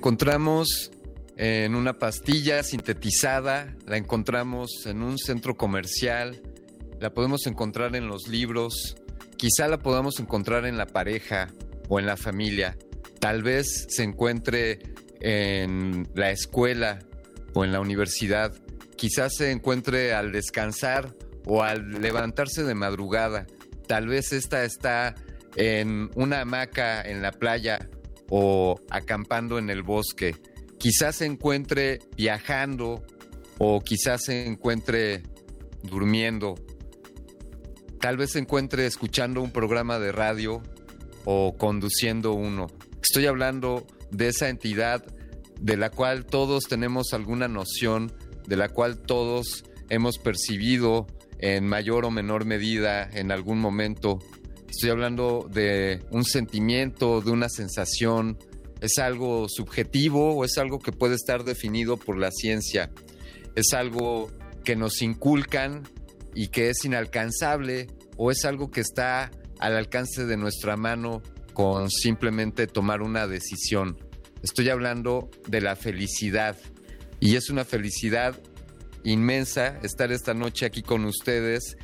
Encontramos en una pastilla sintetizada, la encontramos en un centro comercial, la podemos encontrar en los libros, quizá la podamos encontrar en la pareja o en la familia, tal vez se encuentre en la escuela o en la universidad, quizás se encuentre al descansar o al levantarse de madrugada, tal vez esta está en una hamaca en la playa o acampando en el bosque. Quizás se encuentre viajando o quizás se encuentre durmiendo. Tal vez se encuentre escuchando un programa de radio o conduciendo uno. Estoy hablando de esa entidad de la cual todos tenemos alguna noción, de la cual todos hemos percibido en mayor o menor medida en algún momento Estoy hablando de un sentimiento, de una sensación. ¿Es algo subjetivo o es algo que puede estar definido por la ciencia? ¿Es algo que nos inculcan y que es inalcanzable o es algo que está al alcance de nuestra mano con simplemente tomar una decisión? Estoy hablando de la felicidad y es una felicidad inmensa estar esta noche aquí con ustedes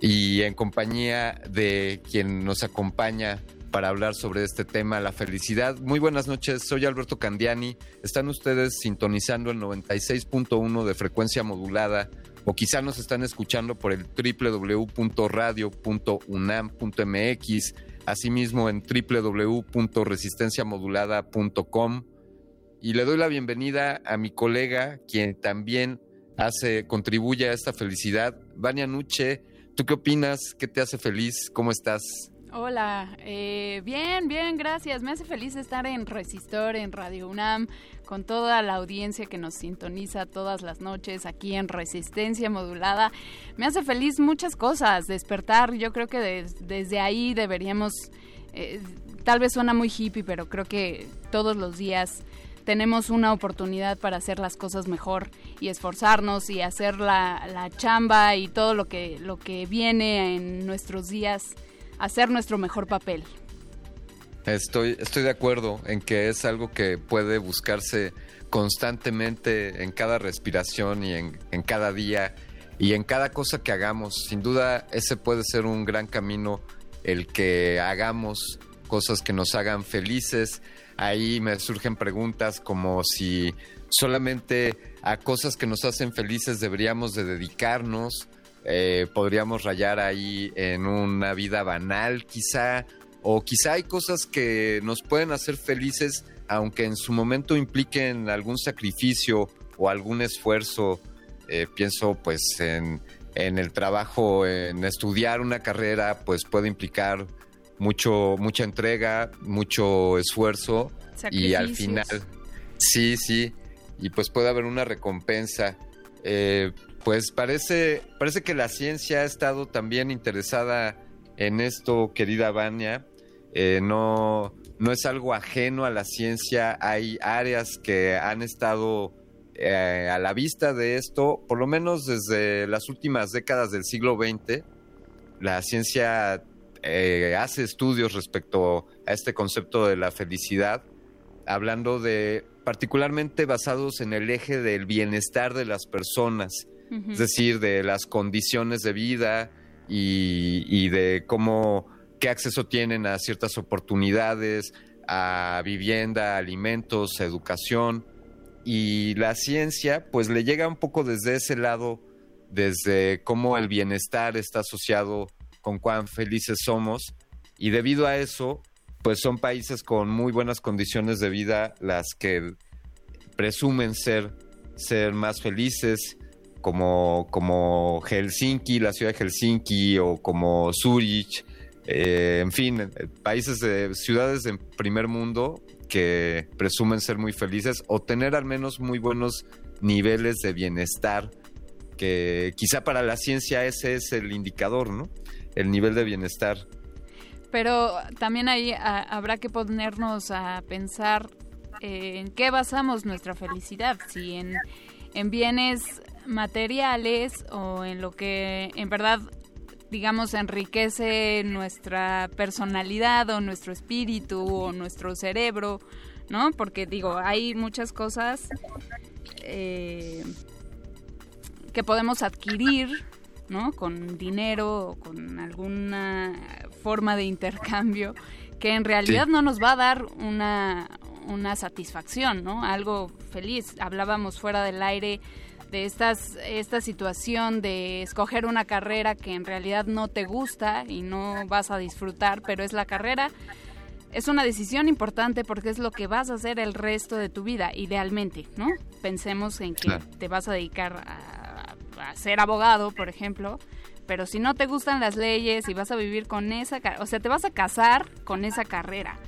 y en compañía de quien nos acompaña para hablar sobre este tema, la felicidad. Muy buenas noches, soy Alberto Candiani. Están ustedes sintonizando el 96.1 de frecuencia modulada o quizá nos están escuchando por el www.radio.unam.mx, asimismo en www.resistenciamodulada.com. Y le doy la bienvenida a mi colega, quien también hace, contribuye a esta felicidad, Vania Nuche ¿Tú qué opinas? ¿Qué te hace feliz? ¿Cómo estás? Hola, eh, bien, bien, gracias. Me hace feliz estar en Resistor, en Radio UNAM, con toda la audiencia que nos sintoniza todas las noches aquí en Resistencia Modulada. Me hace feliz muchas cosas, despertar. Yo creo que desde ahí deberíamos, eh, tal vez suena muy hippie, pero creo que todos los días tenemos una oportunidad para hacer las cosas mejor y esforzarnos y hacer la, la, chamba y todo lo que, lo que viene en nuestros días, hacer nuestro mejor papel. Estoy, estoy de acuerdo en que es algo que puede buscarse constantemente en cada respiración y en, en cada día y en cada cosa que hagamos. Sin duda, ese puede ser un gran camino el que hagamos cosas que nos hagan felices, ahí me surgen preguntas como si solamente a cosas que nos hacen felices deberíamos de dedicarnos, eh, podríamos rayar ahí en una vida banal quizá, o quizá hay cosas que nos pueden hacer felices aunque en su momento impliquen algún sacrificio o algún esfuerzo, eh, pienso pues en, en el trabajo, en estudiar una carrera, pues puede implicar mucho, mucha entrega, mucho esfuerzo y al final, sí, sí, y pues puede haber una recompensa. Eh, pues parece, parece que la ciencia ha estado también interesada en esto, querida Vania. Eh, no, no es algo ajeno a la ciencia. Hay áreas que han estado eh, a la vista de esto, por lo menos desde las últimas décadas del siglo XX. La ciencia hace estudios respecto a este concepto de la felicidad, hablando de particularmente basados en el eje del bienestar de las personas, es decir, de las condiciones de vida y, de cómo, qué acceso tienen a ciertas oportunidades, a vivienda, alimentos, educación. Y la ciencia, pues le llega un poco desde ese lado, desde cómo el bienestar está asociado con cuán felices somos. Y debido a eso, pues son países con muy buenas condiciones de vida las que presumen ser, ser más felices, como, como Helsinki, la ciudad de Helsinki, o como Zurich, eh, en fin, países de ciudades de primer mundo que presumen ser muy felices o tener al menos muy buenos niveles de bienestar, que quizá para la ciencia ese es el indicador, ¿no? El nivel de bienestar pero también ahí habrá que ponernos a pensar eh, en qué basamos nuestra felicidad, si en, en bienes materiales o en lo que en verdad digamos enriquece nuestra personalidad o nuestro espíritu o nuestro cerebro, ¿no? Porque digo, hay muchas cosas eh, que podemos adquirir ¿no? Con dinero o con alguna forma de intercambio que en realidad no nos va a dar una, una satisfacción, ¿no? Algo feliz. Hablábamos fuera del aire de estas, esta situación de escoger una carrera que en realidad no te gusta y no vas a disfrutar, pero es la carrera. Es una decisión importante porque es lo que vas a hacer el resto de tu vida, idealmente, ¿no? Pensemos en que te vas a dedicar a a ser abogado, por ejemplo, pero si no te gustan las leyes y vas a vivir con esa, o sea, te vas a casar con esa carrera.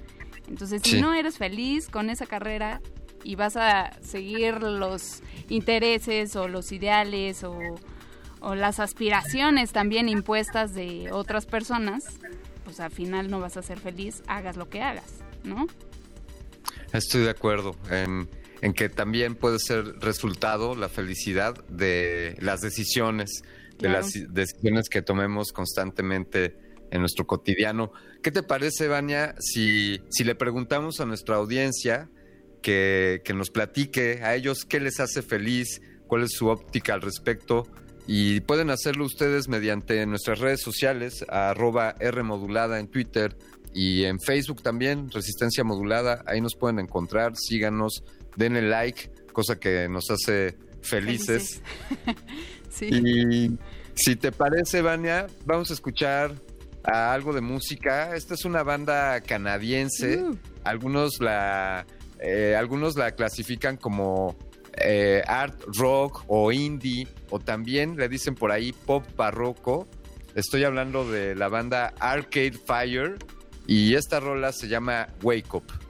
Entonces, si no eres feliz con esa carrera y vas a seguir los intereses o los ideales o, o las aspiraciones también impuestas de otras personas, pues al final no vas a ser feliz, hagas lo que hagas, ¿no? Estoy de acuerdo. En en que también puede ser resultado la felicidad de las decisiones, de las decisiones que tomemos constantemente en nuestro cotidiano. ¿Qué te parece, Vania, si, si le preguntamos a nuestra audiencia que, que nos platique a ellos qué les hace feliz, cuál es su óptica al respecto? Y pueden hacerlo ustedes mediante nuestras redes sociales, arroba Rmodulada en Twitter y en Facebook también, Resistencia Modulada. Ahí nos pueden encontrar, síganos, denle like, cosa que nos hace felices. sí. Y si te parece, Vania, vamos a escuchar algo de música. Esta es una banda canadiense. Uh. Algunos la eh, algunos la clasifican como eh, art rock o indie o también le dicen por ahí pop barroco. Estoy hablando de la banda Arcade Fire y esta rola se llama Wake Up.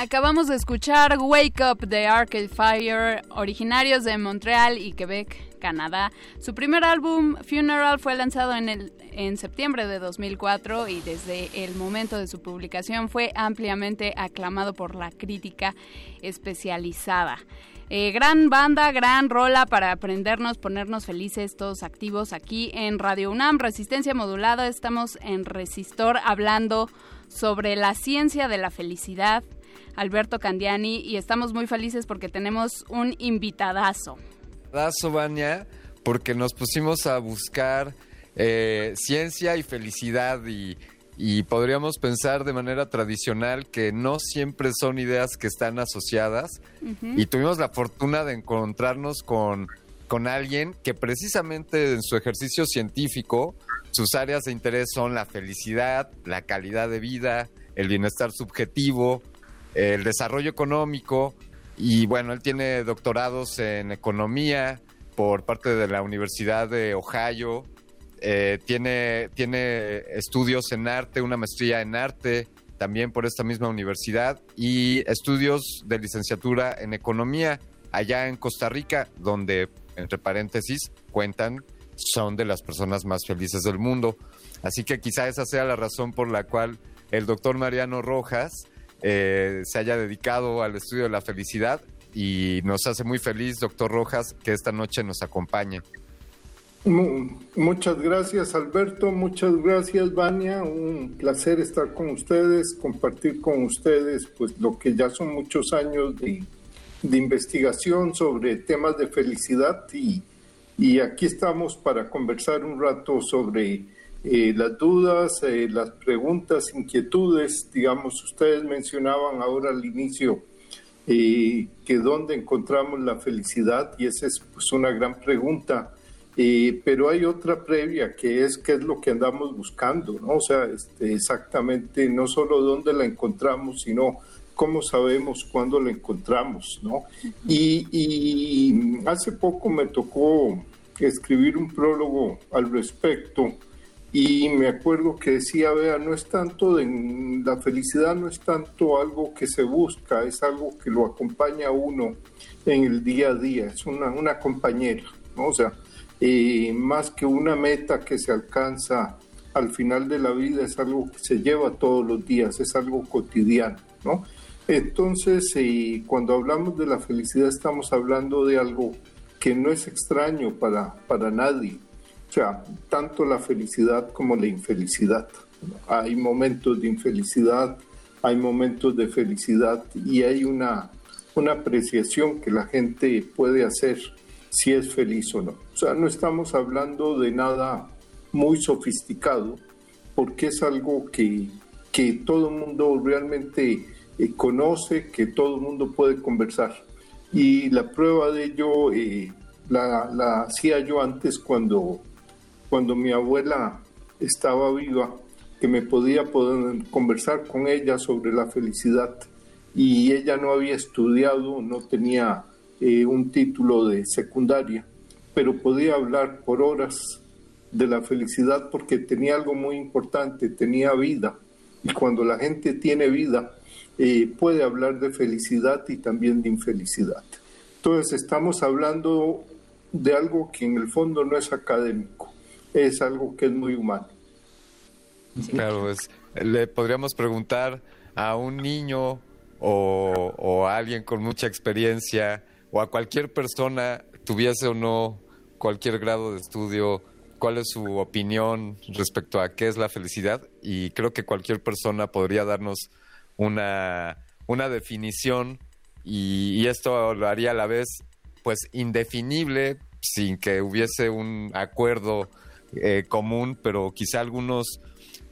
Acabamos de escuchar Wake Up de Arcade Fire, originarios de Montreal y Quebec, Canadá. Su primer álbum, Funeral, fue lanzado en, el, en septiembre de 2004 y desde el momento de su publicación fue ampliamente aclamado por la crítica especializada. Eh, gran banda, gran rola para aprendernos, ponernos felices, todos activos aquí en Radio UNAM, Resistencia Modulada. Estamos en Resistor hablando sobre la ciencia de la felicidad Alberto Candiani, y estamos muy felices porque tenemos un invitadazo. Invitadazo, Vania, porque nos pusimos a buscar eh, ciencia y felicidad y, podríamos pensar de manera tradicional que no siempre son ideas que están asociadas y tuvimos la fortuna de encontrarnos con, con alguien que precisamente en su ejercicio científico sus áreas de interés son la felicidad, la calidad de vida, el bienestar subjetivo, el desarrollo económico y bueno, él tiene doctorados en economía por parte de la Universidad de Ohio, eh, tiene, tiene estudios en arte, una maestría en arte también por esta misma universidad y estudios de licenciatura en economía allá en Costa Rica, donde, entre paréntesis, cuentan, son de las personas más felices del mundo. Así que quizá esa sea la razón por la cual el doctor Mariano Rojas eh, se haya dedicado al estudio de la felicidad y nos hace muy feliz, doctor Rojas, que esta noche nos acompañe. Muchas gracias Alberto, muchas gracias Vania, un placer estar con ustedes, compartir con ustedes pues lo que ya son muchos años de, investigación sobre temas de felicidad y, y aquí estamos para conversar un rato sobre eh, las dudas, eh, las preguntas, inquietudes, digamos, ustedes mencionaban ahora al inicio eh, que dónde encontramos la felicidad y esa es pues, una gran pregunta, pero hay otra previa que es qué es lo que andamos buscando, ¿no? O sea, este, exactamente no solo dónde la encontramos, sino cómo sabemos cuándo la encontramos, ¿no? Y, y hace poco me tocó escribir un prólogo al respecto y me acuerdo que decía, vea, no es tanto, de, la felicidad no es tanto algo que se busca, es algo que lo acompaña a uno en el día a día, es una, una compañera, ¿no? O sea, eh, más que una meta que se alcanza al final de la vida, es algo que se lleva todos los días, es algo cotidiano, ¿no? Entonces, eh, cuando hablamos de la felicidad, estamos hablando de algo que no es extraño para, para nadie, o sea, tanto la felicidad como la infelicidad. Hay momentos de infelicidad, hay momentos de felicidad y hay una, una apreciación que la gente puede hacer si es feliz o no. O sea, no estamos hablando de nada muy sofisticado, porque es algo que, que todo el mundo realmente eh, conoce, que todo el mundo puede conversar. Y la prueba de ello eh, la, la hacía yo antes cuando cuando mi abuela estaba viva, que me podía poder conversar con ella sobre la felicidad. Y ella no había estudiado, no tenía eh, un título de secundaria, pero podía hablar por horas de la felicidad porque tenía algo muy importante, tenía vida. Y cuando la gente tiene vida, eh, puede hablar de felicidad y también de infelicidad. Entonces estamos hablando de algo que en el fondo no es académico es algo que es muy humano. Claro, es, le podríamos preguntar a un niño o, a alguien con mucha experiencia o a cualquier persona, tuviese o no cualquier grado de estudio, cuál es su opinión respecto a qué es la felicidad y creo que cualquier persona podría darnos una, una definición y, y, esto lo haría a la vez pues indefinible sin que hubiese un acuerdo eh, común, pero quizá algunos,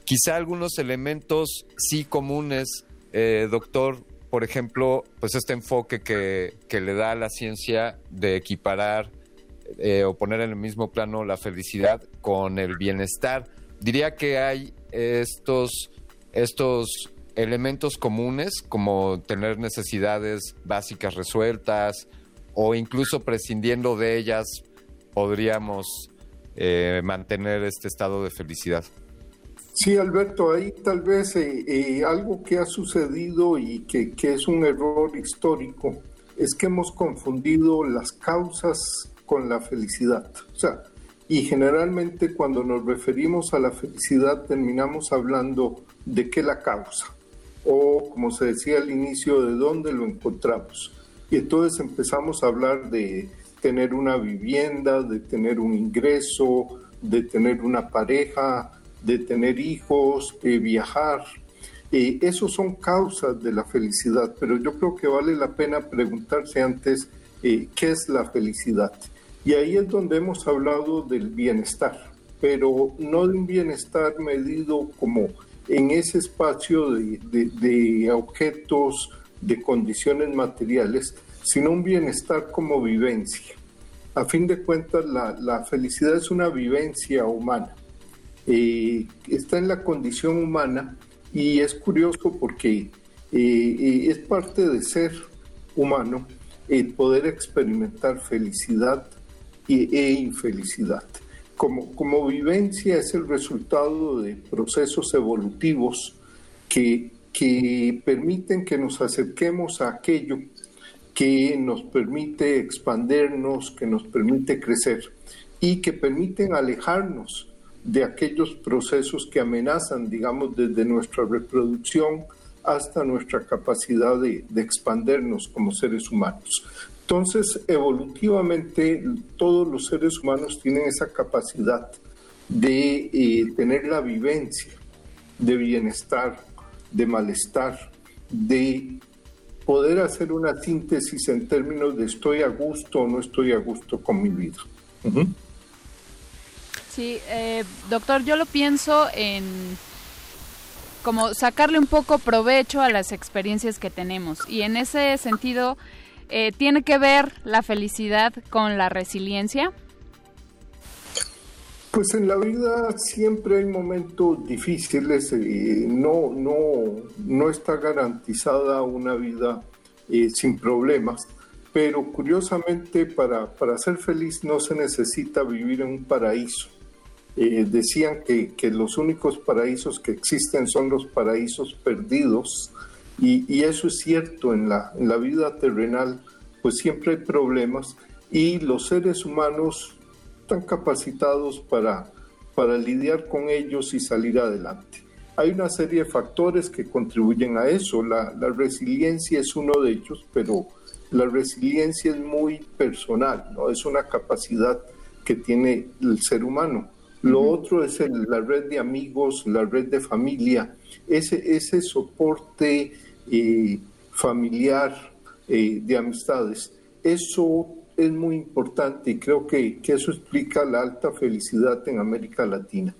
quizá algunos elementos sí comunes, eh, doctor, por ejemplo, pues este enfoque que, que, le da a la ciencia de equiparar eh, o poner en el mismo plano la felicidad con el bienestar. Diría que hay estos, estos elementos comunes como tener necesidades básicas resueltas o incluso prescindiendo de ellas podríamos eh, mantener este estado de felicidad. Sí, Alberto, ahí tal vez eh, eh, algo que ha sucedido y que, que, es un error histórico es que hemos confundido las causas con la felicidad. O sea, y generalmente cuando nos referimos a la felicidad terminamos hablando de qué la causa o como se decía al inicio de dónde lo encontramos. Y entonces empezamos a hablar de tener una vivienda, de tener un ingreso, de tener una pareja, de tener hijos, de viajar. Eh, esos son causas de la felicidad, pero yo creo que vale la pena preguntarse antes eh, qué es la felicidad. Y ahí es donde hemos hablado del bienestar, pero no de un bienestar medido como en ese espacio de, de objetos, de condiciones materiales, sino un bienestar como vivencia. A fin de cuentas, la, la felicidad es una vivencia humana. Eh, está en la condición humana y es curioso porque eh, eh, es parte de ser humano el poder experimentar felicidad e infelicidad. Como, como vivencia es el resultado de procesos evolutivos que, que permiten que nos acerquemos a aquello que nos permite expandernos, que nos permite crecer y que permiten alejarnos de aquellos procesos que amenazan, digamos, desde nuestra reproducción hasta nuestra capacidad de, expandernos como seres humanos. Entonces, evolutivamente, todos los seres humanos tienen esa capacidad de eh, tener la vivencia de bienestar, de malestar, de poder hacer una síntesis en términos de estoy a gusto o no estoy a gusto con mi vida. Sí, eh, doctor, yo lo pienso en como sacarle un poco provecho a las experiencias que tenemos y en ese sentido eh, tiene que ver la felicidad con la resiliencia. Pues en la vida siempre hay momentos difíciles, no, no, no está garantizada una vida eh, sin problemas, pero curiosamente para, para, ser feliz no se necesita vivir en un paraíso. Eh, decían que, que, los únicos paraísos que existen son los paraísos perdidos. Y, y eso es cierto en la, en la vida terrenal, pues siempre hay problemas. Y los seres humanos están capacitados para, para lidiar con ellos y salir adelante. Hay una serie de factores que contribuyen a eso. La, la resiliencia es uno de ellos, pero la resiliencia es muy personal, ¿no? Es una capacidad que tiene el ser humano. Lo otro es la red de amigos, la red de familia, ese, ese soporte eh, familiar eh, de amistades. Eso es muy importante y creo que, que eso explica la alta felicidad en América Latina.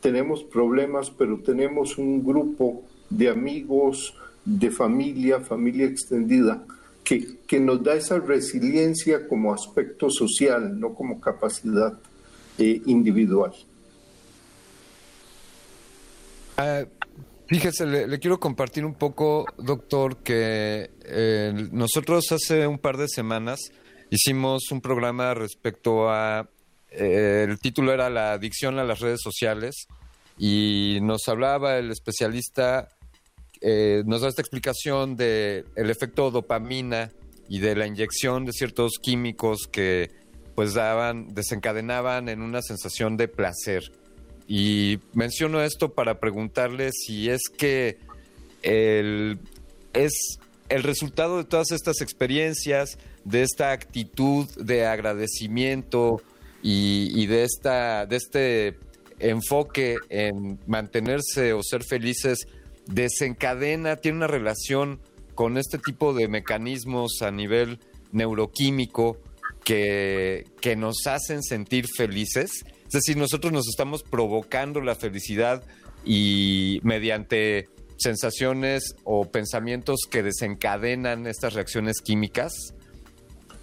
Tenemos problemas, pero tenemos un grupo de amigos, de familia, familia extendida, que, que, nos da esa resiliencia como aspecto social, no como capacidad eh, individual. Ah, fíjese, le, quiero compartir un poco, doctor, que eh, nosotros hace un par de semanas hicimos un programa respecto a, eh, el título era la adicción a las redes sociales y nos hablaba el especialista, eh, nos da esta explicación del el efecto dopamina y de la inyección de ciertos químicos que pues daban, desencadenaban en una sensación de placer. Y menciono esto para preguntarle si es que el, es el resultado de todas estas experiencias, de esta actitud de agradecimiento y, de, esta, de este enfoque en mantenerse o ser felices, desencadena, tiene una relación con este tipo de mecanismos a nivel neuroquímico que, que nos hacen sentir felices. Es decir, nosotros nos estamos provocando la felicidad y mediante sensaciones o pensamientos que desencadenan estas reacciones químicas.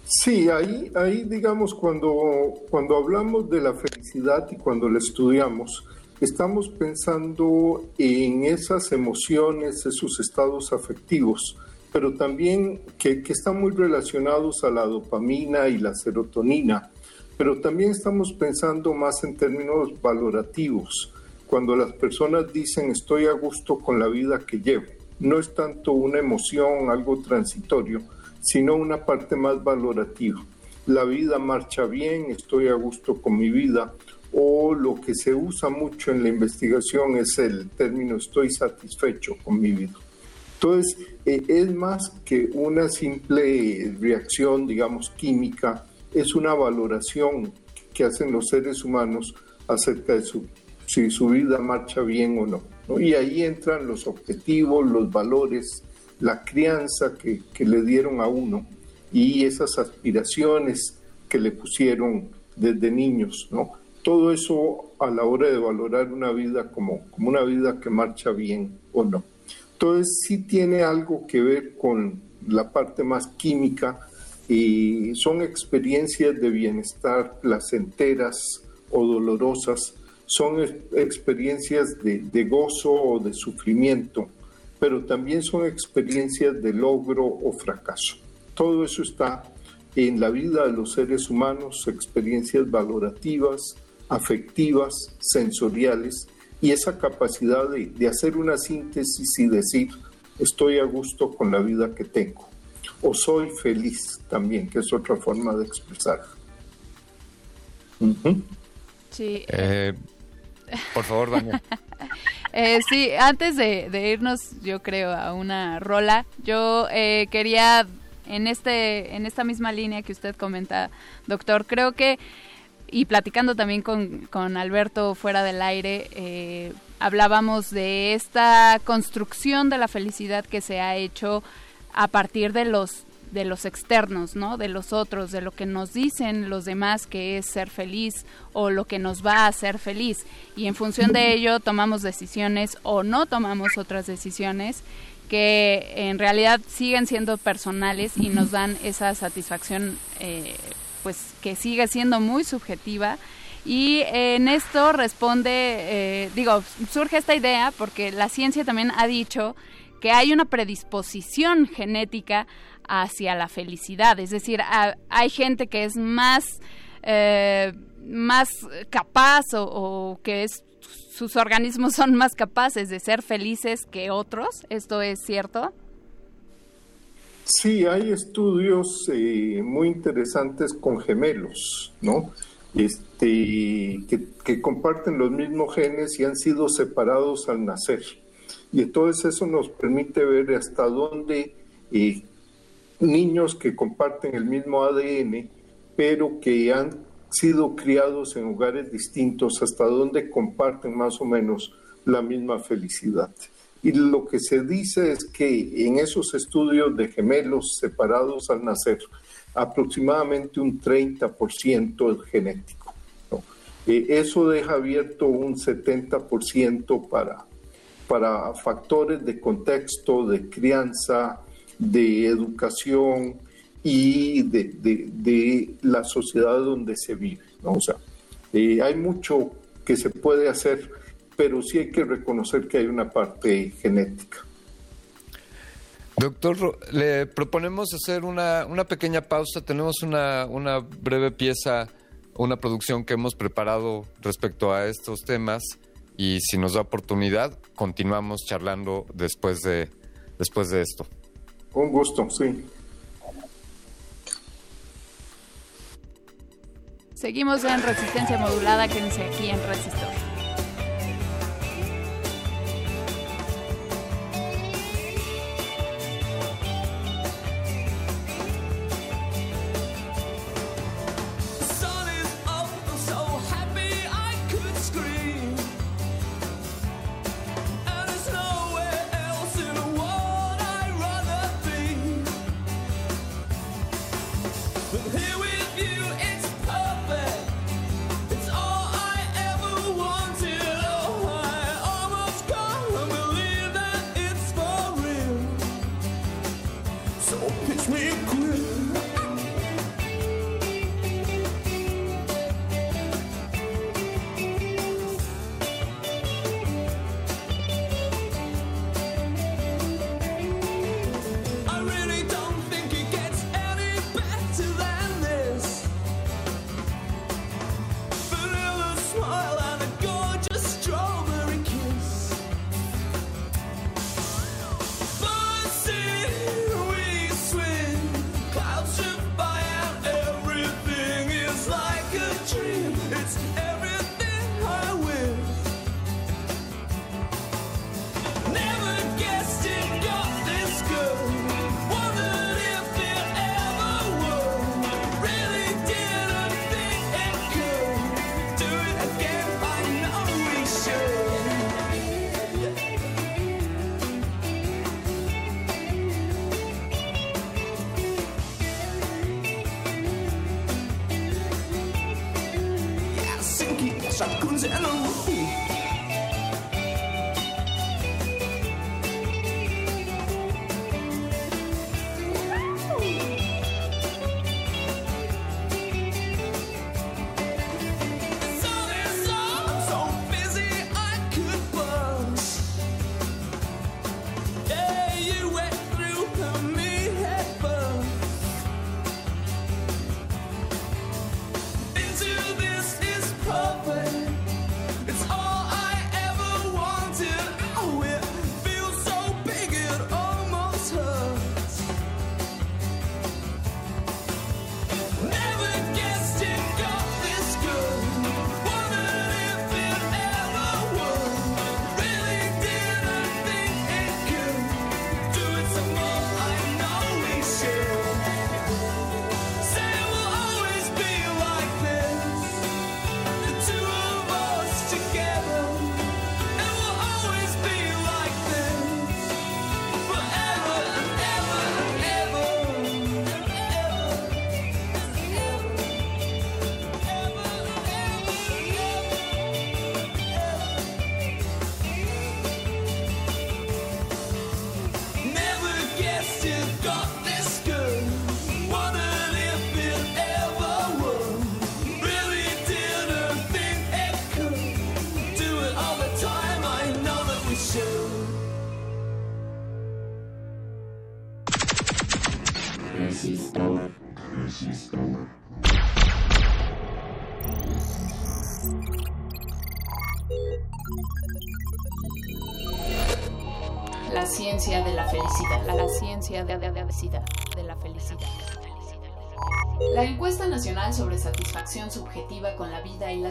Sí, ahí, ahí digamos, cuando, cuando hablamos de la felicidad y cuando la estudiamos, estamos pensando en esas emociones, esos estados afectivos, pero también que, que están muy relacionados a la dopamina y la serotonina. pero también estamos pensando más en términos valorativos. Cuando las personas dicen estoy a gusto con la vida que llevo, no es tanto una emoción, algo transitorio, sino una parte más valorativa. La vida marcha bien, estoy a gusto con mi vida, o lo que se usa mucho en la investigación es el término estoy satisfecho con mi vida. Entonces, eh, es más que una simple reacción, digamos, química, es una valoración que hacen los seres humanos acerca de su, si su vida marcha bien o no, Y ahí entran los objetivos, los valores, la crianza que, que le dieron a uno y esas aspiraciones que le pusieron desde niños, ¿no? Todo eso a la hora de valorar una vida como, como una vida que marcha bien o no. Entonces sí tiene algo que ver con la parte más química y son experiencias de bienestar placenteras o dolorosas, son experiencias de, de gozo o de sufrimiento, pero también son experiencias de logro o fracaso. Todo eso está en la vida de los seres humanos, experiencias valorativas, afectivas, sensoriales, y esa capacidad de, de, hacer una síntesis y decir, estoy a gusto con la vida que tengo, o soy feliz también, que es otra forma de expresar. Sí. Eh, por favor, Daniel. eh, sí, antes de, irnos, yo creo, a una rola, yo eh, quería, en, este, en esta misma línea que usted comenta, doctor, creo que y platicando también con, con Alberto fuera del aire, eh, hablábamos de esta construcción de la felicidad que se ha hecho a partir de los de los externos, ¿no? De los otros, de lo que nos dicen los demás que es ser feliz o lo que nos va a hacer feliz. Y en función de ello tomamos decisiones o no tomamos otras decisiones que en realidad siguen siendo personales y nos dan esa satisfacción eh, pues que sigue siendo muy subjetiva. Y en esto responde, eh, digo, surge esta idea porque la ciencia también ha dicho que hay una predisposición genética hacia la felicidad. Es decir, hay gente que es más, eh, más capaz o, que sus organismos son más capaces de ser felices que otros. ¿Esto es cierto? Sí, hay estudios eh, muy interesantes con gemelos, ¿no? Este, que, comparten los mismos genes y han sido separados al nacer. Y entonces eso nos permite ver hasta dónde eh, niños que comparten el mismo ADN, pero que han sido criados en lugares distintos, hasta dónde comparten más o menos la misma felicidad. Y lo que se dice es que en esos estudios de gemelos separados al nacer, aproximadamente un 30% es genético. Eh, eso deja abierto un 70% para, para factores de contexto, de crianza, de educación y de, la sociedad donde se vive. O sea, eh, hay mucho que se puede hacer pero sí hay que reconocer que hay una parte genética. Doctor, le proponemos hacer una, una pequeña pausa. Tenemos una, una breve pieza, una producción que hemos preparado respecto a estos temas y si nos da oportunidad, continuamos charlando después de, después de esto. Un gusto, sí. Seguimos en resistencia modulada, quédense aquí en Resistor.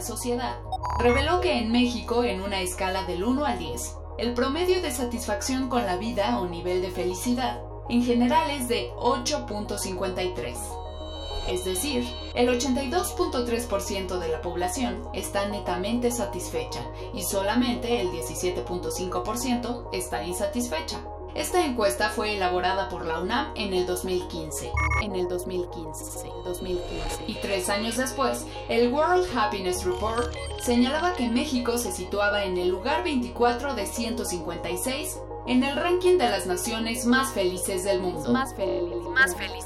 Sociedad reveló que en México, en una escala del 1 al 10, el promedio de satisfacción con la vida o nivel de felicidad en general es de 8.53. Es decir, el 82.3% de la población está netamente satisfecha y solamente el 17.5% está insatisfecha. Esta encuesta fue elaborada por la UNAM en el 2015. En el 2015, 2015. Y tres años después, el World Happiness Report señalaba que México se situaba en el lugar 24 de 156 en el ranking de las naciones más felices del mundo. Más, más felices del mundo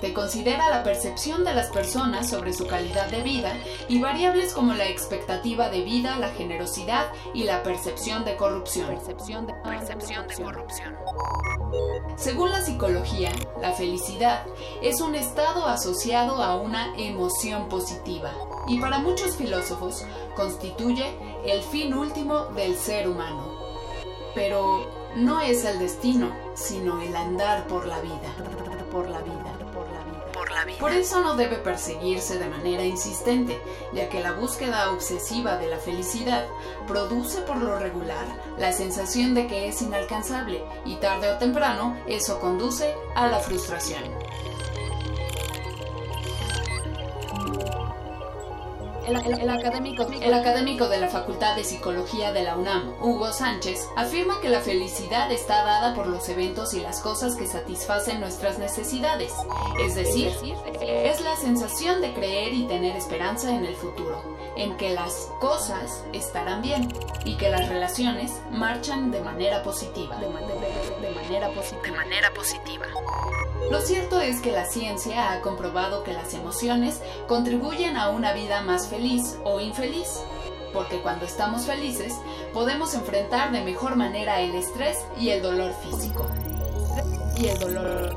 que considera la percepción de las personas sobre su calidad de vida y variables como la expectativa de vida, la generosidad y la percepción de corrupción. Percepción de, percepción de corrupción. Según la psicología, la felicidad es un estado asociado a una emoción positiva y para muchos filósofos constituye el fin último del ser humano. Pero no es el destino, sino el andar por la vida, por la vida. Por eso no debe perseguirse de manera insistente, ya que la búsqueda obsesiva de la felicidad produce por lo regular la sensación de que es inalcanzable y tarde o temprano eso conduce a la frustración. El, académico, el, académico, de la Facultad de Psicología de la UNAM, Hugo Sánchez, afirma que la felicidad está dada por los eventos y las cosas que satisfacen nuestras necesidades. Es decir, es la sensación de creer y tener esperanza en el futuro, en que las cosas estarán bien y que las relaciones marchan de manera positiva. De, manera, positiva. de manera positiva. Lo cierto es que la ciencia ha comprobado que las emociones contribuyen a una vida más feliz o infeliz, porque cuando estamos felices podemos enfrentar de mejor manera el estrés y el dolor físico. Y el dolor...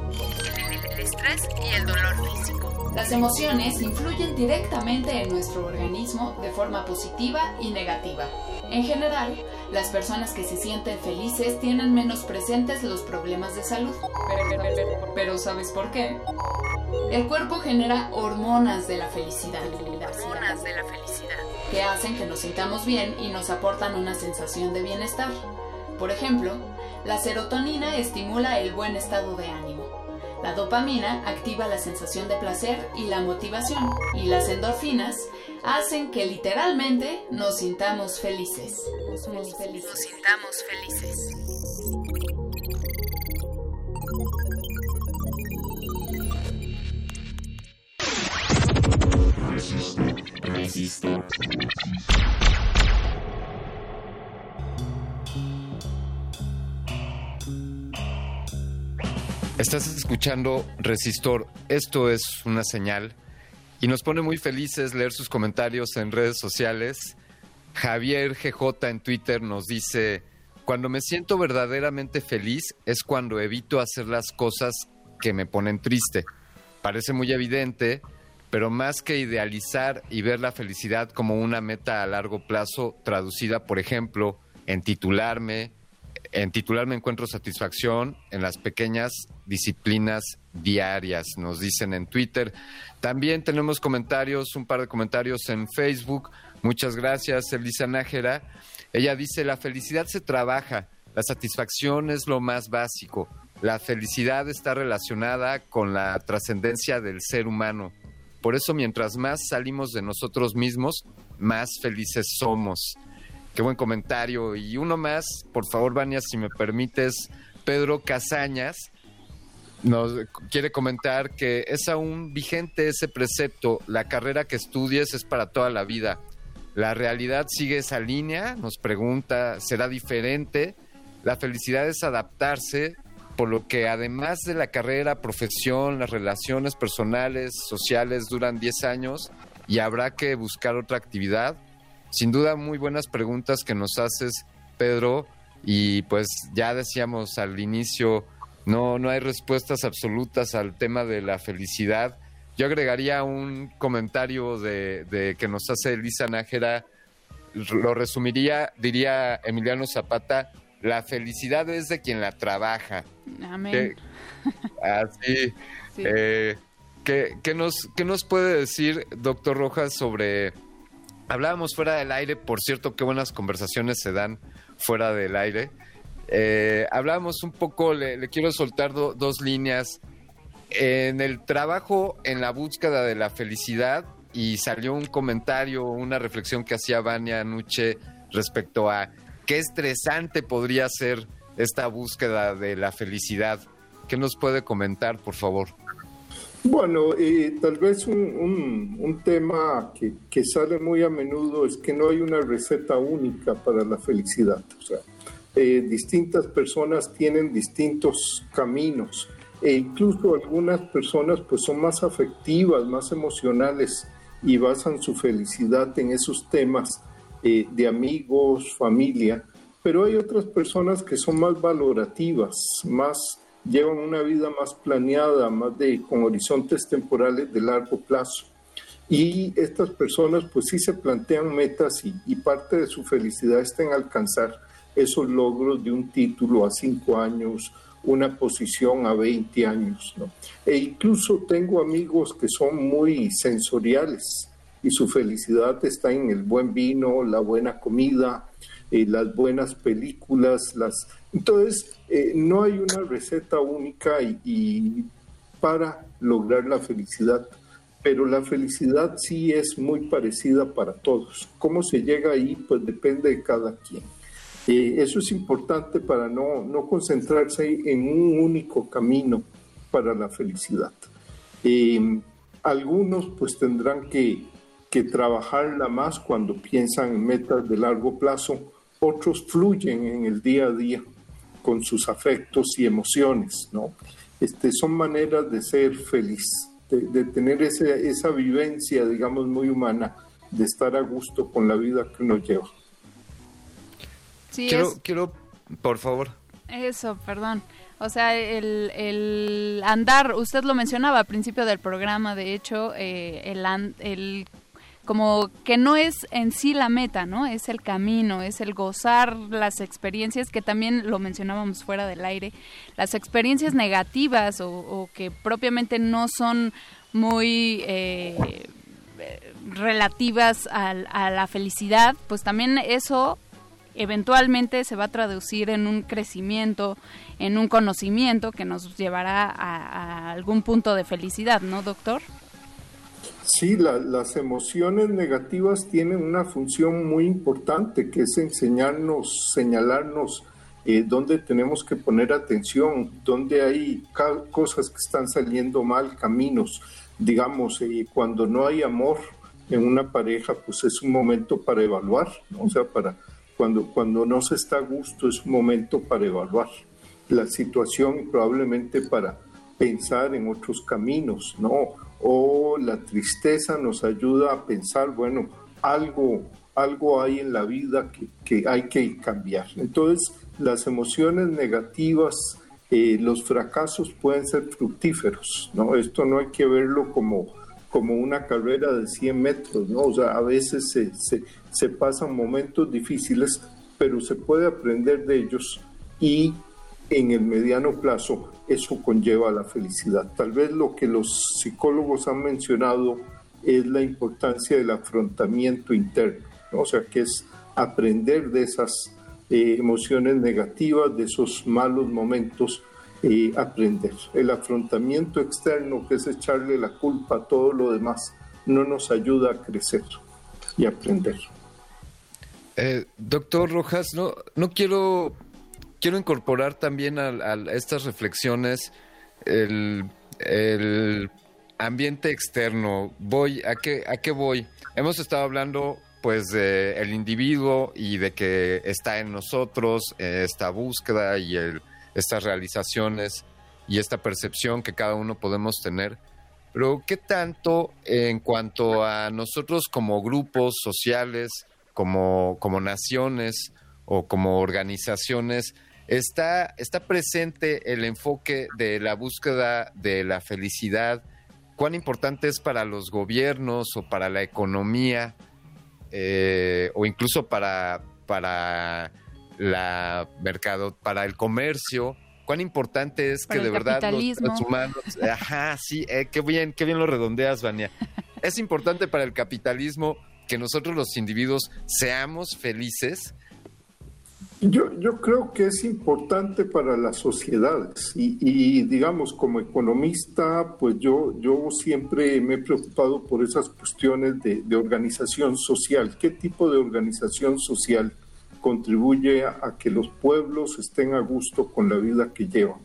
El estrés y el dolor físico. Las emociones influyen directamente en nuestro organismo de forma positiva y negativa. En general, las personas que se sienten felices tienen menos presentes los problemas de salud. Pero, ¿sabes por qué? El cuerpo genera hormonas de la felicidad. Hormonas de la felicidad. Que hacen que nos sintamos bien y nos aportan una sensación de bienestar. Por ejemplo, la serotonina estimula el buen estado de ánimo. La dopamina activa la sensación de placer y la motivación. Y las endorfinas hacen que literalmente nos sintamos felices. Nos, felices. nos sintamos felices. Resisto, resisto. Estás escuchando Resistor. Esto es una señal y nos pone muy felices leer sus comentarios en redes sociales. Javier GJ en Twitter nos dice, cuando me siento verdaderamente feliz es cuando evito hacer las cosas que me ponen triste. Parece muy evidente, pero más que idealizar y ver la felicidad como una meta a largo plazo, traducida, por ejemplo, en titularme, en titularme encuentro satisfacción en las pequeñas disciplinas diarias, nos dicen en Twitter. También tenemos comentarios, un par de comentarios en Facebook. Muchas gracias, Elisa Nájera. Ella dice, la felicidad se trabaja, la satisfacción es lo más básico. La felicidad está relacionada con la trascendencia del ser humano. Por eso mientras más salimos de nosotros mismos, más felices somos. Qué buen comentario. Y uno más, por favor, Vania, si me permites, Pedro Casañas nos quiere comentar que es aún vigente ese precepto, la carrera que estudies es para toda la vida. La realidad sigue esa línea, nos pregunta, ¿será diferente? La felicidad es adaptarse, por lo que además de la carrera, profesión, las relaciones personales, sociales duran 10 años y habrá que buscar otra actividad. Sin duda, muy buenas preguntas que nos haces, Pedro, y pues ya decíamos al inicio, no, no hay respuestas absolutas al tema de la felicidad. Yo agregaría un comentario de, que nos hace Elisa Nájera, lo resumiría, diría Emiliano Zapata, la felicidad es de quien la trabaja. Amén. así. Eh, ¿qué, nos, ¿Qué nos puede decir, doctor Rojas, sobre... Hablábamos fuera del aire, por cierto, qué buenas conversaciones se dan fuera del aire. Eh, hablábamos un poco, le, quiero soltar dos líneas. En el trabajo, en la búsqueda de la felicidad, y salió un comentario, una reflexión que hacía Vania Nuche respecto a qué estresante podría ser esta búsqueda de la felicidad. ¿Qué nos puede comentar, por favor? Bueno, eh, tal vez un, un, tema que, que, sale muy a menudo es que no hay una receta única para la felicidad. O sea, eh, distintas personas tienen distintos caminos e incluso algunas personas pues son más afectivas, más emocionales y basan su felicidad en esos temas eh, de amigos, familia, pero hay otras personas que son más valorativas, más llevan una vida más planeada, más de con horizontes temporales de largo plazo. Y estas personas pues sí se plantean metas y, parte de su felicidad está en alcanzar esos logros de un título a cinco años, una posición a 20 años. ¿no? E incluso tengo amigos que son muy sensoriales y su felicidad está en el buen vino, la buena comida, eh, las buenas películas. Las... Entonces, eh, no hay una receta única y para lograr la felicidad pero la felicidad sí es muy parecida para todos. ¿Cómo se llega ahí? Pues depende de cada quien. Eh, eso es importante para no, no, concentrarse en un único camino para la felicidad. Eh, algunos pues tendrán que, que trabajarla más cuando piensan en metas de largo plazo, otros fluyen en el día a día con sus afectos y emociones, ¿no? Este, son maneras de ser feliz, de, de tener ese, esa vivencia, digamos, muy humana, de estar a gusto con la vida que uno lleva quiero, quiero, por favor. Eso, perdón. O sea, el, el, andar, usted lo mencionaba al principio del programa, de hecho, eh, el, el como que no es en sí la meta, ¿no? Es el camino, es el gozar las experiencias que también lo mencionábamos fuera del aire, las experiencias negativas o, que propiamente no son muy eh, relativas a, a, la felicidad, pues también eso eventualmente se va a traducir en un crecimiento, en un conocimiento que nos llevará a, algún punto de felicidad, ¿no, doctor? Sí, las emociones negativas tienen una función muy importante, que es enseñarnos, señalarnos eh, dónde tenemos que poner atención, dónde hay cosas que están saliendo mal, caminos. Digamos, eh, cuando no hay amor, en una pareja, pues es un momento para evaluar, ¿no? o sea, para cuando, cuando no se está a gusto es un momento para evaluar la situación y probablemente para pensar en otros caminos, ¿no? O la tristeza nos ayuda a pensar, bueno, algo, algo hay en la vida que, que hay que cambiar. Entonces, las emociones negativas, eh, los fracasos pueden ser fructíferos, ¿no? Esto no hay que verlo como, como una carrera de 100 metros, ¿no? O sea, a veces se, se, se pasan momentos difíciles, pero se puede aprender de ellos y en el mediano plazo eso conlleva la felicidad. Tal vez lo que los psicólogos han mencionado es la importancia del afrontamiento interno, o sea, que es aprender de esas eh, emociones negativas, de esos malos momentos, eh, aprender. El afrontamiento externo, que es echarle la culpa a todo lo demás, no nos ayuda a crecer y aprender. Eh, doctor Rojas, no, no quiero quiero incorporar también a, estas reflexiones el, ambiente externo. Voy, ¿a qué, ¿a qué voy? Hemos estado hablando pues de el individuo y de que está en nosotros esta búsqueda y estas realizaciones y esta percepción que cada uno podemos tener. Pero ¿qué tanto en cuanto a nosotros como grupos sociales, como, como naciones o como organizaciones, está, está presente el enfoque de la búsqueda de la felicidad, cuán importante es para los gobiernos o para la economía eh, o incluso para, para la mercado, para el comercio, cuán importante es que de verdad los, humanos, ajá, sí, eh, qué bien, qué bien lo redondeas, Vania. Es importante para el capitalismo que nosotros los individuos seamos felices yo, yo creo que es importante para las sociedades y, digamos como economista, pues yo, yo siempre me he preocupado por esas cuestiones de, organización social. ¿Qué tipo de organización social contribuye a, que los pueblos estén a gusto con la vida que llevan?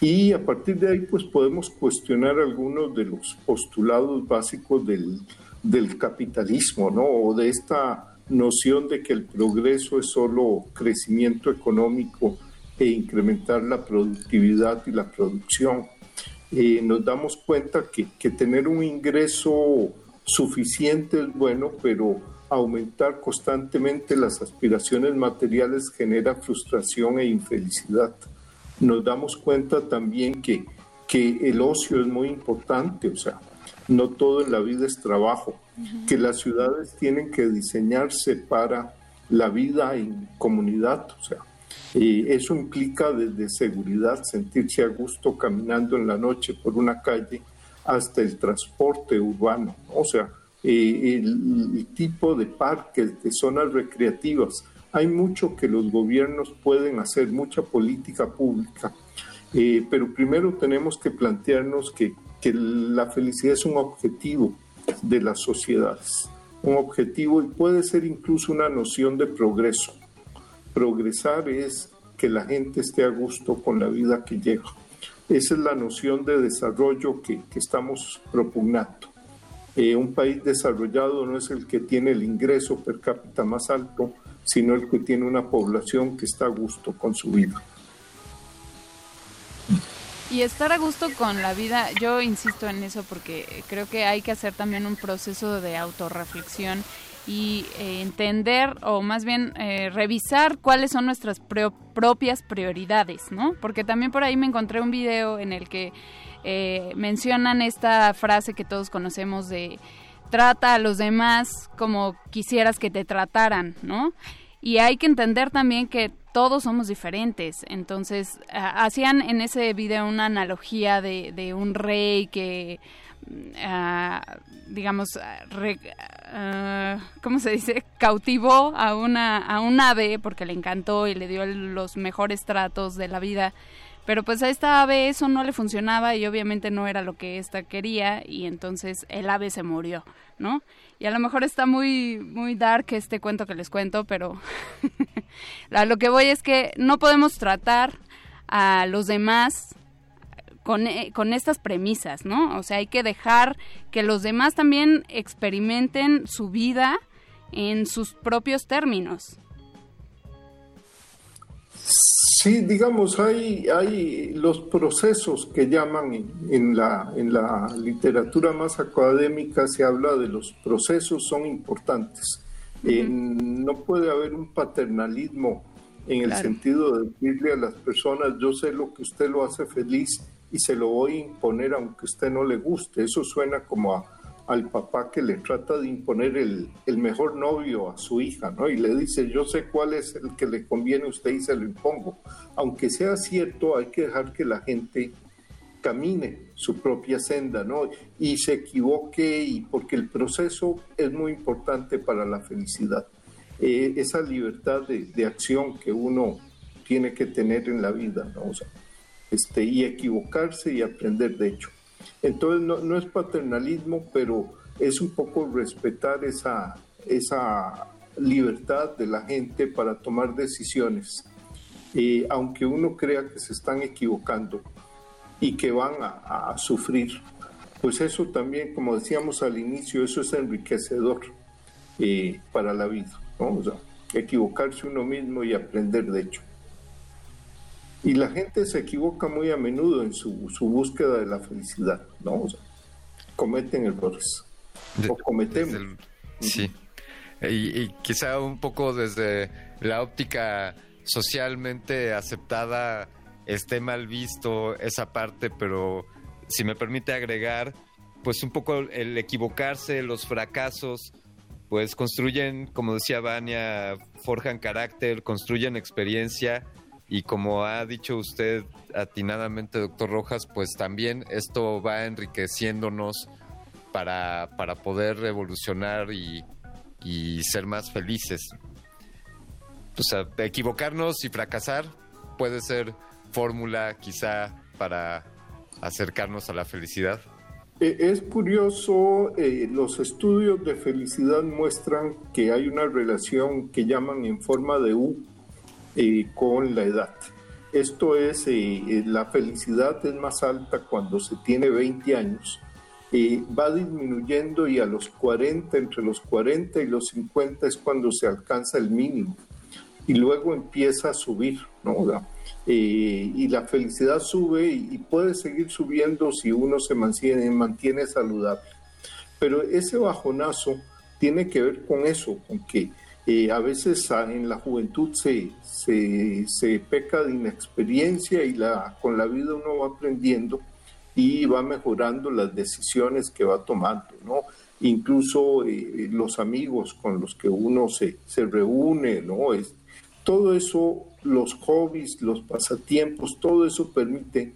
Y a partir de ahí, pues podemos cuestionar algunos de los postulados básicos del, del capitalismo, ¿no? O de esta noción de que el progreso es solo crecimiento económico e incrementar la productividad y la producción. Eh, nos damos cuenta que, que tener un ingreso suficiente es bueno, pero aumentar constantemente las aspiraciones materiales genera frustración e infelicidad. Nos damos cuenta también que, que el ocio es muy importante, o sea, no todo en la vida es trabajo, que las ciudades tienen que diseñarse para la vida en comunidad, o sea, eso implica desde seguridad, sentirse a gusto caminando en la noche por una calle, hasta el transporte urbano, o sea, eh, el, tipo de parques, de zonas recreativas. Hay mucho que los gobiernos pueden hacer, mucha política pública, eh, pero primero tenemos que plantearnos que que la felicidad es un objetivo de las sociedades, un objetivo y puede ser incluso una noción de progreso. Progresar es que la gente esté a gusto con la vida que lleva. Esa es la noción de desarrollo que, estamos propugnando. Eh, un país desarrollado no es el que tiene el ingreso per cápita más alto, sino el que tiene una población que está a gusto con su vida. Y estar a gusto con la vida, yo insisto en eso porque creo que hay que hacer también un proceso de autorreflexión y eh, entender o más bien eh, revisar cuáles son nuestras propias prioridades, ¿no? Porque también por ahí me encontré un video en el que eh, mencionan esta frase que todos conocemos de trata a los demás como quisieras que te trataran, ¿no? Y hay que entender también que todos somos diferentes. Entonces, hacían en ese video una analogía de, de un rey que, uh, digamos, uh, ¿cómo se dice? Cautivó a una, a un ave porque le encantó y le dio los mejores tratos de la vida. Pero pues a esta ave eso no le funcionaba y obviamente no era lo que ésta quería y entonces el ave se murió, ¿no? Y a lo mejor está muy, muy dark este cuento que les cuento, pero a lo que voy es que no podemos tratar a los demás con, eh, con estas premisas, ¿no? O sea, hay que dejar que los demás también experimenten su vida en sus propios términos. Sí, digamos, hay, hay los procesos que llaman en, la, en la literatura más académica, se habla de los procesos, son importantes. no puede haber un paternalismo en el sentido de decirle a las personas, yo sé lo que usted lo hace feliz y se lo voy a imponer aunque a usted no le guste. Eso suena como a al papá que le trata de imponer el, mejor novio a su hija, ¿no? Y le dice, yo sé cuál es el que le conviene a usted y se lo impongo. Aunque sea cierto, hay que dejar que la gente camine su propia senda, ¿no? Y se equivoque, y porque el proceso es muy importante para la felicidad. Eh, esa libertad de, acción que uno tiene que tener en la vida, ¿no? este, y equivocarse y aprender de hecho. Entonces no, es paternalismo, pero es un poco respetar esa, esa libertad de la gente para tomar decisiones, eh, aunque uno crea que se están equivocando y que van a, sufrir. Pues eso también, como decíamos al inicio, eso es enriquecedor eh, para la vida, ¿no? equivocarse uno mismo y aprender de hecho. Y la gente se equivoca muy a menudo en su, búsqueda de la felicidad, ¿no? cometen errores. o cometemos. sí. Y, quizá un poco desde la óptica socialmente aceptada esté mal visto esa parte, pero si me permite agregar, pues un poco el equivocarse, los fracasos, pues construyen, como decía Vania, forjan carácter, construyen experiencia y como ha dicho usted atinadamente, doctor Rojas, pues también esto va enriqueciéndonos para, para poder evolucionar y, ser más felices. O sea, equivocarnos y fracasar puede ser fórmula quizá para acercarnos a la felicidad. Eh, es curioso, eh, los estudios de felicidad muestran que hay una relación que llaman en forma de U eh, con la edad. Esto es, eh, eh, la felicidad es más alta cuando se tiene 20 años, va disminuyendo y a los 40, entre los 40 y los 50 es cuando se alcanza el mínimo y luego empieza a subir, ¿no? y la felicidad sube y, puede seguir subiendo si uno se mantiene, mantiene saludable. Pero ese bajonazo tiene que ver con eso, con que a veces ah, en la juventud se, se, peca de inexperiencia y la, con la vida uno va aprendiendo y va mejorando las decisiones que va tomando, ¿no? Incluso eh, los amigos con los que uno se, se reúne, ¿no? Es, todo eso, los hobbies, los pasatiempos, todo eso permite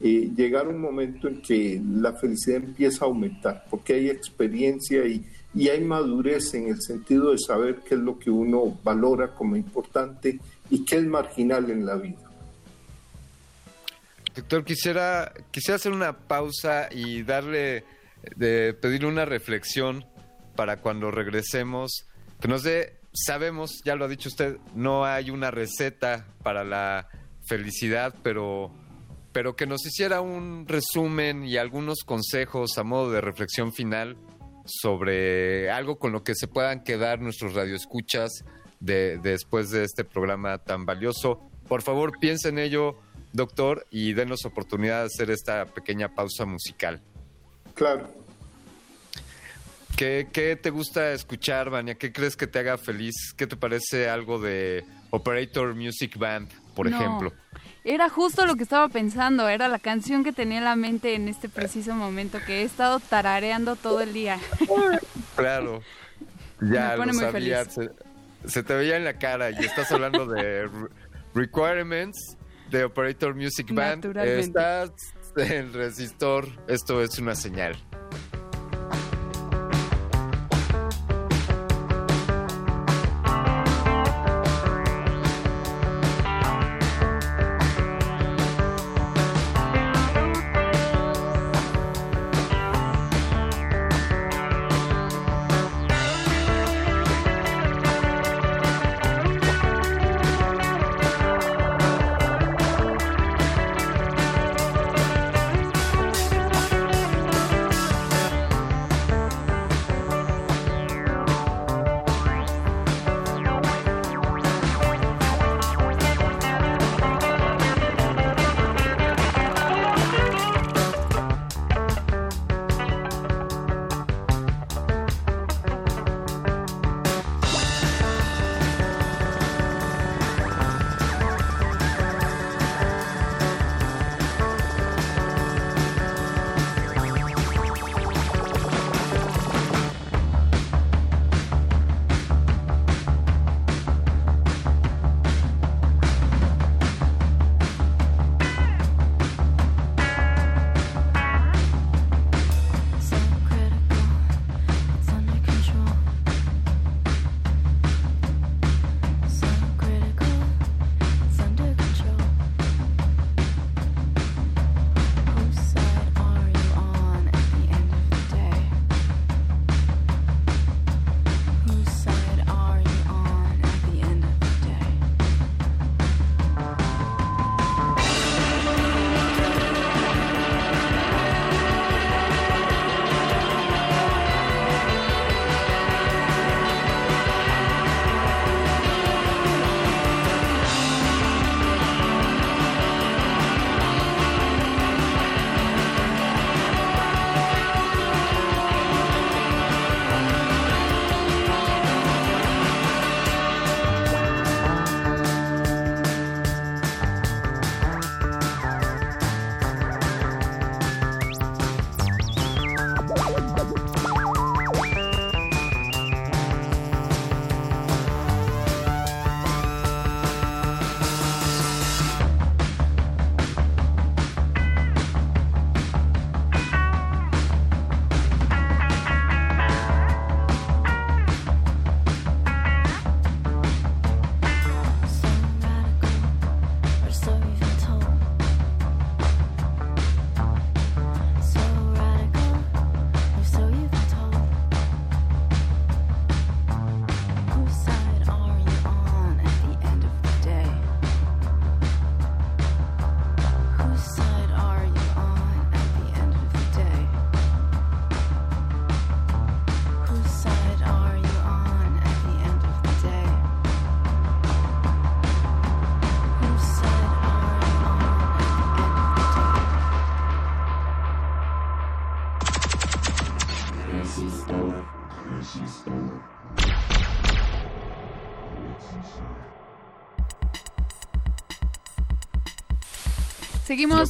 eh, llegar a un momento en que la felicidad empieza a aumentar, porque hay experiencia y, y hay madurez en el sentido de saber qué es lo que uno valora como importante y qué es marginal en la vida. Doctor, quisiera, quisiera hacer una pausa y darle, de pedirle una reflexión para cuando regresemos, que nos dé, sabemos, ya lo ha dicho usted, no hay una receta para la felicidad, pero, pero que nos hiciera un resumen y algunos consejos a modo de reflexión final sobre algo con lo que se puedan quedar nuestros radioescuchas de, después de este programa tan valioso. Por favor, piensen en ello, doctor, y denos oportunidad de hacer esta pequeña pausa musical. Claro. ¿Qué, ¿Qué, te gusta escuchar, Vania? ¿Qué crees que te haga feliz? ¿Qué te parece algo de Operator Music Band, por ejemplo? Era justo lo que estaba pensando, era la canción que tenía en la mente en este preciso momento que he estado tarareando todo el día. Claro, ya lo sabía, se, te veía en la cara y estás hablando de requirements de Operator Music Band. Estás en resistor, esto es una señal.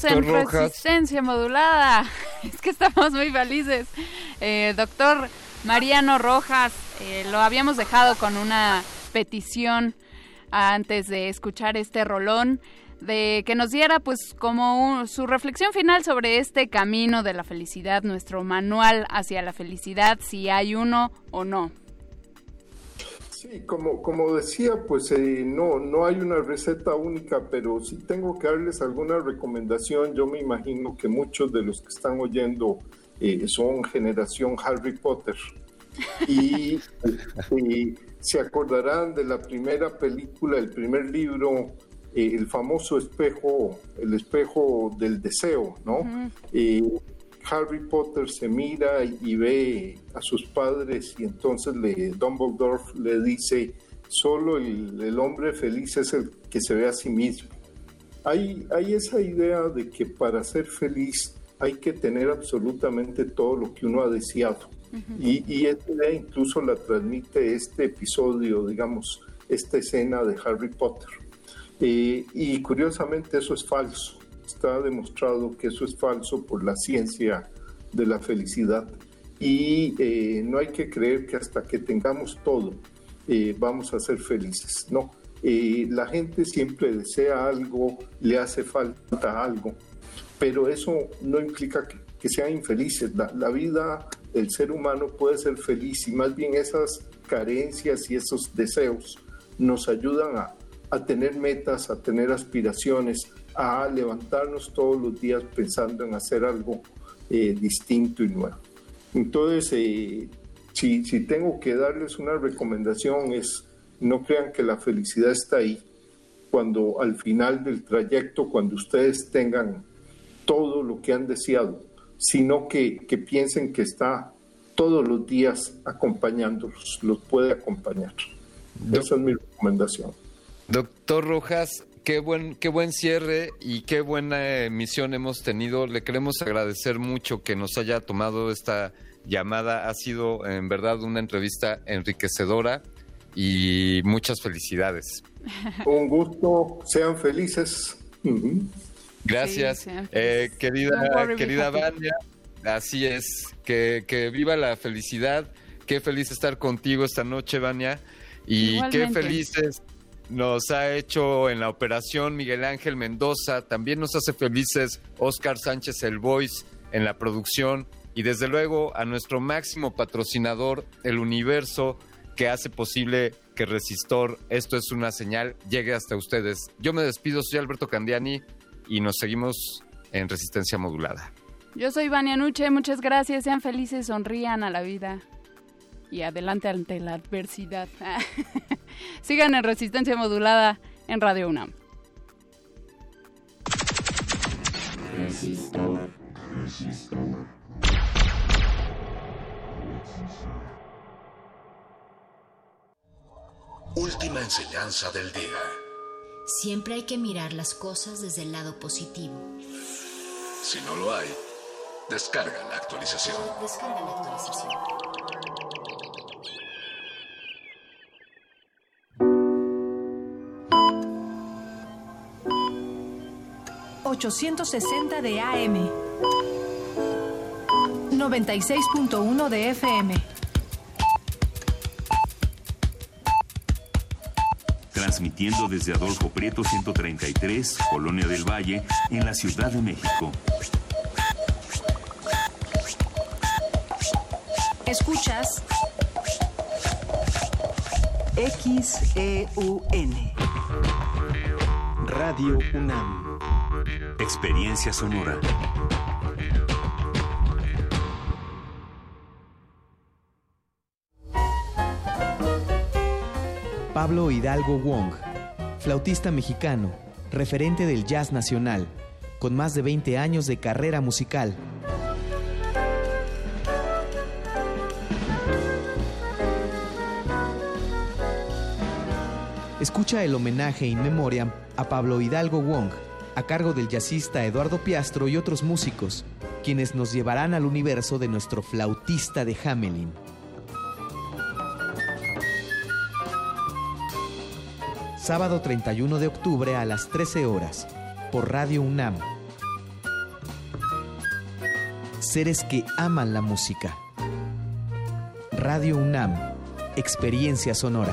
En resistencia modulada. Es que estamos muy felices. Eh, doctor Mariano Rojas, eh, lo habíamos dejado con una petición antes de escuchar este rolón de que nos diera pues como su reflexión final sobre este camino de la felicidad, nuestro manual hacia la felicidad, si hay uno o no. Sí, como, como decía, pues eh, no, no hay una receta única, pero si tengo que darles alguna recomendación, yo me imagino que muchos de los que están oyendo eh, son generación Harry Potter. Y, y, se acordarán de la primera película, el primer libro eh, el famoso espejo, el espejo del deseo, ¿no? Eh, Harry Potter se mira y, ve a sus padres y entonces le, Dumbledore le dice, solo el, hombre feliz es el que se ve a sí mismo. Hay, hay esa idea de que para ser feliz hay que tener absolutamente todo lo que uno ha deseado. y, y esa idea incluso la transmite este episodio, digamos, esta escena de Harry Potter. Eh, y curiosamente eso es falso. Está demostrado que eso es falso por la ciencia de la felicidad. Y eh, no hay que creer que hasta que tengamos todo eh, vamos a ser felices. No, la gente siempre desea algo, le hace falta algo, pero eso no implica que, sean infelices. La, la vida del ser humano puede ser feliz y más bien esas carencias y esos deseos nos ayudan a, a tener metas, a tener aspiraciones, a levantarnos todos los días pensando en hacer algo eh, distinto y nuevo. Entonces, eh, si, si tengo que darles una recomendación es no crean que la felicidad está ahí cuando al final del trayecto, cuando ustedes tengan todo lo que han deseado, sino que, que piensen que está todos los días acompañándolos, los puede acompañar. Esa es mi recomendación. Doctor Rojas, qué buen, qué buen cierre y qué buena emisión hemos tenido. Le queremos agradecer mucho que nos haya tomado esta llamada. Ha sido en verdad una entrevista enriquecedora y muchas felicidades. Un gusto, sean felices. Gracias, eh, querida, querida Vania. Así es, que, que viva la felicidad. Qué feliz estar contigo esta noche, Vania. Y qué felices nos ha hecho en la operación Miguel Ángel Mendoza, también nos hace felices Oscar Sánchez El Voice en la producción y desde luego a nuestro máximo patrocinador, el universo, que hace posible que Resistor, esto es una señal, llegue hasta ustedes. Yo me despido, soy Alberto Candiani y nos seguimos en Resistencia Modulada. Yo soy Vania Nuche, muchas gracias, sean felices, sonrían a la vida y adelante ante la adversidad. Sigan en Resistencia Modulada en Radio UNAM. Última enseñanza del día. Siempre hay que mirar las cosas desde el lado positivo. Si no lo hay, descarga la actualización. Descarga la actualización. 860 de AM. 96.1 de FM. Transmitiendo desde Adolfo Prieto 133, Colonia del Valle, en la Ciudad de México. Escuchas XEUN Radio UNAM Experiencia sonora. Pablo Hidalgo Wong, flautista mexicano, referente del jazz nacional, con más de 20 años de carrera musical. Escucha el homenaje in memoriam a Pablo Hidalgo Wong a cargo del jazzista Eduardo Piastro y otros músicos, quienes nos llevarán al universo de nuestro flautista de Hamelin. Sábado 31 de octubre a las 13 horas, por Radio UNAM. Seres que aman la música. Radio UNAM, experiencia sonora.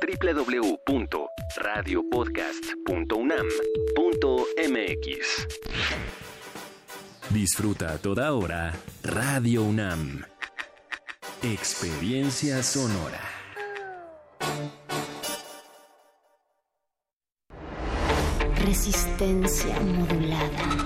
www.radiopodcast.unam.mx. Disfruta a toda hora Radio UNAM. Experiencia sonora. Resistencia modulada.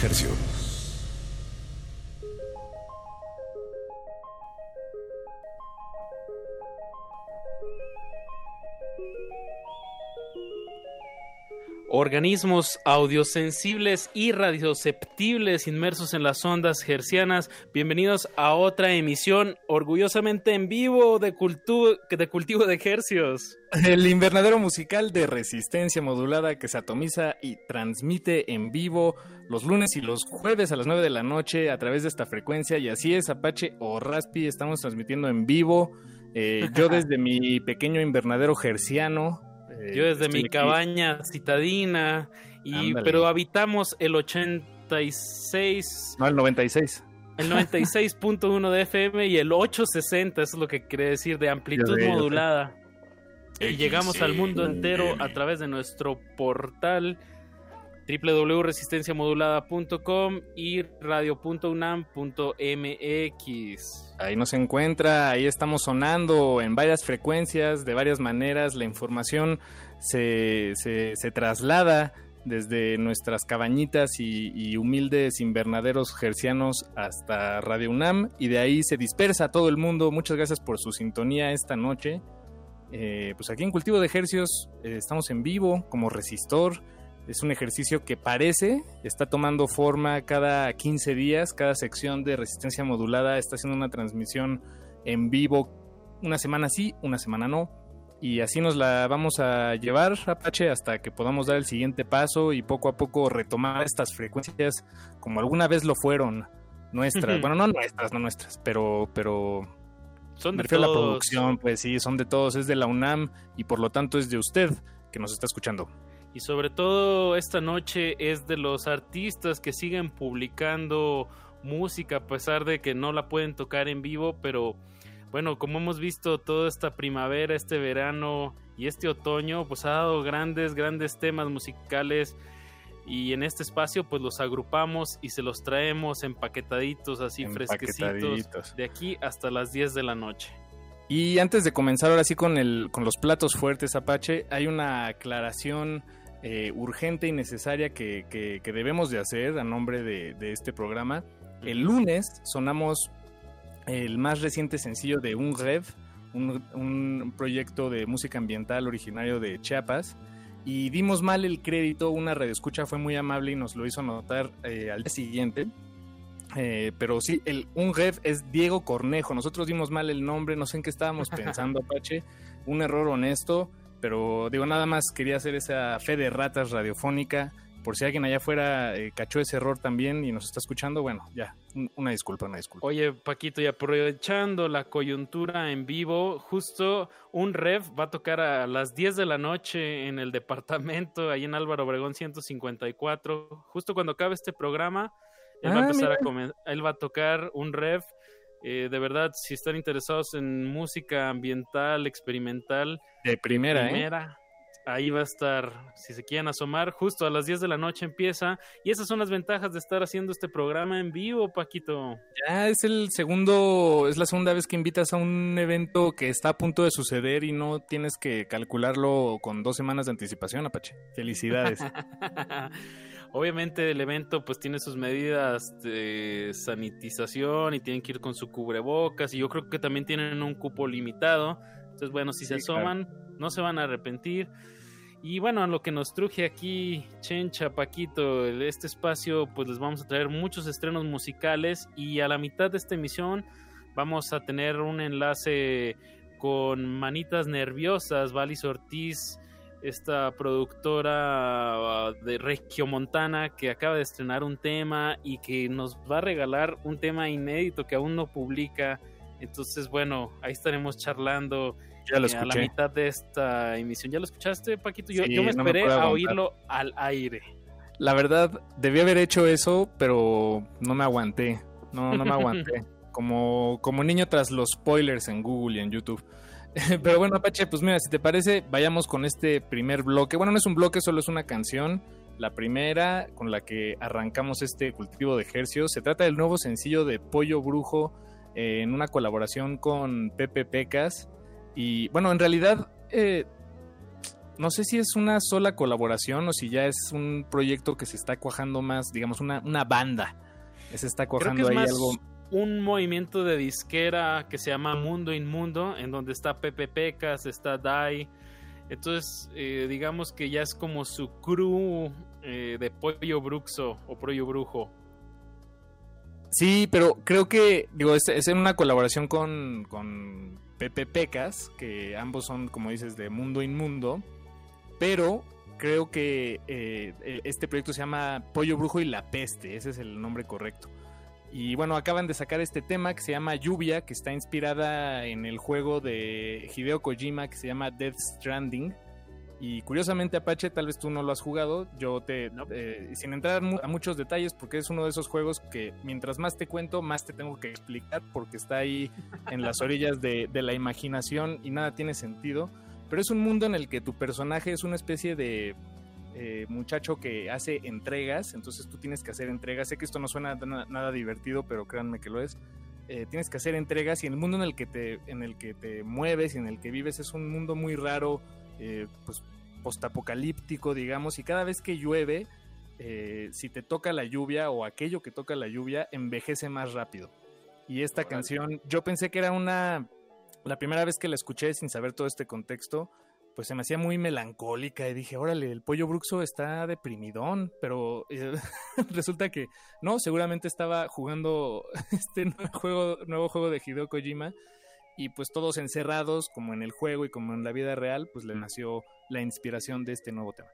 Cultivo Organismos audiosensibles y radioceptibles inmersos en las ondas hercianas, bienvenidos a otra emisión orgullosamente en vivo de, cultu de cultivo de hercios. El invernadero musical de resistencia modulada que se atomiza y transmite en vivo los lunes y los jueves a las 9 de la noche a través de esta frecuencia. Y así es, Apache o Raspi, estamos transmitiendo en vivo. Eh, yo desde mi pequeño invernadero herciano, yo desde mi cabaña citadina, y, pero habitamos el 86... No, el 96. El 96.1 de FM y el 860, eso es lo que quiere decir, de amplitud modulada. Y llegamos al mundo entero a través de nuestro portal www.resistenciamodulada.com y radio.unam.mx. Ahí nos encuentra, ahí estamos sonando en varias frecuencias, de varias maneras, la información se, se, traslada desde nuestras cabañitas y, humildes invernaderos gercianos hasta Radio UNAM y de ahí se dispersa todo el mundo. Muchas gracias por su sintonía esta noche. Eh, pues aquí en Cultivo de Hercios eh, estamos en vivo como resistor es un ejercicio que parece, está tomando forma cada 15 días, cada sección de resistencia modulada está haciendo una transmisión en vivo, una semana sí, una semana no. Y así nos la vamos a llevar, Apache, hasta que podamos dar el siguiente paso y poco a poco retomar estas frecuencias como alguna vez lo fueron nuestras. bueno, no nuestras, no nuestras, pero, pero son de todos. la producción, pues sí, son de todos, es de la UNAM y por lo tanto es de usted que nos está escuchando. Y sobre todo esta noche es de los artistas que siguen publicando música a pesar de que no la pueden tocar en vivo, pero bueno, como hemos visto toda esta primavera, este verano y este otoño, pues ha dado grandes, grandes temas musicales y en este espacio pues los agrupamos y se los traemos empaquetaditos así fresquecitos de aquí hasta las 10 de la noche. Y antes de comenzar ahora sí con, el, con los platos fuertes Apache, hay una aclaración eh, urgente y necesaria que, que, que, debemos de hacer a nombre de, de, este programa. El lunes sonamos el más reciente sencillo de Un Rev, un, un proyecto de música ambiental originario de Chiapas. Y dimos mal el crédito, una radioescucha fue muy amable y nos lo hizo notar eh, al día siguiente. Eh, pero sí, el, un rev es Diego Cornejo. Nosotros dimos mal el nombre, no sé en qué estábamos pensando, Apache. Un error honesto, pero digo, nada más quería hacer esa fe de ratas radiofónica. Por si alguien allá afuera eh, cachó ese error también y nos está escuchando, bueno, ya, una disculpa, una disculpa. Oye, Paquito, y aprovechando la coyuntura en vivo, justo un rev va a tocar a las 10 de la noche en el departamento, ahí en Álvaro Obregón 154. Justo cuando acabe este programa, él, va, a Ah, empezar a él va a tocar un rev. Eh, de verdad, si están interesados en música ambiental, experimental, De primera, ¿eh? ahí va a estar. Si se quieren asomar, justo a las 10 de la noche empieza. Y esas son las ventajas de estar haciendo este programa en vivo, Paquito. Ya es el segundo, es la segunda vez que invitas a un evento que está a punto de suceder y no tienes que calcularlo con dos semanas de anticipación, Apache. Felicidades. Obviamente el evento pues tiene sus medidas de sanitización y tienen que ir con su cubrebocas y yo creo que también tienen un cupo limitado. Entonces bueno, si se claro. asoman no se van a arrepentir. Y bueno, a lo que nos truje aquí, Chencha, Paquito, este espacio, pues les vamos a traer muchos estrenos musicales y a la mitad de esta emisión vamos a tener un enlace con Manitas Nerviosas, Valis Ortiz, esta productora uh, de Regiomontana que acaba de estrenar un tema y que nos va a regalar un tema inédito que aún no publica. Entonces, bueno, ahí estaremos charlando Ya lo eh, a la mitad de esta emisión. ¿Ya lo escuchaste, Paquito? Yo, Sí, yo me no me esperé a oírlo al aire. La verdad, debí haber hecho eso, pero no me aguanté. No, no me aguanté. Como, como niño tras los spoilers en Google y en YouTube. Pero bueno, Apache, pues mira, si te parece, vayamos con este primer bloque. Bueno, no es un bloque, solo es una canción. La primera con la que arrancamos este cultivo de ejercicios. Se trata del nuevo sencillo de Pollo Brujo eh, en una colaboración con Pepe Pecas. Y bueno, en realidad eh, no sé si es una sola colaboración o si ya es un proyecto que se está cuajando más, digamos, una, una banda. Se está Creo que cuajando es ahí más algo. Un movimiento de disquera que se llama Mundo Inmundo, en donde está Pepe Pecas, está Dai. Entonces, eh, digamos que ya es como su crew eh, de Pollo Bruxo o Pollo Brujo. Sí, pero creo que, digo, es, es en una colaboración con, con Pepe Pecas, que ambos son, como dices, de Mundo Inmundo, pero creo que eh, eh, este proyecto se llama Pollo Brujo y la Peste, ese es el nombre correcto. Y bueno, acaban de sacar este tema que se llama Lluvia, que está inspirada en el juego de Hideo Kojima que se llama Death Stranding. Y curiosamente, Apache, tal vez tú no lo has jugado. Yo te. eh, sin entrar a muchos detalles, porque es uno de esos juegos que mientras más te cuento, más te tengo que explicar, porque está ahí en las orillas de, de la imaginación y nada tiene sentido. Pero es un mundo en el que tu personaje es una especie de eh, muchacho que hace entregas, entonces tú tienes que hacer entregas. Sé que esto no suena na- nada divertido, pero créanme que lo es. Eh, tienes que hacer entregas y el mundo en el que te en el que te mueves y en el que vives es un mundo muy raro, eh, pues postapocalíptico, digamos, y cada vez que llueve, eh, si te toca la lluvia o aquello que toca la lluvia, envejece más rápido. Y esta canción, yo pensé que era una, la primera vez que la escuché sin saber todo este contexto, pues se me hacía muy melancólica y dije, órale, el pollo bruxo está deprimidón, pero resulta que no, seguramente estaba jugando este nuevo juego, nuevo juego de Hideo Kojima y pues todos encerrados como en el juego y como en la vida real, pues le nació la inspiración de este nuevo tema.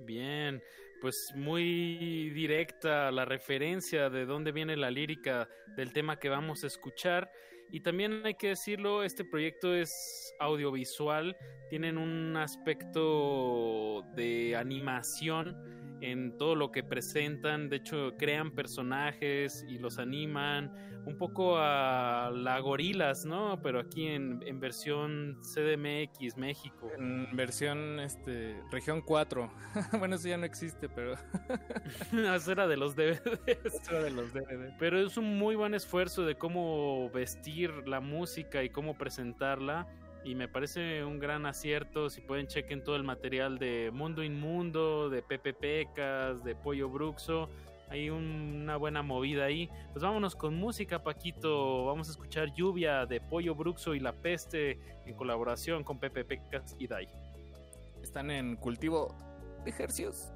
Bien, pues muy directa la referencia de dónde viene la lírica del tema que vamos a escuchar. Y también hay que decirlo, este proyecto es audiovisual, tienen un aspecto de animación en todo lo que presentan, de hecho crean personajes y los animan, un poco a la gorilas, ¿no? Pero aquí en, en versión CDMX México. En versión este región 4. bueno, eso ya no existe, pero Eso era de los DVDs. Eso era de los DVD. Pero es un muy buen esfuerzo de cómo vestir la música y cómo presentarla. Y me parece un gran acierto. Si pueden, chequen todo el material de Mundo Inmundo, de Pepe Pecas, de Pollo Bruxo. hay una buena movida ahí. Pues vámonos con música, Paquito. Vamos a escuchar Lluvia de Pollo Bruxo y La Peste en colaboración con Pepe Pecas y Dai. Están en cultivo de ejercicios.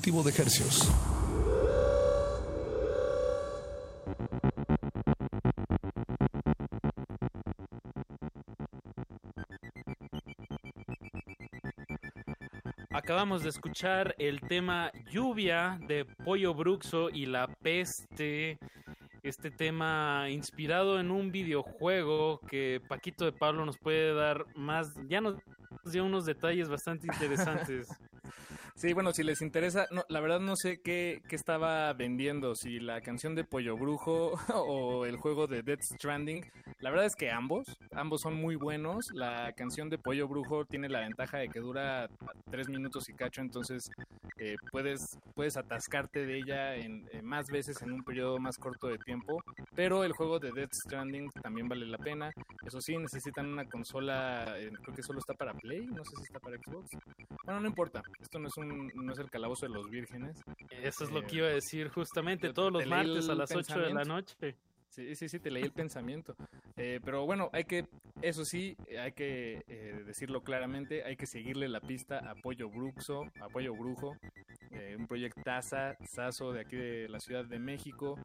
Cultivo de. Acabamos de escuchar el tema Lluvia de Pollo Bruxo y la peste. Este tema inspirado en un videojuego que Paquito de Pablo nos puede dar más, ya nos dio unos detalles bastante interesantes. Sí, bueno, si les interesa, la verdad no sé qué, qué, estaba vendiendo, si la canción de Pollo Brujo o el juego de Death Stranding. La verdad es que ambos, ambos son muy buenos. La canción de Pollo Brujo tiene la ventaja de que dura tres minutos y cacho, entonces eh, puedes, puedes atascarte de ella en, eh, más veces en un periodo más corto de tiempo. Pero el juego de Death Stranding también vale la pena. Eso sí, necesitan una consola, eh, creo que solo está para Play, no sé si está para Xbox. Bueno, no importa, esto no es un no es el calabozo de los vírgenes. Eso es lo que iba a decir justamente todos los martes a las 8 de la noche. Sí, sí, sí, te leí el pensamiento. Eh, pero bueno, hay que, eso sí, hay que eh, decirlo claramente, hay que seguirle la pista a Pollo Bruxo, a Pollo Brujo, eh, un proyectaza, saso de aquí de la Ciudad de México.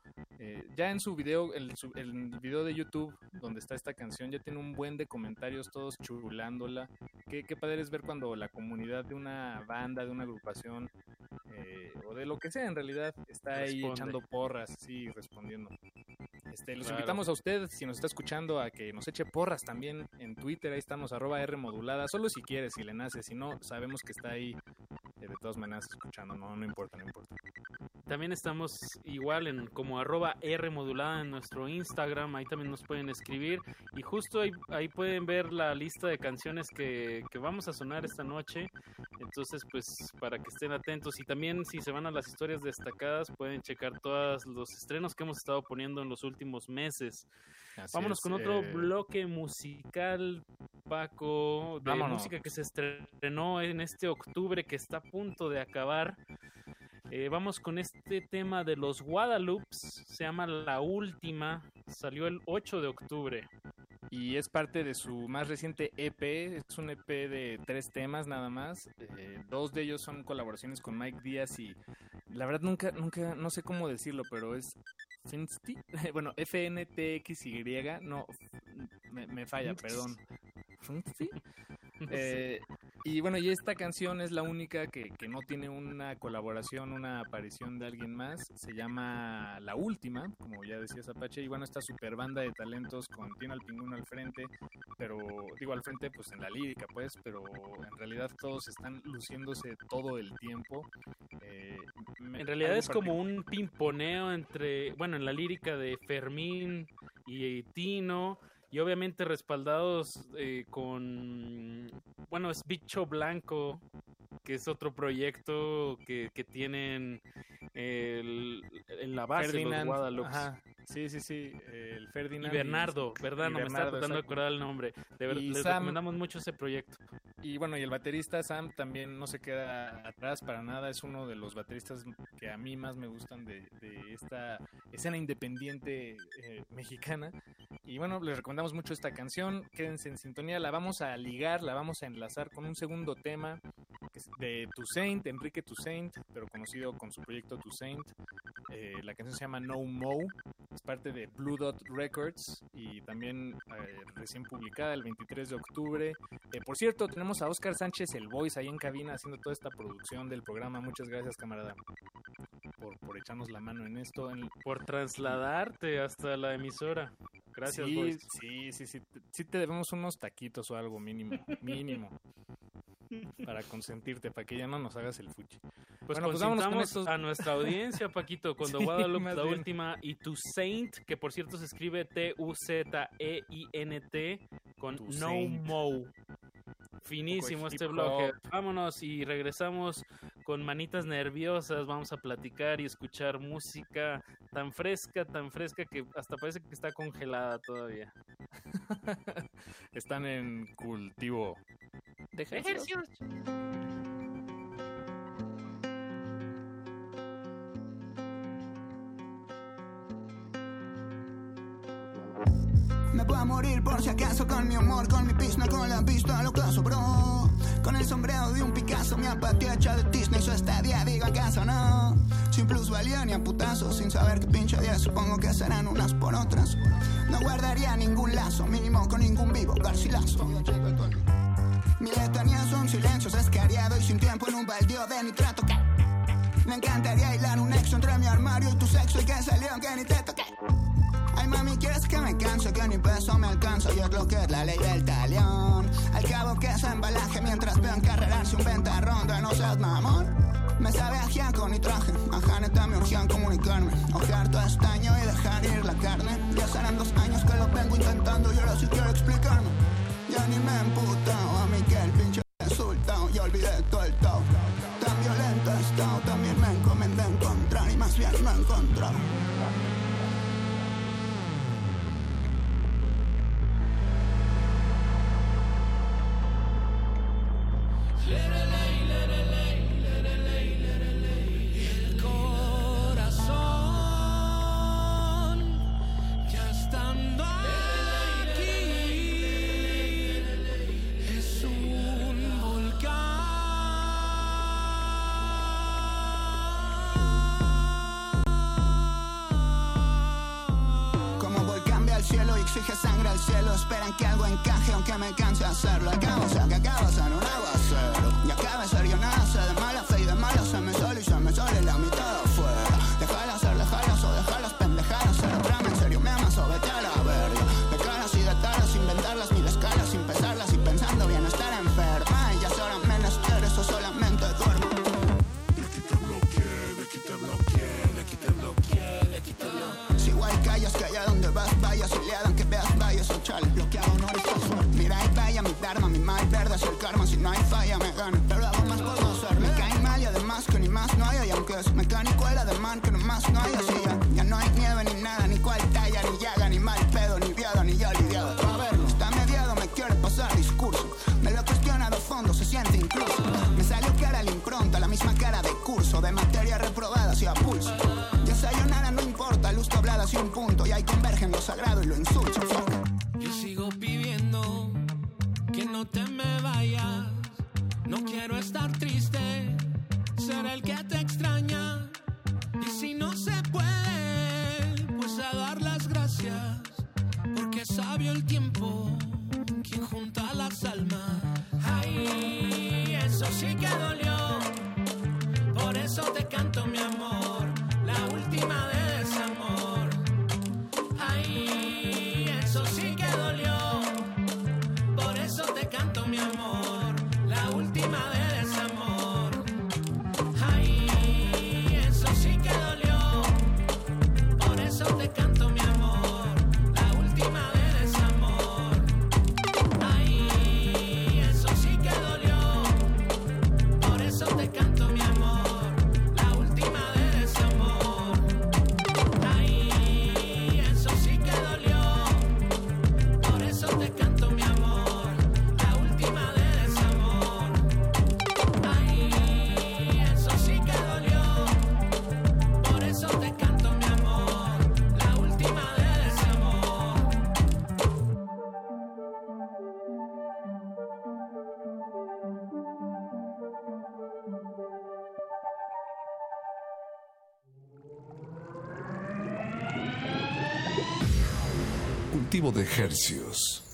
ya en su video, el, el, video de YouTube donde está esta canción, ya tiene un buen de comentarios todos chulándola. Qué, qué padre es ver cuando la comunidad de una banda, de una agrupación, o de lo que sea en realidad, está ahí echando porras, sí, respondiendo. Este, los invitamos a usted, si nos está escuchando, a que nos eche porras también en Twitter. Ahí estamos, arroba R modulada. Solo si quiere, si le nace. Si no, sabemos que está ahí eh, de todas maneras escuchando. No, no importa, no importa. También estamos igual en como arroba R modulada en nuestro Instagram. Ahí también nos pueden escribir. Y justo ahí, ahí pueden ver la lista de canciones que, que vamos a sonar esta noche. Entonces, pues para que estén atentos y también si se van a las historias destacadas pueden checar todos los estrenos que hemos estado poniendo en los últimos meses. Vámonos con otro eh. bloque musical, Paco, de Vámonos. música que se estrenó en este octubre que está a punto de acabar. Eh, vamos con este tema de los Guadalupes, se llama La Última, salió el 8 de octubre. Y es parte de su más reciente EP, es un EP de tres temas nada más. Eh, dos de ellos son colaboraciones con Mike Díaz y la verdad nunca, nunca, no sé cómo decirlo, pero es bueno, F-N-T-X-Y, no, me, me falla, perdón. Eh, y bueno, y esta canción es la única que, que no tiene una colaboración, una aparición de alguien más. Se llama La Última, como ya decía Apache. Y bueno, esta super banda de talentos con Tiene al Pingüino al frente, pero digo al frente pues en la lírica pues, pero en realidad todos están luciéndose todo el tiempo. Eh, me- En realidad es como un pimponeo entre, bueno, en la lírica de Fermín y Tino, y obviamente respaldados eh, con, bueno, es Bicho Blanco, que es otro proyecto que, que tienen el, en la base Ferdinand, los Guadalupe. ajá, sí, sí, sí, el Y Ferdinand. Bernardo, ¿verdad? y No me está Bernardo, tratando de acordar el nombre. De ver- Y les Sam- recomendamos mucho ese proyecto. Y bueno, y el baterista Sam también no se queda atrás para nada, es uno de los bateristas que a mí más me gustan de, de esta escena independiente eh, mexicana. Y bueno, les recomendamos mucho esta canción, quédense en sintonía, la vamos a ligar, la vamos a enlazar con un segundo tema que es de Toussaint, Enrique Toussaint, pero conocido con su proyecto Toussaint. Eh, la canción se llama No Mo, es parte de Blue Dot Records y también eh, recién publicada el 23 de octubre. Eh, por cierto, tenemos a Oscar Sánchez, el voice, ahí en cabina haciendo toda esta producción del programa. Muchas gracias, camarada, por, echarnos la mano en esto. Por trasladarte hasta la emisora. Gracias, sí, sí, sí, sí, sí te debemos unos taquitos o algo mínimo, mínimo. Para consentirte, para que ya no nos hagas el fuchi. Pues Bueno, pues con estos- a nuestra audiencia, Paquito, con The Sí, Guadalupe, la bien. última, y Tu Saint, que por cierto se escribe T-U-Z-E-I-N-T, con Tu No Saint. Mo. Finísimo Un poco de este hip bloque. Vámonos y regresamos con manitas nerviosas. Vamos a platicar y escuchar música tan fresca, tan fresca que hasta parece que está congelada todavía. Están en cultivo. De ejercicios. Me puedo morir por si acaso con mi humor, con mi pista, con la pista, lo caso, bro. Con el sombrero de un Picasso, mi apatía hecha de Disney, su estadía, digo acaso no. Sin plusvalía ni a sin saber qué pinche día, supongo que serán unas por otras. No guardaría ningún lazo, mínimo con ningún vivo, garcilazo. Mi letanía son silencios, escariado y sin tiempo en un baldío de nitrato me encantaría hilar un nexo entre mi armario y tu sexo y que salió que ni te toqué. Ay mami, quieres que me canse, que ni peso me alcanza y es lo que es la ley del talión. Al cabo que es embalaje mientras veo encarrerarse un ventarrón no seas mamón. Me sabe a giaco ni traje, ajá neta me urgían comunicarme. Ojear todo estaño y dejar ir la carne. Ya serán dos años que lo vengo intentando y ahora sí quiero explicarme. Ya ni me he emputado a mí que el pinche resultado, ya olvidé todo el tao. Tan violento he estado, también me encomendé a encontrar y más bien no he encontrado. De hercios.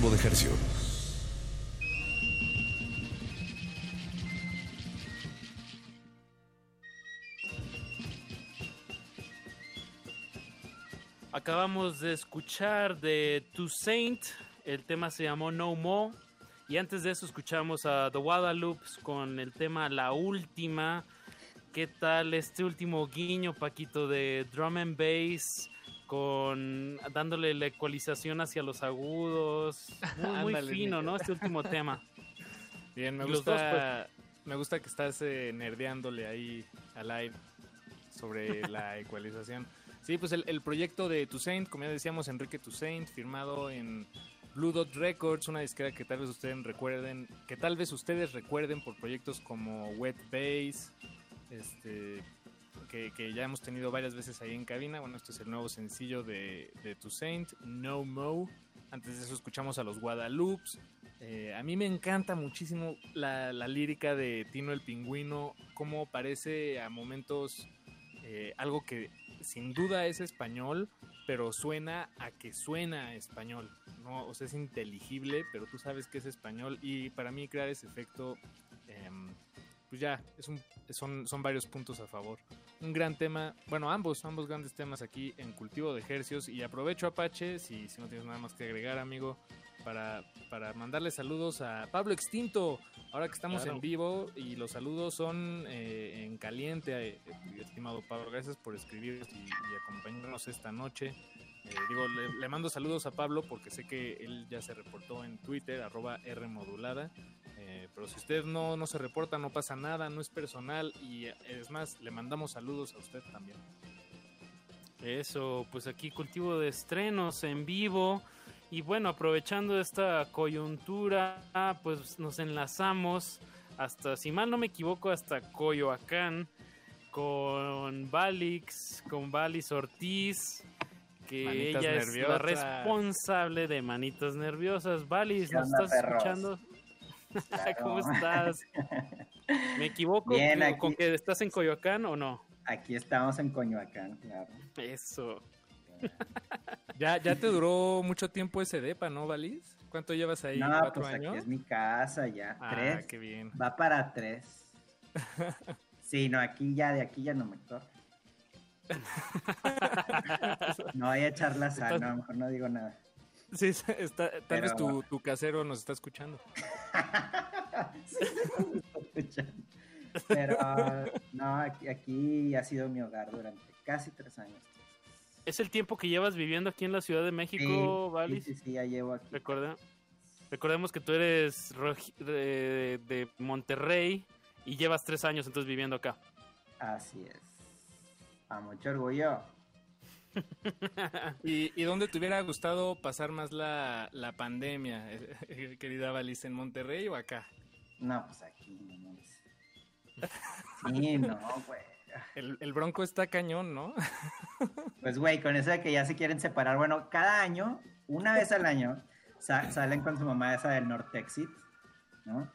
De ejercio. Acabamos de escuchar de Toussaint, el tema se llamó No More. Y antes de eso escuchamos a The Guadalupe con el tema La Última. ¿Qué tal este último guiño, Paquito, de drum and bass? Con dándole la ecualización hacia los agudos. Muy, muy Ándale, fino. ¿no? Este último tema. Bien, me los gusta, dos, pues. me gusta que estás eh, nerdeándole ahí al aire sobre la ecualización. Sí, pues el, el proyecto de Toussaint, como ya decíamos, Enrique Toussaint, firmado en Blue Dot Records, una disquera que tal vez ustedes recuerden, que tal vez ustedes recuerden por proyectos como Wet Bass, este, que, que ya hemos tenido varias veces ahí en cabina. Bueno, este es el nuevo sencillo de, de Toussaint, No Mo. Antes de eso escuchamos a los Guadalupes. Eh, a mí me encanta muchísimo la, la lírica de Tino el Pingüino, cómo parece a momentos eh, algo que sin duda es español, pero suena a que suena español. ¿no? O sea, es inteligible, pero tú sabes que es español y para mí crear ese efecto, em, pues ya, es un, son, son varios puntos a favor. Un gran tema, bueno, ambos, ambos grandes temas aquí en Cultivo de Ejercios y aprovecho Apache, si, si no tienes nada más que agregar, amigo, para, para mandarle saludos a Pablo Extinto, ahora que estamos Claro. en vivo y los saludos son eh, en caliente, eh, estimado Pablo, gracias por escribirnos y, y acompañarnos esta noche. Eh, digo, le, le mando saludos a Pablo porque sé que él ya se reportó en Twitter, arroba Rmodulada. Eh, pero si usted no, no se reporta, no pasa nada, no es personal y eh, es más, le mandamos saludos a usted también. Eso, pues aquí cultivo de estrenos en vivo. Y bueno, aprovechando esta coyuntura, pues nos enlazamos hasta, si mal no me equivoco, hasta Coyoacán con Valix, con Valis Ortiz, que Manitas ella es la responsable de Manitas Nerviosas. Valis, ¿Qué ¿nos estás perros? escuchando? Claro. ¿Cómo estás? ¿Me equivoco Bien, con- aquí- con que estás en Coyoacán o no? Aquí estamos en Coyoacán, claro. Eso. Ya, ya te duró mucho tiempo ese depa, ¿no, Valis? ¿Cuánto llevas ahí? no, ¿Cuatro pues años? aquí es mi casa ya. Ah, tres. qué bien. Va para tres. Sí, no, aquí ya, de aquí ya no me corre. No voy a echar la sal, no, mejor no digo nada. Sí, está, tal Pero- vez tu, tu casero nos está escuchando. Pero no, aquí, aquí ha sido mi hogar durante casi tres años. ¿Es el tiempo que llevas viviendo aquí en la Ciudad de México, Sí, Valis? Sí, sí, sí, ya llevo aquí. Recuerda, recordemos que tú eres de Monterrey y llevas tres años entonces viviendo acá. Así es. A mucho orgullo. ¿Y, y dónde te hubiera gustado pasar más la, la pandemia, eh, querida Valis, en Monterrey o acá? No, pues aquí, no mames. Sí, no, güey. El, el bronco está cañón, ¿no? Pues, güey, con eso de que ya se quieren separar. Bueno, cada año, una vez al año, sa- salen con su mamá esa del Nortexit, ¿no?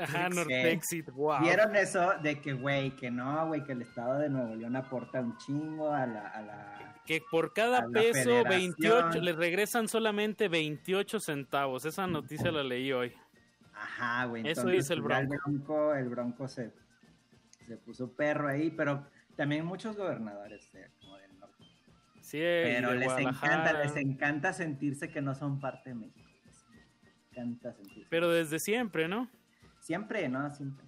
Ajá, Que- Nortexit, wow. ¿Vieron eso de que, güey, que no, güey, que el Estado de Nuevo León aporta un chingo a la... A la... Que por cada peso, federación? 28, le regresan solamente 28 centavos. Esa noticia la leí hoy. Ajá, güey. Eso dice el pues, Bronco. El Bronco se, se puso perro ahí, pero también muchos gobernadores de- como del norte. Sí, Pero de les encanta, les encanta sentirse que no son parte de México. Les encanta sentirse. Pero desde siempre, ¿no? Siempre, ¿no? Siempre.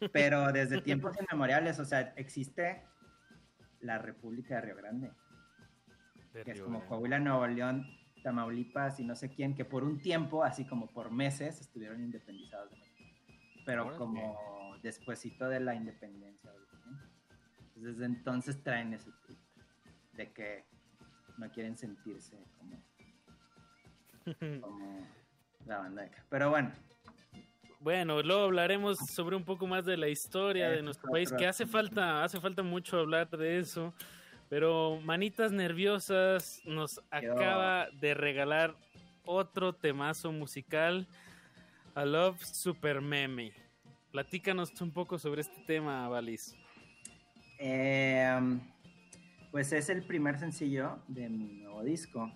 Pero desde tiempos inmemoriales, o sea, existe la República de Río Grande, De que es como Grande. Coahuila, Nuevo León, Tamaulipas y no sé quién, que por un tiempo, así como por meses, estuvieron independizados de México. Pero como despuesito de la independencia. Pues desde entonces traen ese trip de que no quieren sentirse como, como la banda de acá. Pero bueno, Bueno, luego hablaremos sobre un poco más de la historia de nuestro es país, que hace falta, hace falta mucho hablar de eso. Pero Manitas Nerviosas nos acaba de regalar otro temazo musical, A Love Super Meme. Platícanos un poco sobre este tema, Valis. Eh, pues es el primer sencillo de mi nuevo disco.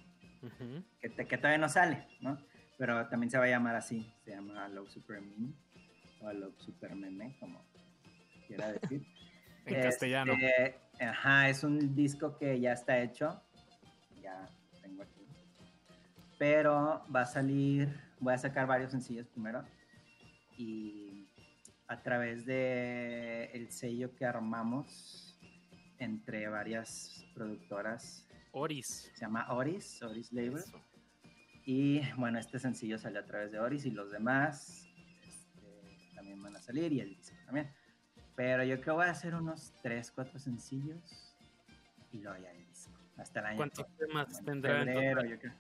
que, te- que todavía no sale, ¿no? Pero también se va a llamar así, se llama Love Super Meme o Love Super Meme, como quiera decir. En castellano. Este, Ajá, es un disco que ya está hecho, ya tengo aquí. Pero va a salir, voy a sacar varios sencillos primero y a través de el sello que armamos entre varias productoras. Oris. Se llama Oris, Oris Label. Y bueno, este sencillo salió a través de Oris y los demás este, también van a salir y el disco también. Pero yo creo que voy a hacer unos 3, 4 sencillos y luego ya el disco. Hasta el año. ¿Cuántos temas bueno, yo creo.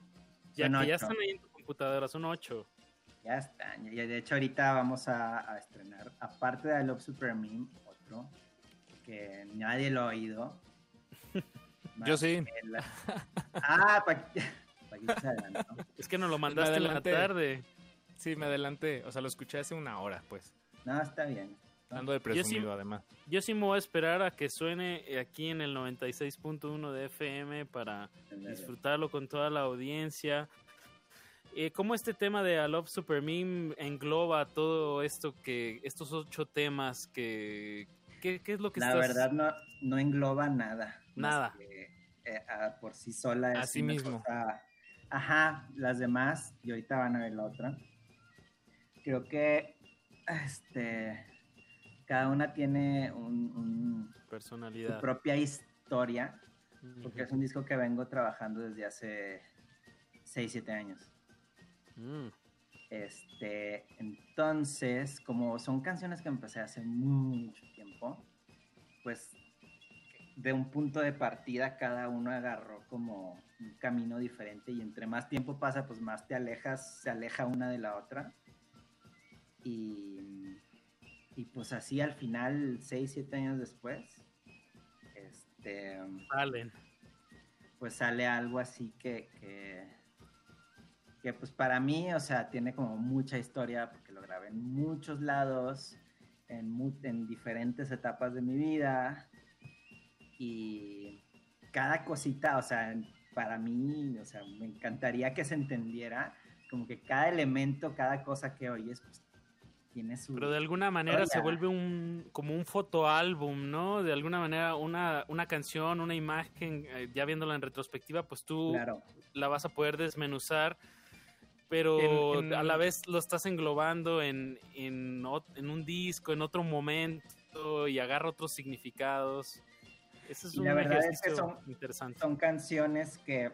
Ya que ya están ahí en tu computadora, son ocho. Ya están. Y de hecho, ahorita vamos a, a estrenar, aparte de I Love Super Meme, otro que nadie lo ha oído. Yo sí. la- Ah, pa- Es que nos lo mandaste en la tarde. Sí, me adelanté. O sea, lo escuché hace una hora, pues. No, está bien. Ando de Yo sí- presumido, además. Yo sí me voy a esperar a que suene aquí en el 96.1 de FM para disfrutarlo con toda la audiencia. Eh, ¿Cómo este tema de I Love Super Meme engloba todo esto que, estos ocho temas que, ¿qué, qué es lo que La estás- verdad no, no engloba nada. Nada. que, eh, por sí sola es Así una mismo. cosa- Ajá, las demás, y ahorita van a ver la otra. Creo que este cada una tiene un, un- Personalidad. su propia historia, porque es un disco que vengo trabajando desde hace 6, 7 años. Mm. Este, entonces, como son canciones que empecé hace mucho tiempo, pues de un punto de partida cada uno agarró como un camino diferente y entre más tiempo pasa, pues más te alejas, se aleja una de la otra. Y, y pues así al final, 6, 7 años después, este, Salen. pues sale algo así que, que, que, pues para mí, o sea, tiene como mucha historia porque lo grabé en muchos lados, en, en diferentes etapas de mi vida y cada cosita, o sea, para mí, o sea, me encantaría que se entendiera como que cada elemento, cada cosa que oyes, pues tiene su... Pero de alguna manera se vuelve un como un fotoálbum, ¿no? De alguna manera una, una canción, una imagen, eh, ya viéndola en retrospectiva, pues tú Claro. la vas a poder desmenuzar, pero En- en- a la vez lo estás englobando en, en un disco, en otro momento y agarra otros significados. Ese es Y un la verdad es que son, interesante. son canciones que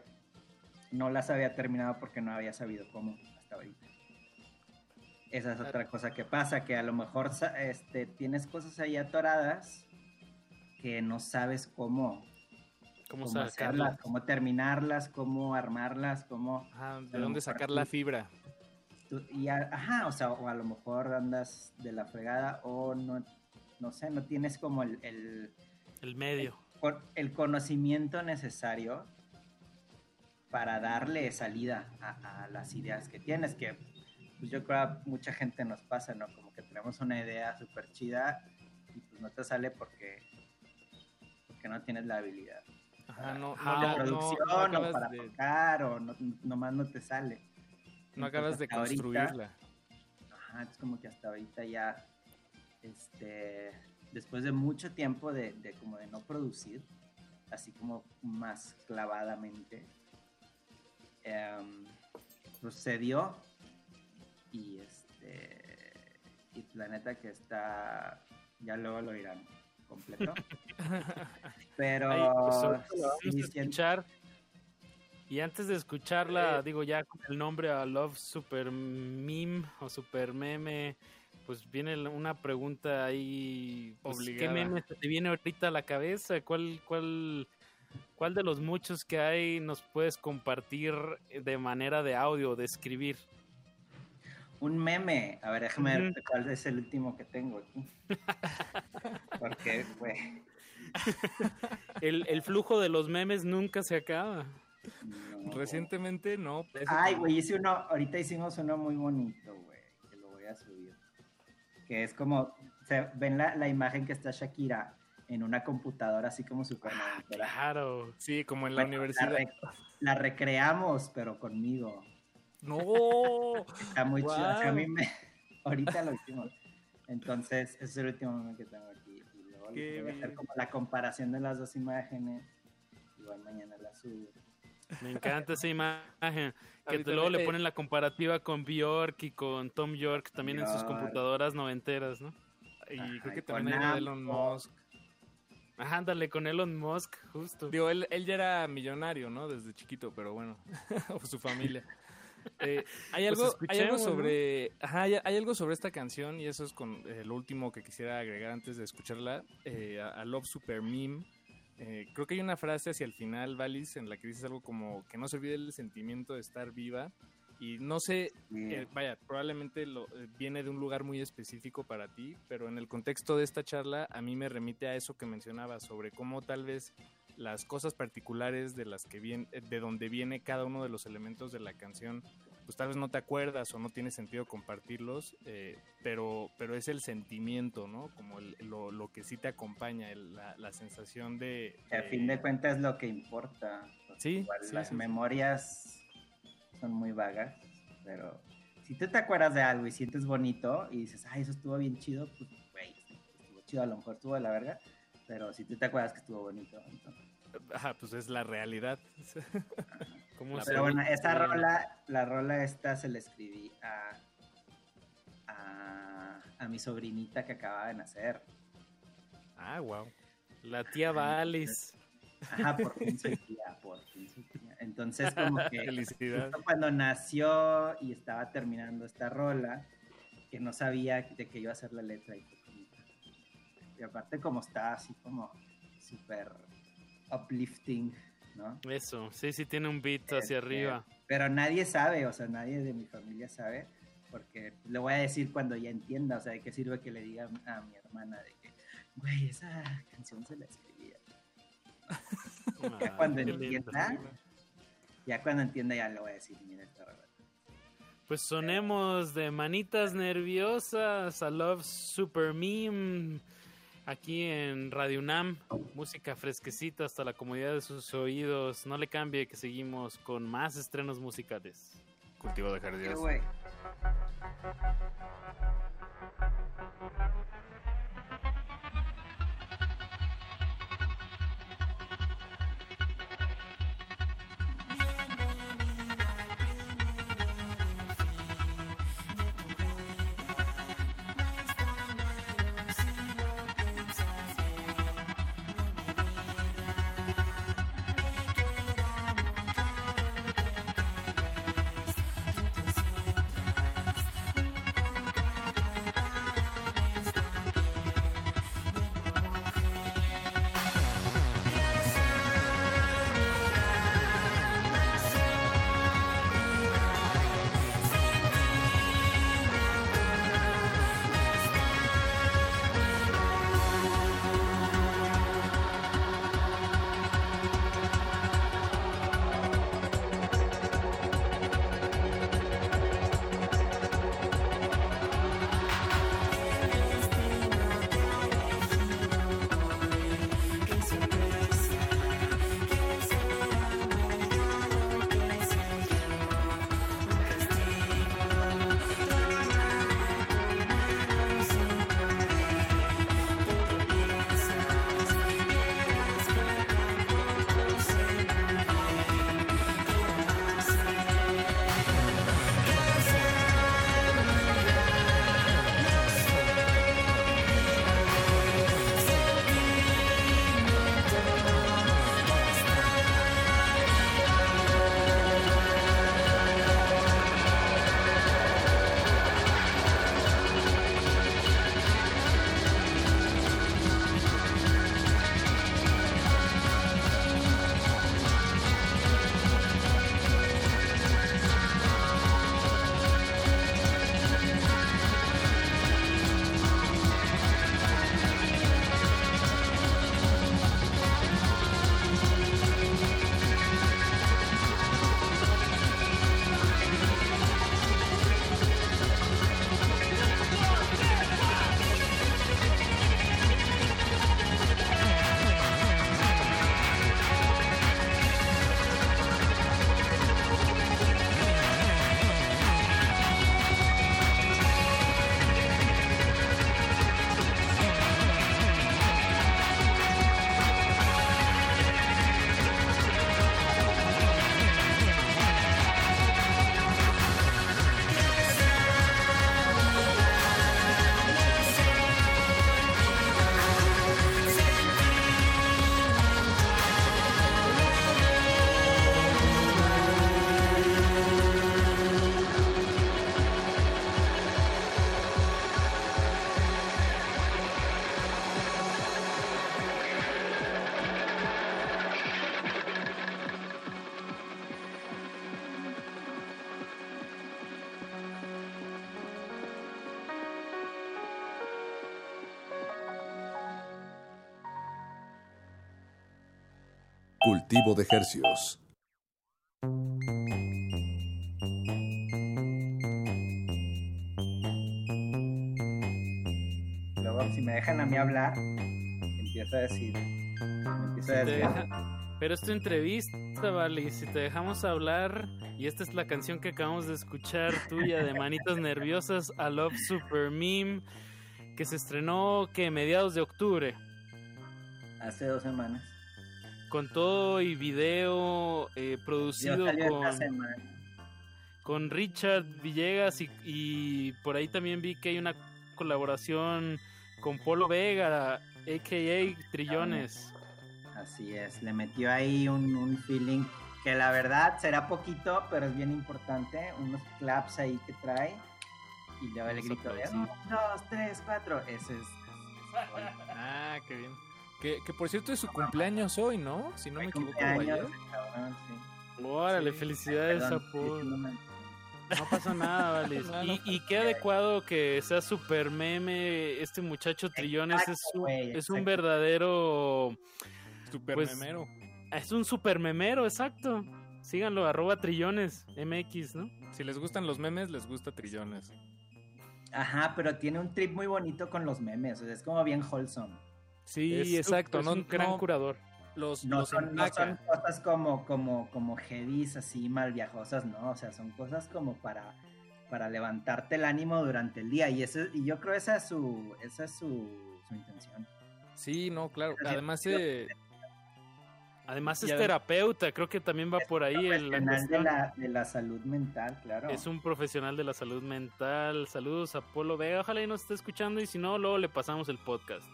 no las había terminado porque no había sabido cómo hasta ahorita. Esa es otra cosa que pasa, que a lo mejor este, tienes cosas ahí atoradas que no sabes cómo, ¿Cómo cómo hacerlas, cómo terminarlas, cómo armarlas, cómo... Ajá, ¿De dónde sacar tú- la fibra? tú- y a- ajá, o sea, o a lo mejor andas de la fregada o no, no sé, no tienes como el, el, El medio. Con- el conocimiento necesario para darle salida a, a las ideas que tienes, que pues yo creo a mucha gente nos pasa, ¿no? Como que tenemos una idea súper chida y pues no te sale porque, porque no tienes la habilidad. Ajá, no, Para no, la no, producción no o para de- tocar o no, nomás no te sale. No acabas de ahorita- construirla. Ajá, es como que hasta ahorita ya, este, después de mucho tiempo de, de como de no producir, así como más clavadamente, em, sucedió y este, y la neta que está, ya luego lo irán completo. Pero Ahí, pues, sí, escuchar. Y antes de escucharla, digo ya con el nombre a Love Super Meme o Super Meme, pues viene una pregunta ahí. pues, ¿Qué Obligada. meme se te viene ahorita a la cabeza? ¿Cuál, cuál, ¿Cuál de los muchos que hay nos puedes compartir de manera de audio, de escribir? Un meme. A ver, déjame ver cuál es el último que tengo aquí. Porque, güey. El, el flujo de los memes nunca se acaba. Recientemente no. Ay, güey, hice uno. Ahorita hicimos uno muy bonito, güey. Que lo voy a subir. Que es como. Se, ven la, la imagen que está Shakira en una computadora así como super ah, Claro, sí, como en la universidad. La, recreamos, pero conmigo. No. Está muy chido. a mí me, ahorita lo hicimos. Entonces, ese es el último momento que tengo aquí. Y luego voy a hacer como la comparación de las dos imágenes. Igual mañana la subo. Me encanta esa imagen. Que luego le ponen la comparativa con Bjork y con Tom York también en sus computadoras noventeras, ¿no? Y creo que también hay Elon Musk. Ajá, ándale, con Elon Musk, justo. Digo, él, él ya era millonario, ¿no? Desde chiquito, pero bueno, o su familia. Eh, hay, pues algo, hay algo sobre ajá, hay, algo sobre esta canción y eso es con eh, lo último que quisiera agregar antes de escucharla eh, a, Love Super Meme creo que hay una frase hacia el final Valis en la que dices algo como que no se olvide el sentimiento de estar viva. Y no sé, eh, vaya, probablemente lo, eh, viene de un lugar muy específico para ti, pero en el contexto de esta charla a mí me remite a eso que mencionaba sobre cómo tal vez las cosas particulares de las que viene, de donde viene cada uno de los elementos de la canción, pues tal vez no te acuerdas o no tiene sentido compartirlos, eh, pero, pero es el sentimiento, ¿no? Como lo, lo, que sí te acompaña, la, la, sensación de, A fin de cuentas es lo que importa. Sí, las memorias son muy vagas, pero si tú te acuerdas de algo y sientes bonito y dices, ay, eso estuvo bien chido, pues, güey, estuvo chido, a lo mejor estuvo de la verga, pero si tú te acuerdas que estuvo bonito, entonces... Ajá, pues es la realidad. Pero bueno, esta rola, la rola esta se la escribí a, a, a mi sobrinita que acaba de nacer. Ah, wow. La tía Valis. Ajá, por fin soy tía, por fin soy tía. Entonces, como que cuando nació y estaba terminando esta rola, que no sabía de qué iba a ser la letra. Y, y aparte, como está así como súper uplifting, ¿no? Eso, sí, sí tiene un beat hacia este, arriba. Pero nadie sabe, o sea, nadie de mi familia sabe, porque le voy a decir cuando ya entienda, o sea, de qué sirve que le diga a mi hermana de que, güey, esa canción se la escribía ya cuando entienda, ya cuando entienda ya lo voy a decir, mira esta Pues sonemos de manitas nerviosas a Love Super Meme aquí en Radio UNAM, música fresquecita hasta la comodidad de sus oídos. No le cambie que seguimos con más estrenos musicales. Cultivo de jardines. Cultivo de Hercios. Luego, si me dejan a mí hablar, empiezo a decir. Empiezo a decir. deja- Pero es tu entrevista, vale, y si te dejamos hablar, y esta es la canción que acabamos de escuchar tuya de Manitas Nerviosas, a Love Super Meme, que se estrenó que mediados de octubre, Hace dos semanas. Con todo y video eh, producido con, con Richard Villegas y, y por ahí también vi que hay una colaboración con Polo Vega, a.k.a. Trillones. Así es, le metió ahí un, un feeling que la verdad será poquito, pero es bien importante. Unos claps ahí que trae. Y luego el grito de aplausos. uno, dos, tres, cuatro. Ese es. Ah, qué bien. Que, que por cierto es su cumpleaños hoy, ¿no? Si no me equivoco, ayer. Órale, Sí. felicidades Perdón, a Paul. sí, no pasa nada, Valis. No, no y, qué adecuado que sea super meme. Este muchacho Trillones es un, es un verdadero. Super pues, memero. Es un super memero, exacto. Síganlo, arroba Trillones MX, ¿no? Si les gustan los memes, les gusta Trillones. Ajá, pero tiene un trip muy bonito con los memes. O sea, es como bien wholesome. Sí, Es- exacto. es no, un gran no- curador. Los, No los son, no son cosas como, como, como heavies, así mal viajosas, no. O sea, son cosas como para, para levantarte el ánimo durante el día. Y eso, y yo creo esa es su, esa es su, su intención. Sí, no, claro. Pero Además, eh, Además es terapeuta, creo que también va por ahí el- la Profesional de la, de la salud mental, claro. Es un profesional de la salud mental. Saludos a Polo Vega. Ojalá y nos esté escuchando y si no, luego le pasamos el podcast.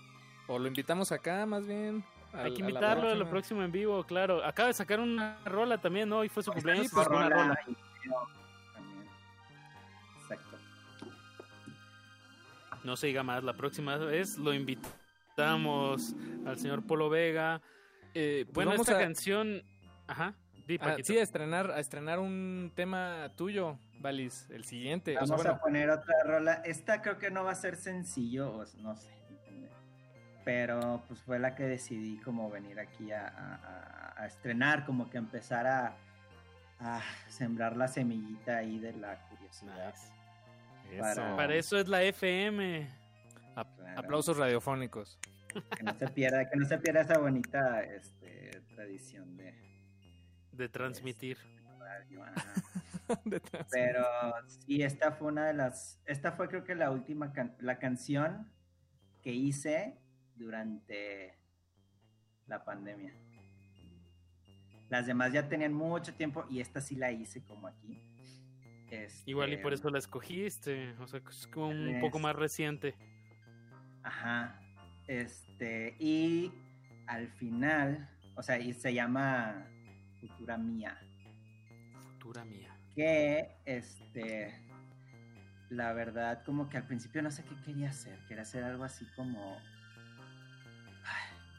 O lo invitamos acá, más bien. Hay que invitarlo a lo próximo en vivo, claro. Acaba de sacar una rola también, ¿no? Hoy fue su cumpleaños. Pues una rola y. Exacto. No se diga más, la próxima vez lo invitamos al señor Polo Vega. Eh, pues Bueno, vamos esta a- canción... Ajá, di, Ah, sí, a estrenar, a estrenar un tema tuyo, Valis, el siguiente. O Vamos sea, bueno, a poner otra rola. Esta creo que no va a ser sencillo, no sé. Pero pues fue la que decidí como venir aquí a, a- a- a estrenar, como que empezar a, a sembrar la semillita ahí de la curiosidad. Para, Para eso es la FM. Claro. aplausos radiofónicos. que no se pierda, que no se pierda esa bonita este, tradición de De transmitir. Pero sí, esta fue una de las. Esta fue, creo que, la última. can- la canción que hice durante la pandemia. Las demás ya tenían mucho tiempo y esta sí la hice como aquí. Este, Igual y por eso la escogiste. O sea, es como un Es- poco más reciente. Ajá. Este, y al final, o sea, y se llama Futura Mía. Futura mía. que este la verdad como que al principio no sé qué quería hacer quería hacer algo así como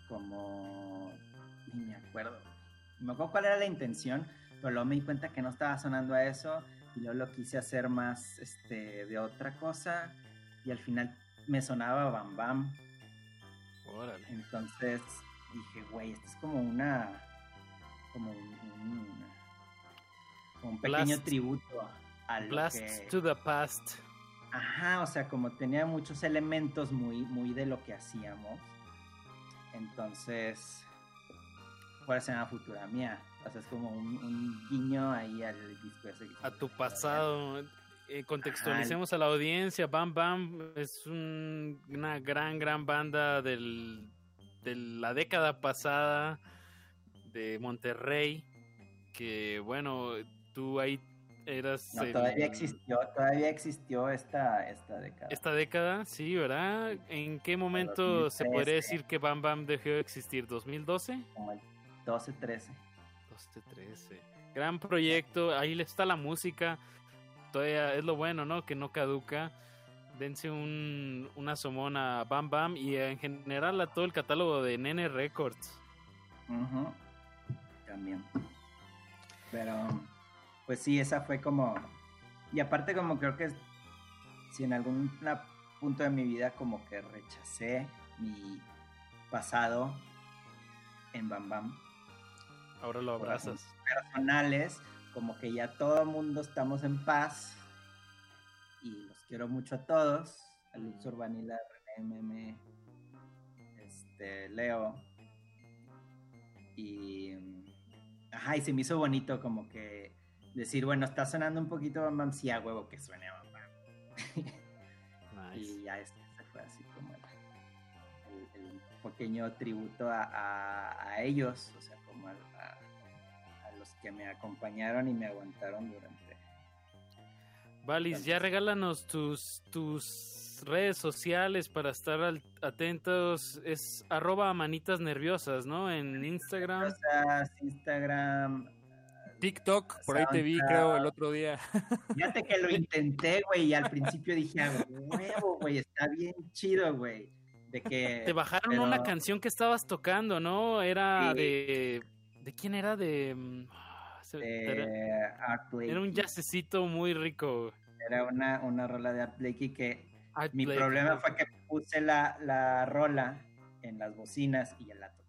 como ni me acuerdo me acuerdo cuál era la intención pero luego me di cuenta que no estaba sonando a eso y luego lo quise hacer más este de otra cosa y al final me sonaba Bam Bam Órale. entonces dije güey esto es como una como un, un- como un pequeño Blast. tributo a lo Blast que to the past. Ajá, o sea, como tenía muchos elementos muy, muy de lo que hacíamos. Entonces, por eso se llama Futura Mía. O sea, es como un, un guiño ahí al disco ese. A tu pasado. Eh, contextualicemos a la audiencia. Bam Bam es un- una gran, gran banda del, de la década pasada de Monterrey. Que bueno, tú ahí eras. No, el- todavía existió, todavía existió esta, esta década. Esta década, sí, ¿verdad? ¿En qué momento se 2013. podría decir que Bam Bam dejó de existir? ¿2012? Como el 12, 13. 12, 13. Gran proyecto, ahí está la música. Todavía es lo bueno, ¿no? Que no caduca. Dense un, una asomón a Bam Bam y en general a todo el catálogo de Nene Records. También. Pero, pues sí, esa fue como... Y aparte como creo que si en algún punto de mi vida como que rechacé mi pasado en Bam Bam, Ahora lo abrazas. Personales, como que ya todo el mundo estamos en paz y los quiero mucho a todos. A Luxor Vanilla, René MM, este, Leo. Y. Ajá, y se me hizo bonito como que decir, bueno, está sonando un poquito Bam Bam, sí, a huevo que suene Bam Bam. Y ya este, este fue así como el, el- el pequeño tributo a, a- a ellos, o sea, como a, a- los que me acompañaron y me aguantaron durante Valis, ya regálanos tus, tus redes sociales para estar al- atentos. Es arroba manitas nerviosas, ¿no? En Instagram. Instagram, TikTok, por ahí te vi, creo, el otro día. Fíjate que lo intenté, güey, y al principio dije, "A huevo, güey, está bien chido, güey. De que... Te bajaron pero- una canción que estabas tocando, ¿no? Era Sí. de... ¿De quién era? De... mm, de era, Art Blakey. era un jazzecito muy rico. Era una, una rola de Art Blakey que Art mi Blakey. problema fue que puse la, la rola en las bocinas y ya la toqué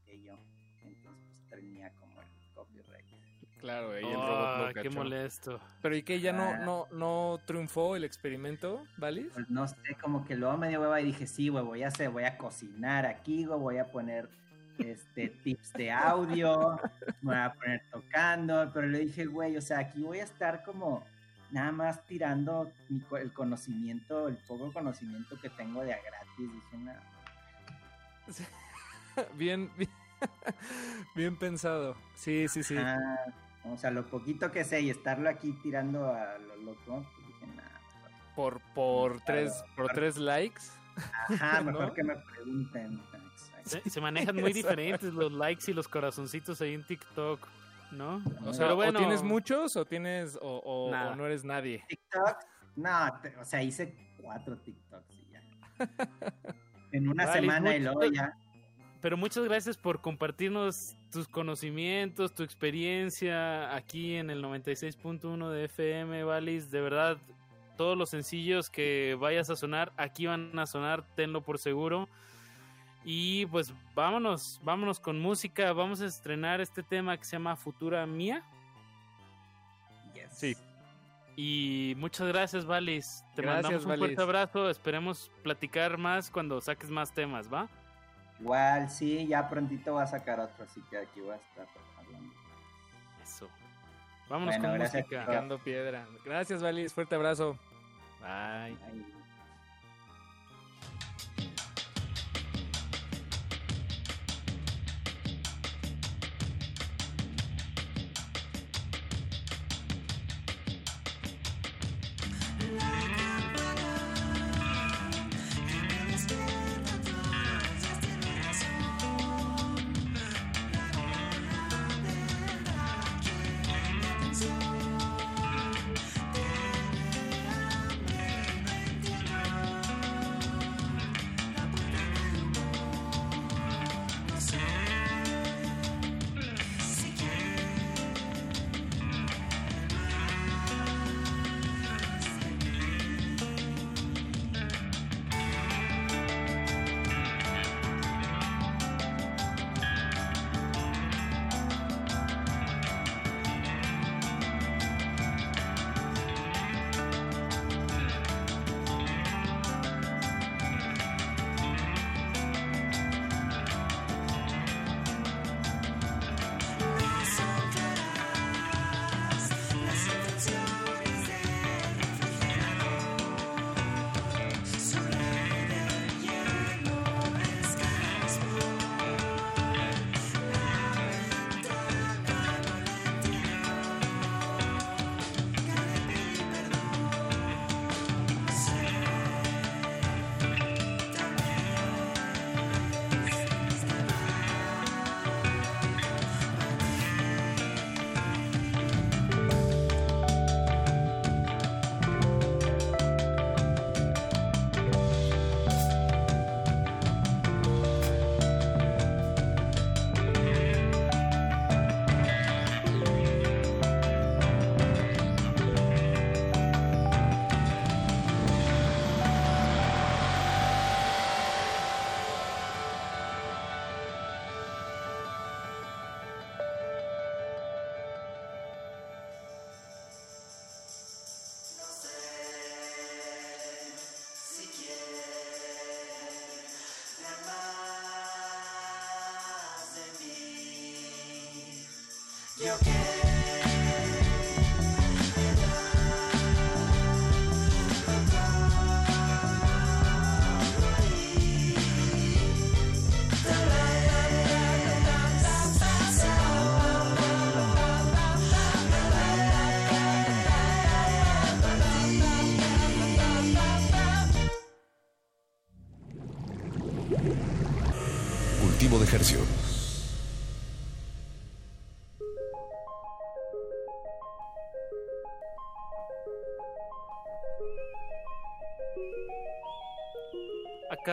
Claro, ahí el Ah, robot lo qué molesto. Pero ¿y qué? ¿Ya no, Ah. no, no triunfó el experimento, Valis? Pues no sé, como que luego me dio hueva y dije, sí, güey, voy a hacer, voy a cocinar aquí, güey, voy a poner este tips de audio, me voy a poner tocando, pero le dije, güey, o sea, aquí voy a estar como nada más tirando mi el conocimiento, el poco conocimiento que tengo de a gratis. Dije, nada. bien, bien, bien pensado. Sí, sí, sí. O sea, lo poquito que sé y estarlo aquí tirando a lo loco, pues dije, nada. Por, por, tres, por tres likes. Ajá, mejor ¿No? que me pregunten. Se, se manejan muy diferentes los likes y los corazoncitos ahí en TikTok, ¿no? O sea, Pero bueno, o tienes muchos o tienes o, o- Nada. o no eres nadie. TikTok, no, te- o sea, hice cuatro TikToks y ya. En una Vale, semana y luego ya. Pero muchas gracias por compartirnos tus conocimientos, tu experiencia aquí en el 96.1 de FM, Valis. De verdad, todos los sencillos que vayas a sonar, aquí van a sonar, tenlo por seguro. Y pues vámonos, vámonos con música. Vamos a estrenar este tema que se llama Futura Mía. Sí. Y muchas gracias, Valis. Te Gracias, mandamos un Valis. fuerte abrazo. Esperemos platicar más cuando saques más temas, ¿va? Igual, sí, ya prontito voy a sacar otro, así que aquí voy a estar hablando. Eso. Vámonos Bueno, con música. Picando piedra. Gracias, Valis. Fuerte abrazo. Bye.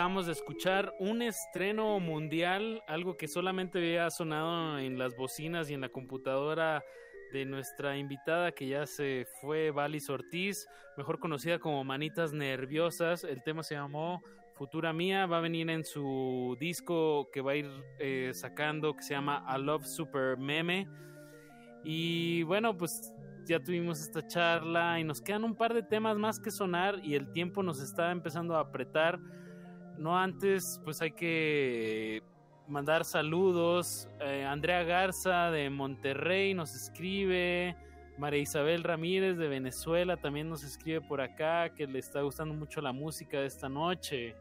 Acabamos de escuchar un estreno mundial, algo que solamente había sonado en las bocinas y en la computadora de nuestra invitada que ya se fue, Valis Ortiz, mejor conocida como Manitas Nerviosas. El tema se llamó Futura Mía, va a venir en su disco que va a ir eh, sacando que se llama I Love Super Meme. Y bueno, pues ya tuvimos esta charla y nos quedan un par de temas más que sonar y el tiempo nos está empezando a apretar. No antes, pues hay que mandar saludos. Eh, Andrea Garza de Monterrey nos escribe. María Isabel Ramírez de Venezuela también nos escribe por acá que le está gustando mucho la música de esta noche.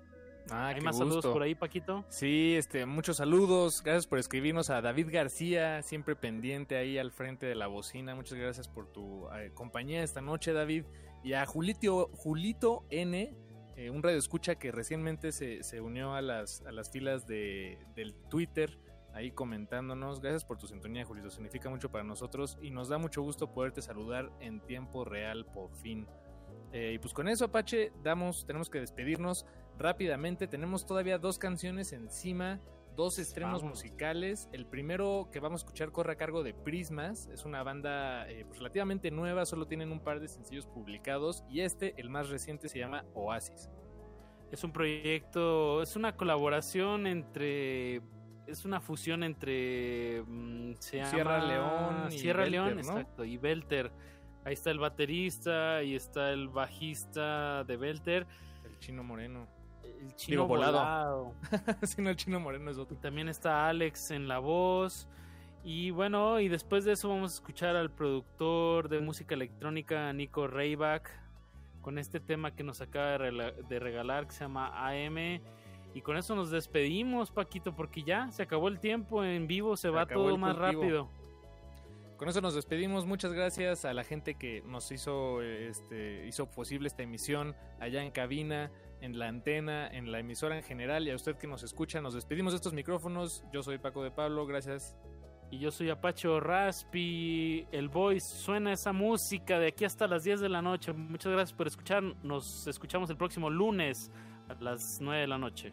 Ah, ¿Hay qué más gusto. saludos por ahí, Paquito? Sí, este, muchos saludos. Gracias por escribirnos a David García, siempre pendiente ahí al frente de la bocina. Muchas gracias por tu eh, compañía esta noche, David. Y a Julito, Julito N, eh, un radio escucha que recientemente se, unió a las, a las filas de, del Twitter, ahí comentándonos. Gracias por tu sintonía, Julito. Significa mucho para nosotros y nos da mucho gusto poderte saludar en tiempo real por fin. Eh, y pues con eso, Apache, damos, tenemos que despedirnos rápidamente. Tenemos todavía dos canciones encima, dos estrenos musicales. El primero que vamos a escuchar corre a cargo de Prismas. Es una banda eh, pues, relativamente nueva, solo tienen un par de sencillos publicados. Y este, el más reciente, se llama Oasis. Es un proyecto, es una colaboración entre. Es una fusión entre. mm, llama Sierra León y Sierra León, exacto, y Belter. Ahí está el baterista y está el bajista de Belter. El chino moreno. El chino Digo, volado. volado. si no, el chino moreno es otro. Y también está Alex en la voz. Y bueno, y después de eso vamos a escuchar al productor de música electrónica Nico Rayback con este tema que nos acaba de regalar que se llama AM. Y con eso nos despedimos, Paquito, porque ya se acabó el tiempo en vivo, se, va acabó todo más rápido. Con eso nos despedimos. Muchas gracias a la gente que nos hizo, este, hizo posible esta emisión allá en cabina, en la antena, en la emisora en general y a usted que nos escucha. Nos despedimos de estos micrófonos. Yo soy Paco de Pablo. Gracias. Y yo soy Apacho Raspi, el voice, suena esa música de aquí hasta las 10 de la noche. Muchas gracias por escuchar. Nos escuchamos el próximo lunes a las 9 de la noche.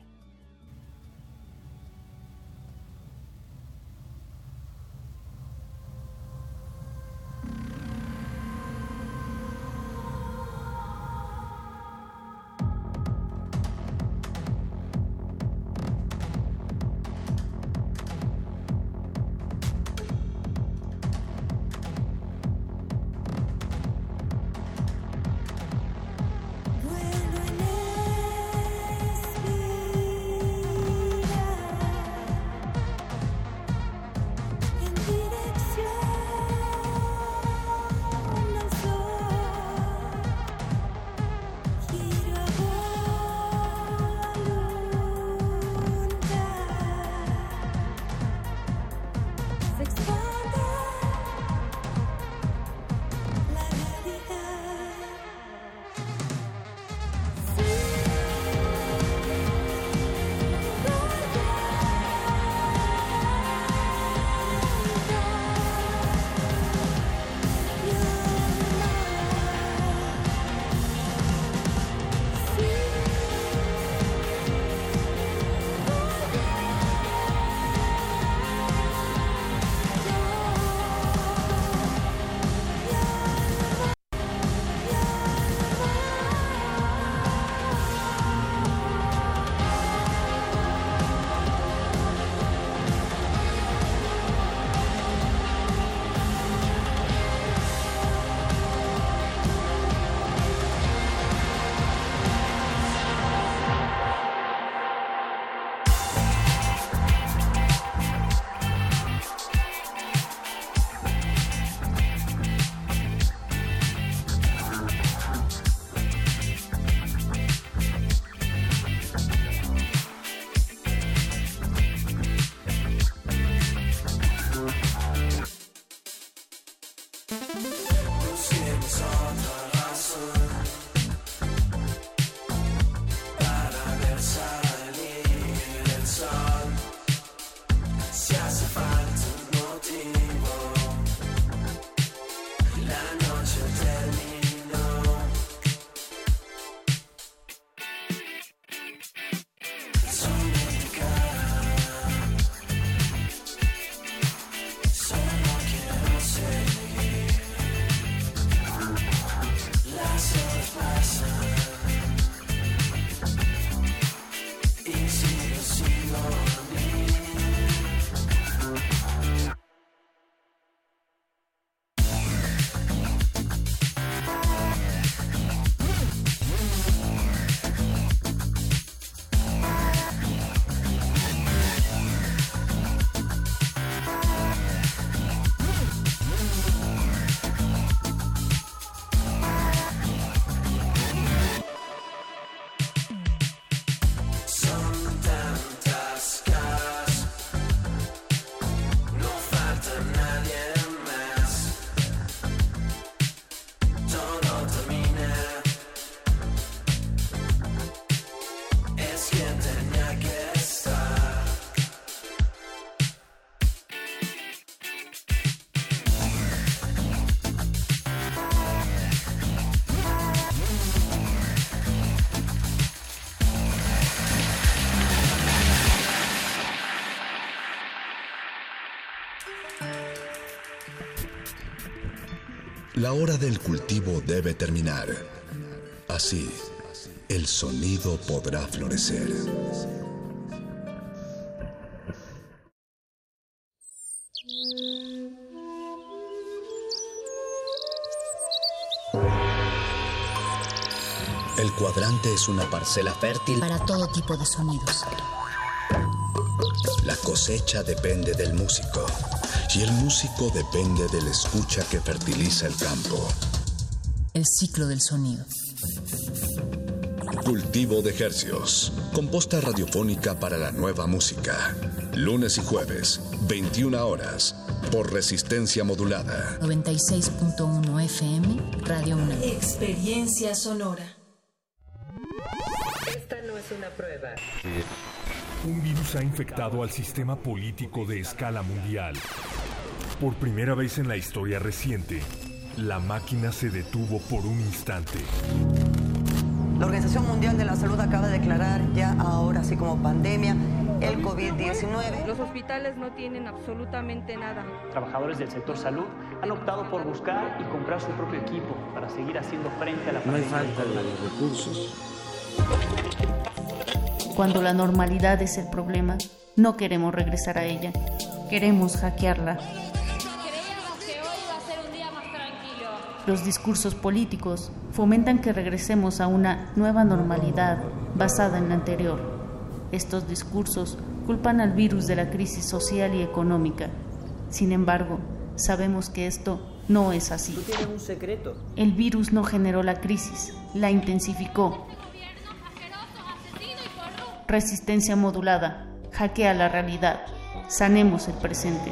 La hora del cultivo debe terminar. Así, el sonido podrá florecer. El cuadrante es una parcela fértil. Para todo tipo de sonidos. La cosecha depende del músico. Y el músico depende de la escucha que fertiliza el campo. El ciclo del sonido. Cultivo de Hercios. Composta radiofónica para la nueva música. Lunes y jueves, 21 horas. Por resistencia modulada. 96.1 FM, Radio UNAM. Experiencia sonora. Esta no es una prueba. Un virus ha infectado al sistema político de escala mundial. Por primera vez en la historia reciente, la máquina se detuvo por un instante. La Organización Mundial de la Salud acaba de declarar ya ahora, así como pandemia, el COVID-19. Los hospitales no tienen absolutamente nada. Trabajadores del sector salud han optado por buscar y comprar su propio equipo para seguir haciendo frente a la No hay pandemia. falta de recursos. Cuando la normalidad es el problema, no queremos regresar a ella. Queremos hackearla. Los discursos políticos fomentan que regresemos a una nueva normalidad basada en la anterior. Estos discursos culpan al virus de la crisis social y económica. Sin embargo, sabemos que esto no es así. Tú tienes un secreto. El virus no generó la crisis, la intensificó. Resistencia modulada, hackea la realidad, sanemos el presente.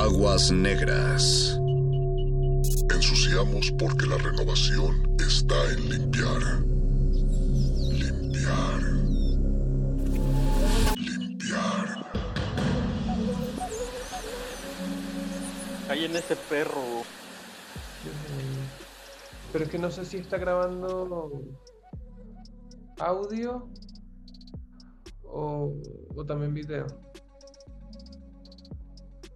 Aguas negras. Ensuciamos porque la renovación está en limpiar. Limpiar. Limpiar. Cae en ese perro. Pero es que no sé si está grabando audio o, o también video.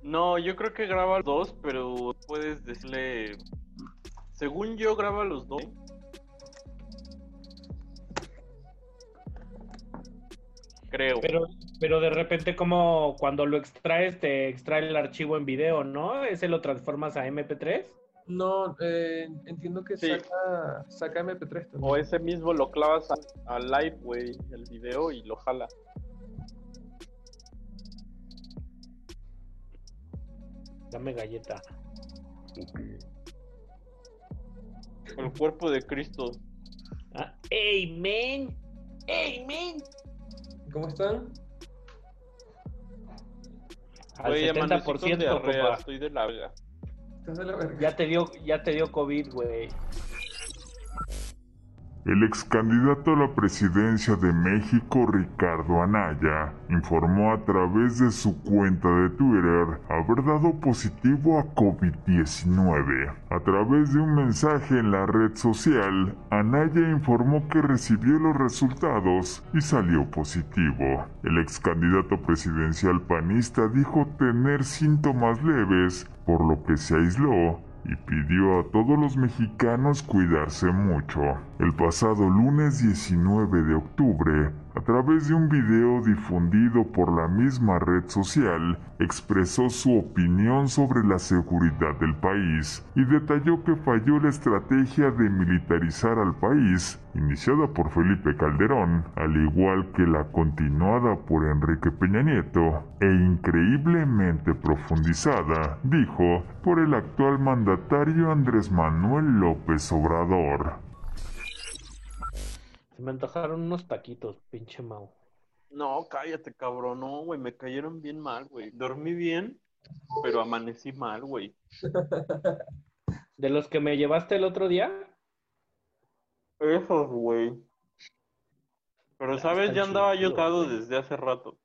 No, yo creo que graba los dos, pero puedes decirle. Según yo, graba los dos. Creo. Pero, pero de repente como cuando lo extraes te extrae el archivo en video, ¿no? ¿Ese lo transformas a MP3? No, eh, entiendo que Sí. saca, saca MP3 también. O ese mismo lo clavas a, a live, güey, el video y lo jala. Dame galleta. El cuerpo de Cristo. Ah, ¡Ey, men! ¡Ey, men! ¿Cómo están? Al Güey, 70%, amanecí con diarrea, compa. estoy de la verga. Estás de la verga. Ya te dio, ya te dio COVID, güey. El ex candidato a la presidencia de México, Ricardo Anaya, informó a través de su cuenta de Twitter haber dado positivo a COVID-19. A través de un mensaje en la red social, Anaya informó que recibió los resultados y salió positivo. El ex candidato presidencial panista dijo tener síntomas leves, por lo que se aisló y pidió a todos los mexicanos cuidarse mucho. El pasado lunes 19 de octubre, a través de un video difundido por la misma red social, expresó su opinión sobre la seguridad del país y detalló que falló la estrategia de militarizar al país, iniciada por Felipe Calderón, al igual que la continuada por Enrique Peña Nieto, e increíblemente profundizada, dijo, por el actual mandatario Andrés Manuel López Obrador. Se me antojaron unos taquitos, pinche Mau. No, cállate, cabrón. No, güey, me cayeron bien mal, güey. Dormí bien, pero amanecí mal, güey. ¿De los que me llevaste el otro día? Esos, güey. Pero, ¿sabes? Ya andaba yo desde hace rato.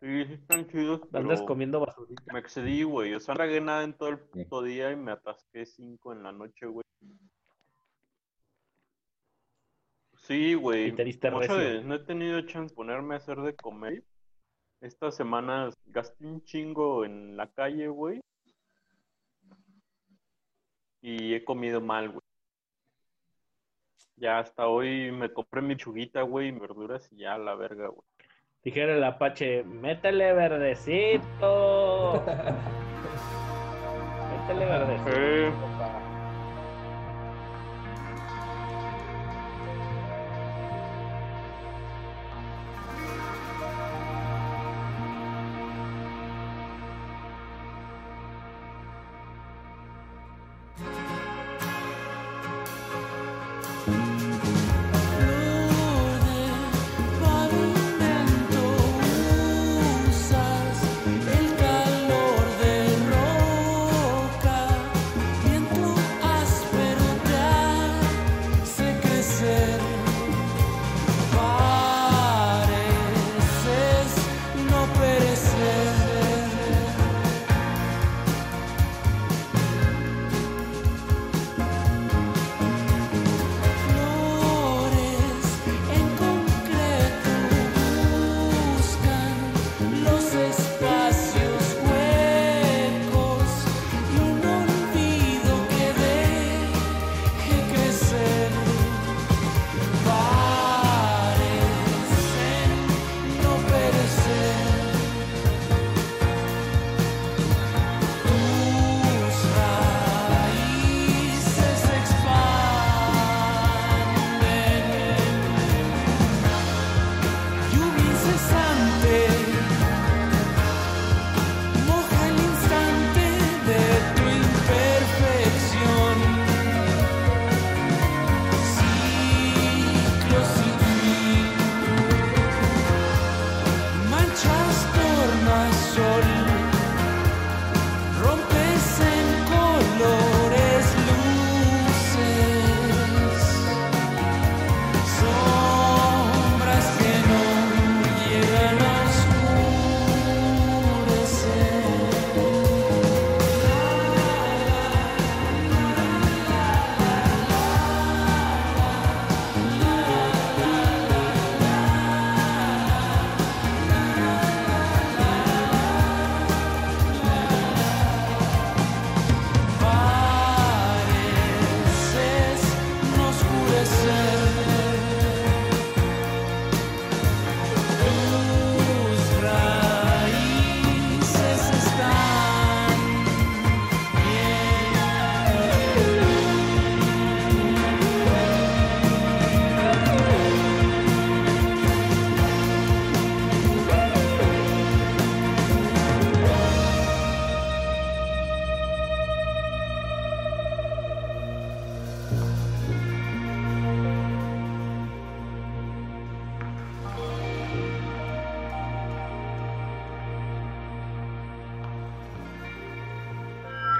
Sí, sí están chidos, Andas pero comiendo basurita. me excedí, güey. O sea, no tragué nada en todo el puto día y me atasqué cinco en la noche, güey. Sí, güey. Y te diste Mucho recio. de- no he tenido chance de ponerme a hacer de comer. Estas semanas gasté un chingo en la calle, güey. Y he comido mal, güey. Ya hasta hoy me compré mi chuguita, güey, y verduras y ya a la verga, güey. Dijera el Apache, métele verdecito. métele verdecito. Eh.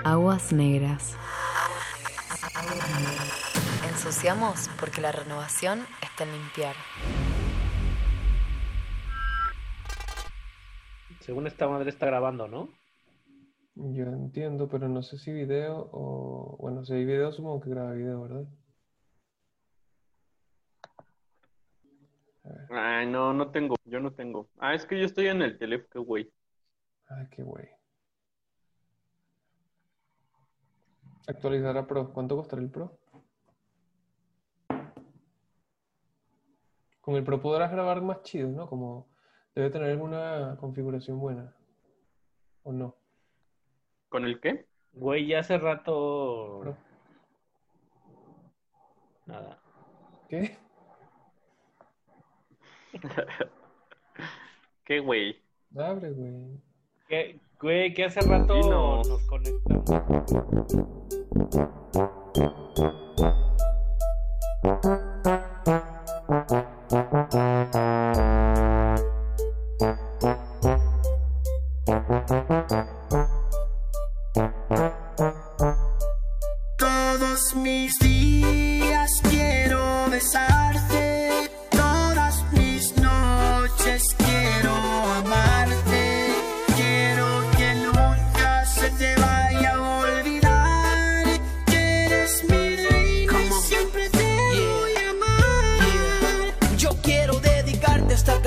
Aguas negras. Ensuciamos porque la renovación está en limpiar. Según esta madre está grabando, ¿no? Yo entiendo, pero no sé si video o... Bueno, si hay video, supongo que graba video, ¿verdad? Ay, no, no tengo, yo no tengo. Ah, es que yo estoy en el teléfono, güey. Ay, qué güey. Actualizar a Pro. ¿Cuánto costará el Pro? Con el Pro podrás grabar más chido, ¿no? Como debe tener alguna configuración buena. ¿O no? ¿Con el qué? Güey, ya hace rato. Nada. ¿Qué? ¿Qué, güey? Abre, güey. ¿Qué, güey, que hace rato Dinos. nos conectamos. Todos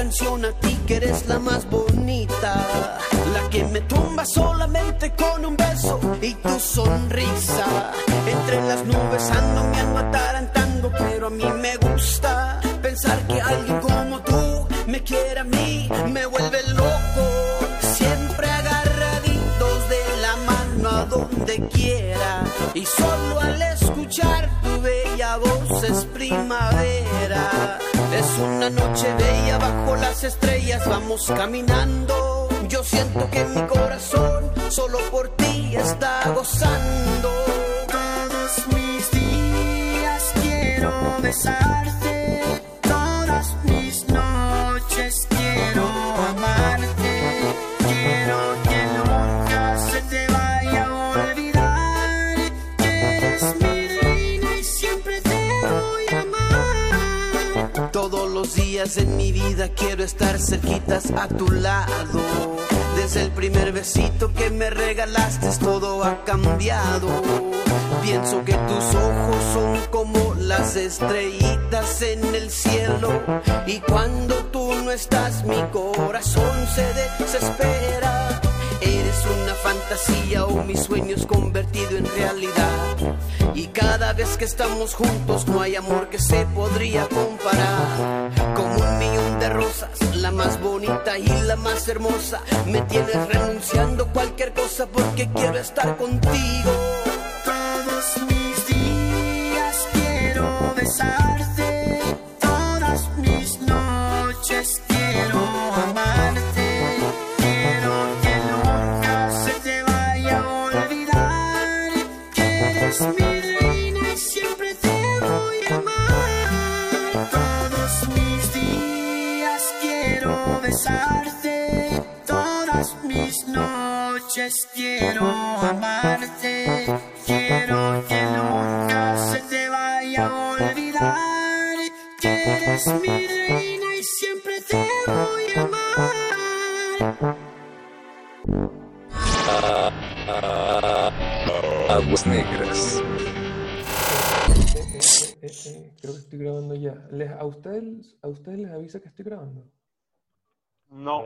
a ti que eres la más bonita, la que me tumba solamente con un beso y tu sonrisa. Entre las nubes ando me ando atarantando, pero a mí me gusta pensar que alguien como tú me quiere a mí, me vuelve quiera y solo al escuchar tu bella voz es primavera. Es una noche bella bajo las estrellas, vamos caminando. Yo siento que mi corazón solo por ti está gozando. Todos mis días quiero besarte, días en mi vida quiero estar cerquitas a tu lado. Desde el primer besito que me regalaste todo ha cambiado. Pienso que tus ojos son como las estrellitas en el cielo. Y cuando tú no estás mi corazón se desespera. Eres una fantasía o mis sueños convertido en realidad. Y cada vez que estamos juntos no hay amor que se podría comparar. Como un millón de rosas, la más bonita y la más hermosa. Me tienes renunciando cualquier cosa porque quiero estar contigo. Todos mis días quiero besarte, todas mis noches quiero besarte, todas mis noches quiero amarte, quiero que nunca se te vaya a olvidar que eres mi reina y siempre te voy a amar. Aguas negras. Eh, eh, creo que estoy grabando ya. Les, a, ustedes, ¿A ustedes les avisa que estoy grabando? No.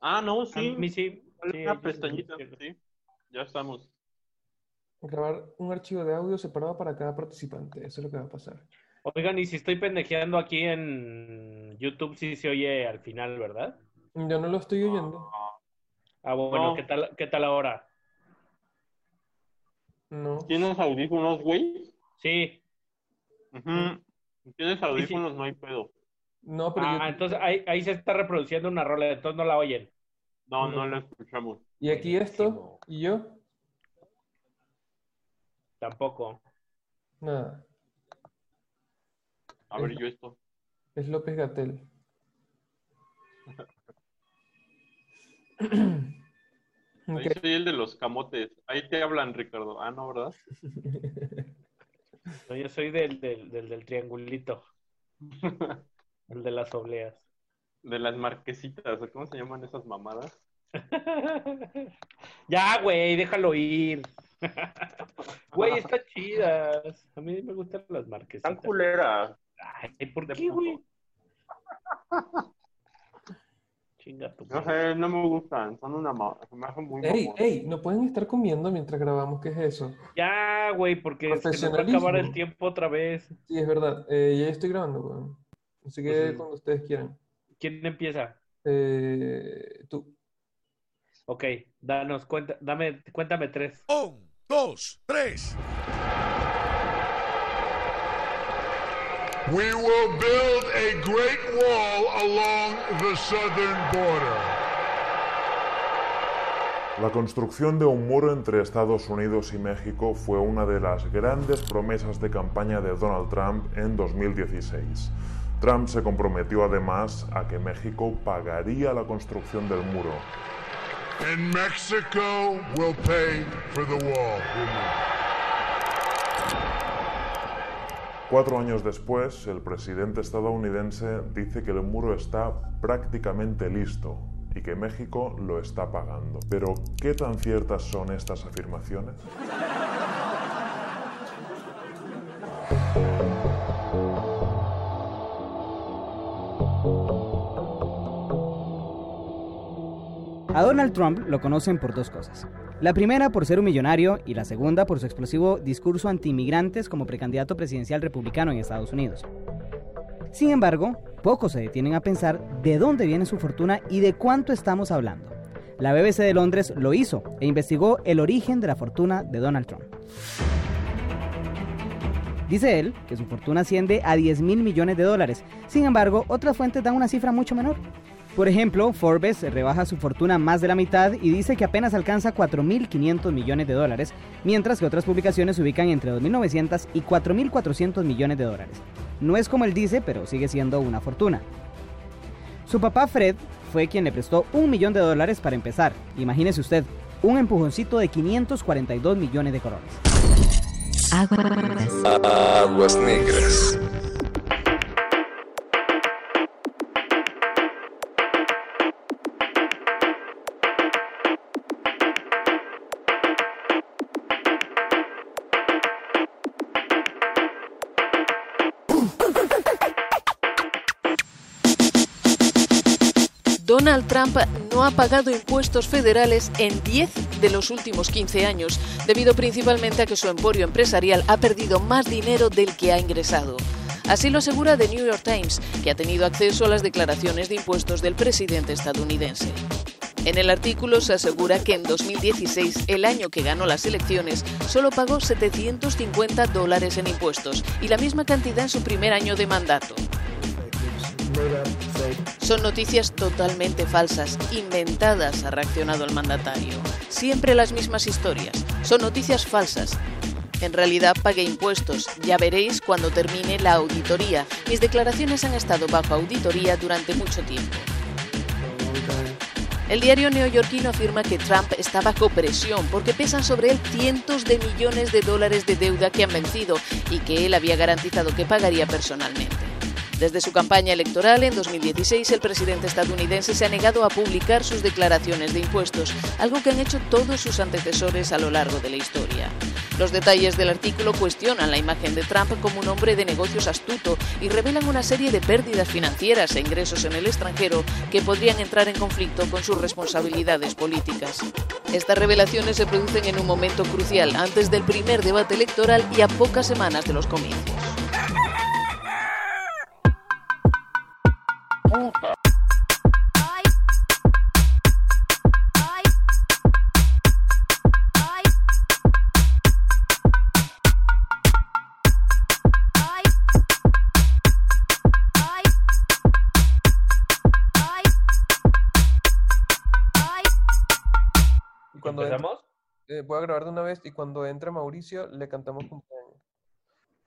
Ah, no, sí. A mí sí. Una pestañita, sí. Ya estamos. Grabar un archivo de audio separado para cada participante. Eso es lo que va a pasar. Oigan, y si estoy pendejeando aquí en YouTube, sí se oye al final, ¿verdad? Yo no lo estoy oyendo. Ah, bueno, No. ¿qué tal, qué tal ahora? No. ¿Tienes audífonos, güey? Sí. Si ¿Tienes audífonos? No hay pedo. No, pero Ah, yo- entonces ahí, ahí se está reproduciendo una rola, entonces no la oyen. No, no la escuchamos. ¿Y aquí esto? ¿Y yo? Tampoco. Nada. A ver, yo esto. Es López Gatel. Ahí soy el de los camotes. Ahí te hablan, Ricardo. Ah, no, ¿verdad? No, yo soy del, del, del, del triangulito. el de las obleas. De las marquesitas. ¿o ¿Cómo se llaman esas mamadas? Ya, güey, déjalo ir. Güey, están chidas. A mí me gustan las marquesitas. Están culeras. Ay, ¿por qué, güey? Chinga tu No sé, no me gustan. Son una ma... se me hacen muy Ey, mamón. ey, no pueden estar comiendo mientras grabamos. ¿Qué es eso? Ya, güey, porque se nos va a Profesionalismo. acabar el tiempo otra vez. Sí, es verdad. Eh, ya estoy grabando, weón. Así que Pues, cuando ustedes quieran. ¿Quién empieza? Eh, tú. Ok, danos cuenta, dame, cuéntame tres. Un, dos, tres. We will build a great wall along the southern border. La construcción de un muro entre Estados Unidos y México fue una de las grandes promesas de campaña de Donald Trump en 2016. Trump se comprometió además a que México pagaría la construcción del muro. And Mexico will pay for the wall. Cuatro años después, el presidente estadounidense dice que el muro está prácticamente listo y que México lo está pagando. Pero, ¿qué tan ciertas son estas afirmaciones? A Donald Trump lo conocen por dos cosas. La primera por ser un millonario y la segunda por su explosivo discurso anti-inmigrantes como precandidato presidencial republicano en Estados Unidos. Sin embargo, pocos se detienen a pensar de dónde viene su fortuna y de cuánto estamos hablando. La BBC de Londres lo hizo e investigó el origen de la fortuna de Donald Trump. Dice él que su fortuna asciende a 10 mil millones de dólares. Sin embargo, otras fuentes dan una cifra mucho menor. Por ejemplo, Forbes rebaja su fortuna más de la mitad y dice que apenas alcanza 4.500 millones de dólares, mientras que otras publicaciones se ubican entre 2.900 y 4.400 millones de dólares. No es como él dice, pero sigue siendo una fortuna. Su papá Fred fue quien le prestó un millón de dólares para empezar. Imagínese usted, un empujoncito de 542 millones de coronas. Aguas negras. Donald Trump no ha pagado impuestos federales en 10 de los últimos 15 años, debido principalmente a que su emporio empresarial ha perdido más dinero del que ha ingresado. Así lo asegura The New York Times, que ha tenido acceso a las declaraciones de impuestos del presidente estadounidense. En el artículo se asegura que en 2016, el año que ganó las elecciones, solo pagó 750 dólares en impuestos y la misma cantidad en su primer año de mandato. Son noticias totalmente falsas, inventadas, ha reaccionado el mandatario. Siempre las mismas historias. Son noticias falsas. En realidad pagué impuestos. Ya veréis cuando termine la auditoría. Mis declaraciones han estado bajo auditoría durante mucho tiempo. El diario neoyorquino afirma que Trump está bajo presión porque pesan sobre él cientos de millones de dólares de deuda que han vencido y que él había garantizado que pagaría personalmente. Desde su campaña electoral en 2016, el presidente estadounidense se ha negado a publicar sus declaraciones de impuestos, algo que han hecho todos sus antecesores a lo largo de la historia. Los detalles del artículo cuestionan la imagen de Trump como un hombre de negocios astuto y revelan una serie de pérdidas financieras e ingresos en el extranjero que podrían entrar en conflicto con sus responsabilidades políticas. Estas revelaciones se producen en un momento crucial antes del primer debate electoral y a pocas semanas de los comicios. Y cuando ¿Empezamos? entre- eh, voy a grabar de una vez y cuando entre Mauricio le cantamos cumpleaños.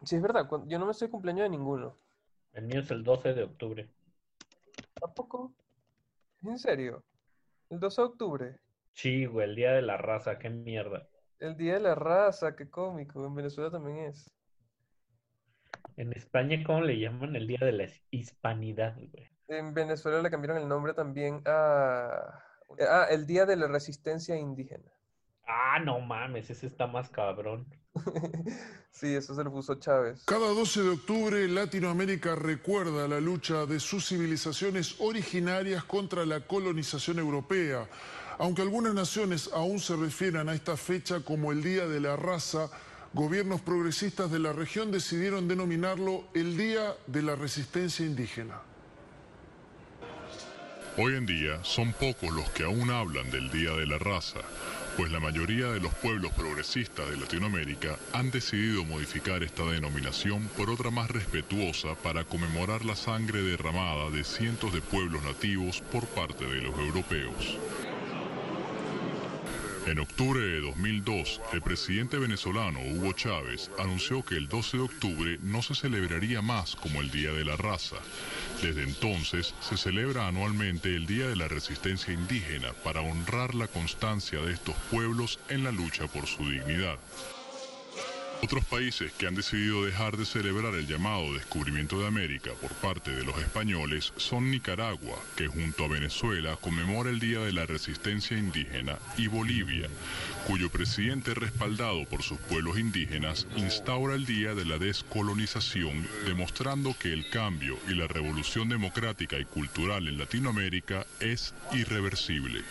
Sí, es verdad, yo no me sé cumpleaños de ninguno. El mío es el 12 de octubre. ¿Tampoco? ¿En serio? El 12 de octubre, Sí, güey, el día de la raza, qué mierda. el Día de la Raza, qué cómico. En Venezuela también es. En España, ¿cómo le llaman el día de la hispanidad, güey? En Venezuela le cambiaron el nombre también a... Ah, el Día de la Resistencia Indígena. Ah, no mames, ese está más cabrón. Sí, eso se lo puso Chávez. Cada 12 de octubre Latinoamérica recuerda la lucha de sus civilizaciones originarias contra la colonización europea. Aunque algunas naciones aún se refieran a esta fecha como el Día de la Raza, gobiernos progresistas de la región decidieron denominarlo el Día de la Resistencia Indígena. Hoy en día son pocos los que aún hablan del Día de la Raza, pues la mayoría de los pueblos progresistas de Latinoamérica han decidido modificar esta denominación por otra más respetuosa para conmemorar la sangre derramada de cientos de pueblos nativos por parte de los europeos. En octubre de 2002, el presidente venezolano Hugo Chávez anunció que el 12 de octubre no se celebraría más como el Día de la Raza. Desde entonces se celebra anualmente el Día de la Resistencia Indígena para honrar la constancia de estos pueblos en la lucha por su dignidad. Otros países que han decidido dejar de celebrar el llamado descubrimiento de América por parte de los españoles son Nicaragua, que junto a Venezuela conmemora el Día de la Resistencia Indígena, y Bolivia, cuyo presidente respaldado por sus pueblos indígenas instaura el Día de la Descolonización, demostrando que el cambio y la revolución democrática y cultural en Latinoamérica es irreversible.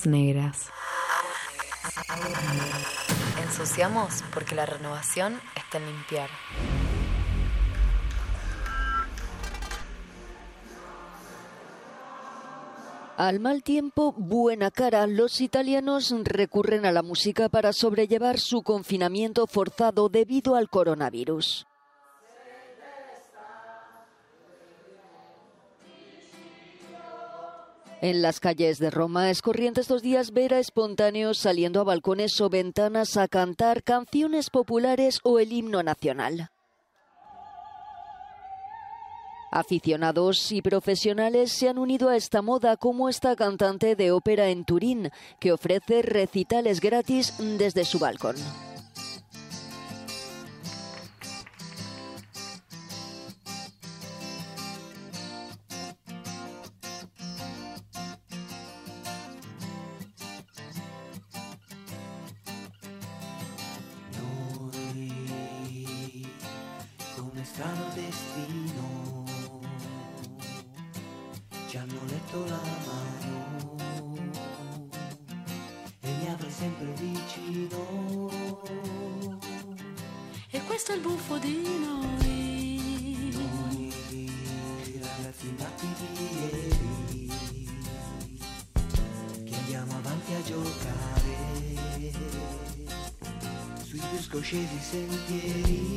Aguas negras. Ensuciamos porque la renovación está en limpiar. Al mal tiempo, buena cara, los italianos recurren a la música para sobrellevar su confinamiento forzado debido al coronavirus. En las calles de Roma es corriente estos días ver a espontáneos saliendo a balcones o ventanas a cantar canciones populares o el himno nacional. Aficionados y profesionales se han unido a esta moda como esta cantante de ópera en Turín, que ofrece recitales gratis desde su balcón. Come strano destino. Ci hanno letto la mano e mi avrai sempre vicino. E questo è il buffo di noi. noi ragazzi nati di ieri che andiamo avanti a giocare sui più scoscesi sentieri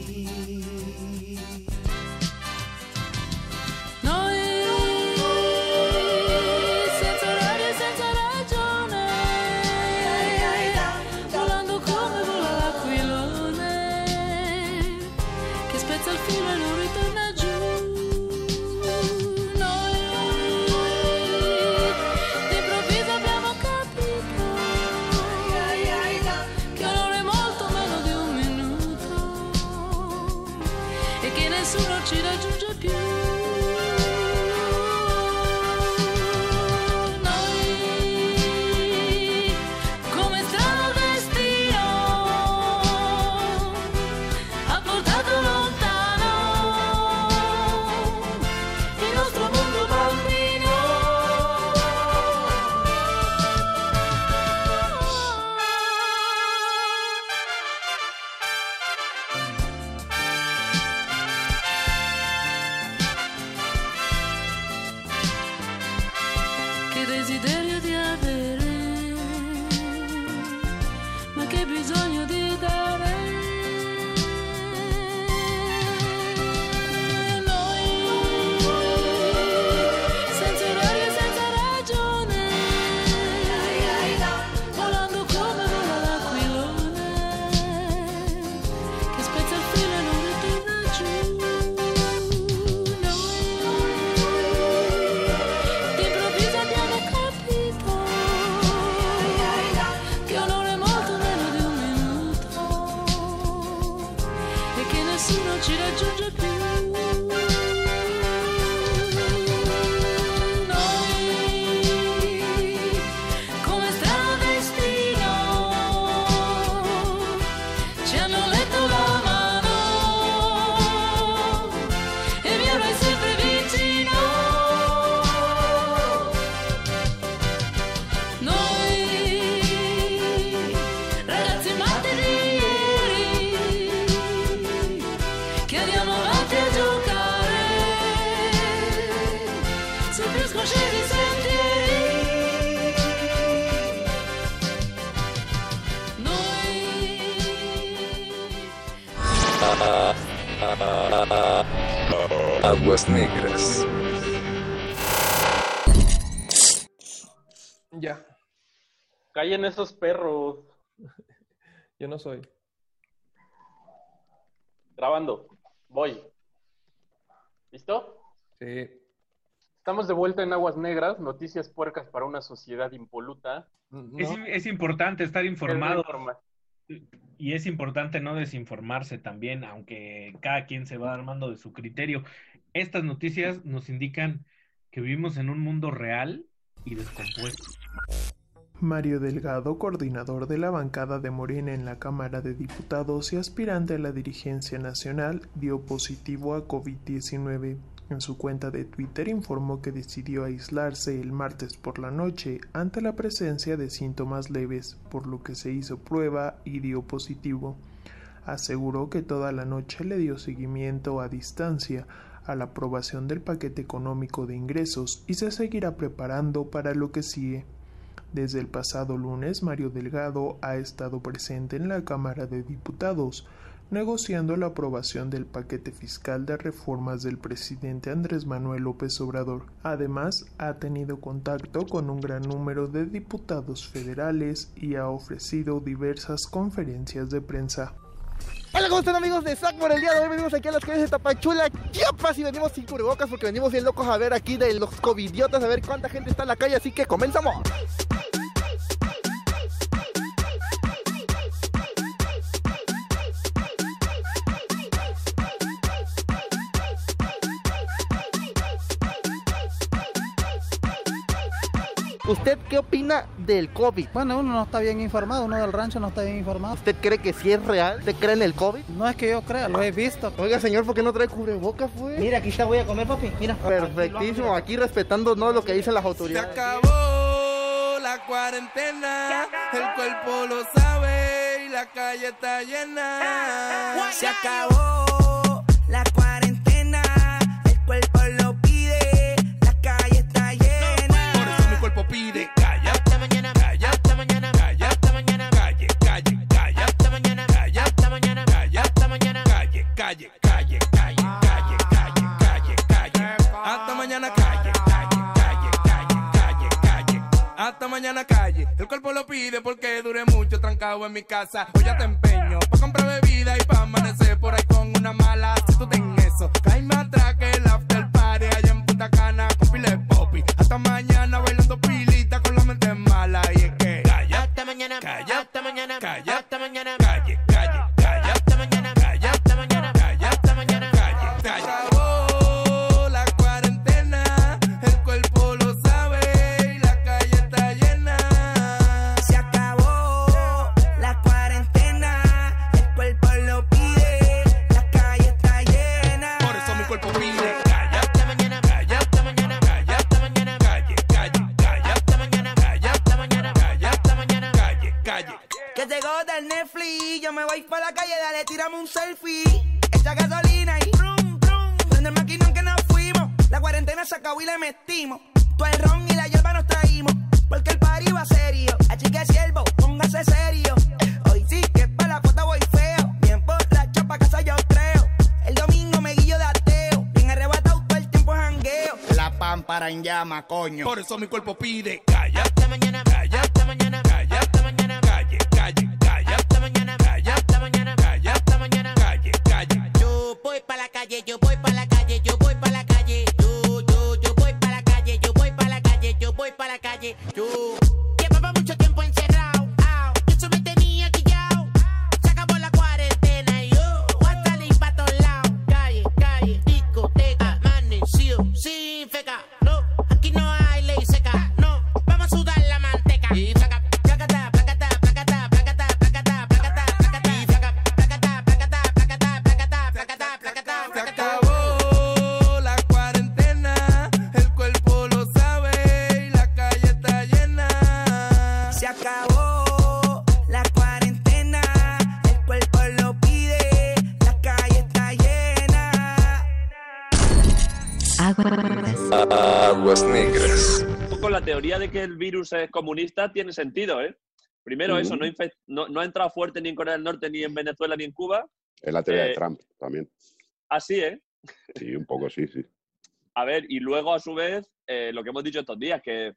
Aguas negras. Ya, Callen esos perros. yo no soy. Grabando. Voy. ¿Listo? Sí. Estamos de vuelta en Aguas Negras, noticias puercas para una sociedad impoluta. Es, es importante estar informado Informa- y es importante no desinformarse también, aunque cada quien se va armando de su criterio. Estas noticias nos indican que vivimos en un mundo real y descompuesto. Mario Delgado, coordinador de la bancada de Morena en la Cámara de Diputados y aspirante a la dirigencia nacional, dio positivo a COVID-19. En su cuenta de Twitter informó que decidió aislarse el martes por la noche ante la presencia de síntomas leves, por lo que se hizo prueba y dio positivo. Aseguró que toda la noche le dio seguimiento a distancia a la aprobación del paquete económico de ingresos y se seguirá preparando para lo que sigue. Desde el pasado lunes, Mario Delgado ha estado presente en la Cámara de Diputados, negociando la aprobación del paquete fiscal de reformas del presidente Andrés Manuel López Obrador. Además, ha tenido contacto con un gran número de diputados federales y ha ofrecido diversas conferencias de prensa. Hola, ¿cómo están amigos de SAC? El día de hoy venimos aquí a las calles de Tapachula, Chiapas y venimos sin cubrebocas porque venimos bien locos a ver aquí de los covidiotas, a ver cuánta gente está en la calle, así que comenzamos. ¿Usted qué opina del COVID? Bueno, uno no está bien informado, uno del rancho no está bien informado. ¿Usted cree que sí es real? ¿Usted cree en el COVID? No es que yo crea, lo he visto. Oiga, señor, ¿por qué no trae cubrebocas, pues? Mira, aquí te voy a comer, papi. Mira. Perfectísimo, aquí respetando no lo que dicen las autoridades. Se acabó la cuarentena, el cuerpo lo sabe y la calle está llena. Se acabó mañana, calle. El cuerpo lo pide porque dure mucho trancado en mi casa. Hoy ya te empeño pa' comprar bebida y pa' amanecer por ahí con una mala. Si tú ten eso, caíme atrás que el after party allá en Punta Cana con pile popi. Hasta mañana Por eso mi cuerpo pide virus es comunista tiene sentido, ¿eh? Primero Ujú. eso, no, no, no ha entrado fuerte ni en Corea del Norte, ni en Venezuela, ni en Cuba. Es la teoría Eh, de Trump también. Así, ¿eh? Sí, un poco sí, sí. A ver, y luego a su vez, eh, lo que hemos dicho estos días, que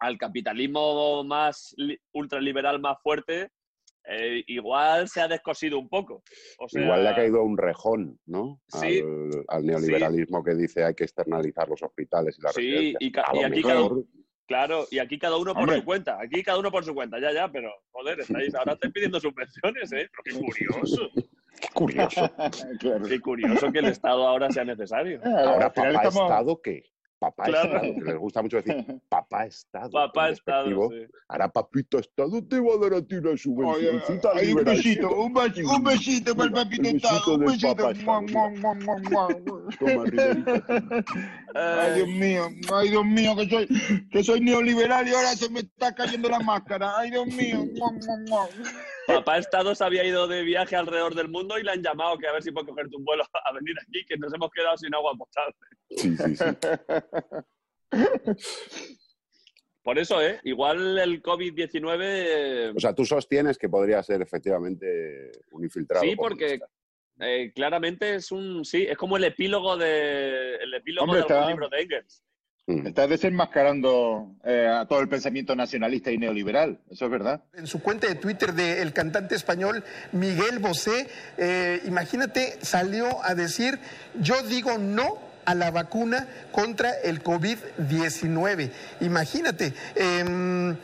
al capitalismo más li- ultraliberal más fuerte, eh, igual se ha descosido un poco. O sea, Igual le ha caído un rejón, ¿no? Sí. Al, al neoliberalismo que dice hay que externalizar los hospitales y las Sí, y, y aquí uno, claro, y aquí cada uno por Hombre. su cuenta, aquí cada uno por su cuenta, ya, ya, pero joder, estáis, ahora estáis pidiendo subvenciones, ¿eh? Pero qué curioso. Qué curioso. Qué curioso que el Estado ahora sea necesario. Ahora, papá Estado, ¿qué? Papá Claro. Estado, que les gusta mucho decir papá Estado. Papá Estado, sí. Ahora papito Estado te va a dar a ti una subvencioncita Ay, un besito, un besito, un besito para el papito Estado, besito un besito. Ay, Dios mío, ay, Dios mío, que soy, que soy neoliberal y ahora se me está cayendo la máscara. Ay, Dios mío. Mua, mua, mua. Papá Estado se había ido de viaje alrededor del mundo y le han llamado que a ver si puede cogerte un vuelo a venir aquí, que nos hemos quedado sin agua potable. Sí, sí, sí. Por eso, ¿eh? Igual el COVID-19... eh, O sea, tú sostienes que podría ser efectivamente un infiltrado. sí, porque eh, claramente es un... Sí, es como el epílogo, de, el epílogo Hombre, de algún está- libro de Engels. Estás desenmascarando eh, a todo el pensamiento nacionalista y neoliberal, eso es verdad. En su cuenta de Twitter del cantante español Miguel Bosé, eh, imagínate, salió a decir, yo digo no a la vacuna contra el COVID-19. Imagínate. em,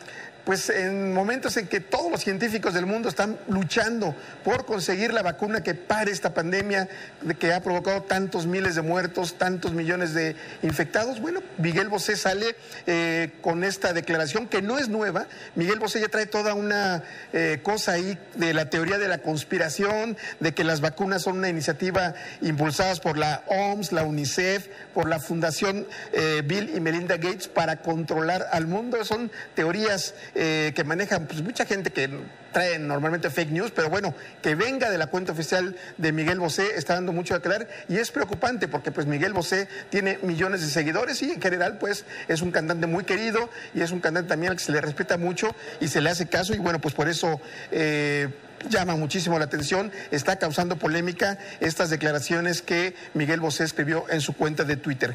pues en momentos en que todos los científicos del mundo están luchando por conseguir la vacuna que pare esta pandemia de que ha provocado tantos miles de muertos, tantos millones de infectados, bueno, Miguel Bosé sale eh, con esta declaración que no es nueva. Miguel Bosé ya trae toda una eh, cosa ahí de la teoría de la conspiración, de que las vacunas son una iniciativa impulsadas por la OMS, la UNICEF, por la Fundación eh, Bill y Melinda Gates para controlar al mundo. Son teorías eh, que manejan pues, mucha gente que trae normalmente fake news, pero bueno, que venga de la cuenta oficial de Miguel Bosé está dando mucho a creer y es preocupante porque pues Miguel Bosé tiene millones de seguidores y en general pues es un cantante muy querido y es un cantante también al que se le respeta mucho y se le hace caso y bueno, pues por eso... eh, llama muchísimo la atención, está causando polémica estas declaraciones que Miguel Bosé escribió en su cuenta de Twitter.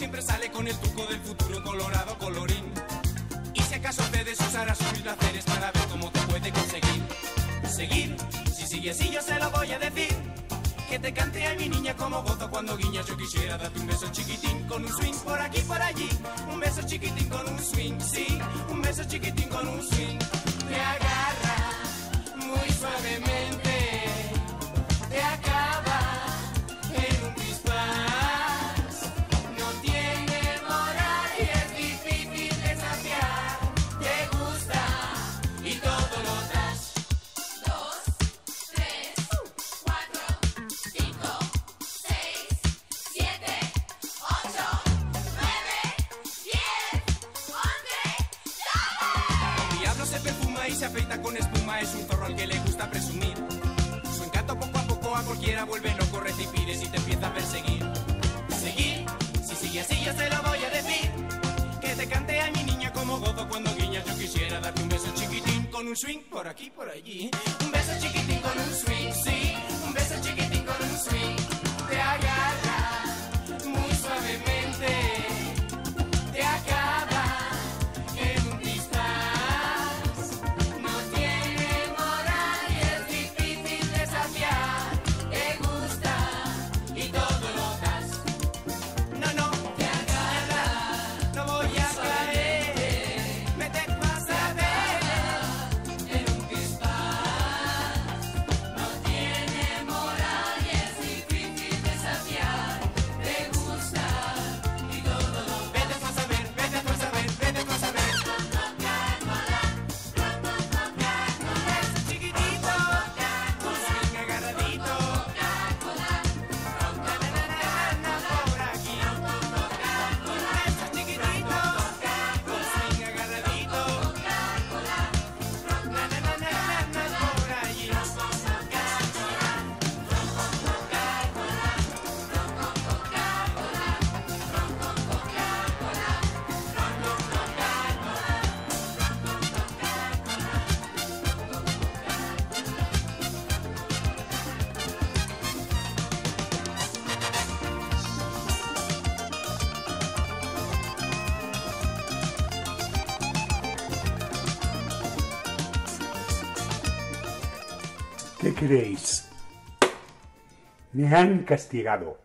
siempre sale con el truco del futuro colorado colorín. Y si acaso puedes usar a sus placeres para ver cómo te puede conseguir. Seguir, si sigue así yo se lo voy a decir. Que te cante a mi niña como gozo cuando guiñas. Yo quisiera darte un beso chiquitín con un swing por aquí por allí. Un beso chiquitín con un swing, sí. Un beso chiquitín con un swing. Te agarra muy suavemente. Un swing por aquí, por allí. Un beso chiquitín con un swing, sí. Me han castigado.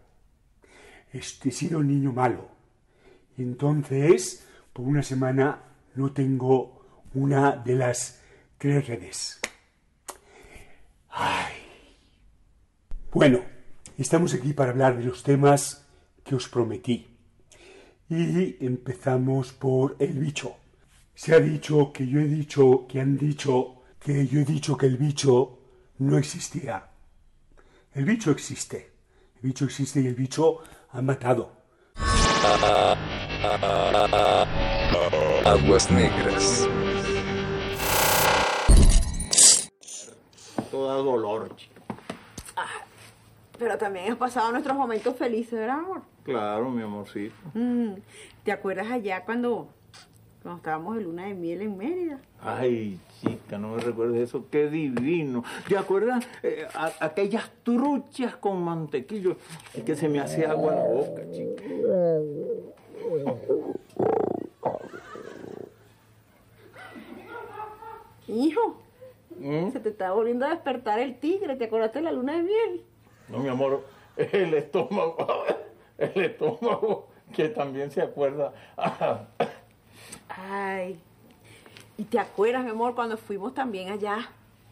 Este he sido un niño malo. Entonces, por una semana no tengo una de las tres redes. Ay. Bueno, estamos aquí para hablar de los temas que os prometí. Y empezamos por el bicho. Se ha dicho que yo he dicho, que han dicho, que yo he dicho que el bicho no existía. El bicho existe. El bicho existe y el bicho ha matado. Aguas negras. Todo dolor, chico. Pero también has pasado nuestros momentos felices, ¿verdad, amor? Claro, mi amorcito. Mm, ¿Te acuerdas allá cuando, cuando estábamos de luna de miel en Mérida? Ay, chica, no me recuerdes eso, qué divino. ¿Te acuerdas eh, a- aquellas truchas con mantequillo? Es que se me hace agua la boca, chica. Hijo, ¿Mm? se te está volviendo a despertar el tigre. ¿Te acordaste de la luna de miel? No, mi amor, el estómago, el estómago que también se acuerda. Ay. ¿Y te acuerdas, mi amor, cuando fuimos también allá?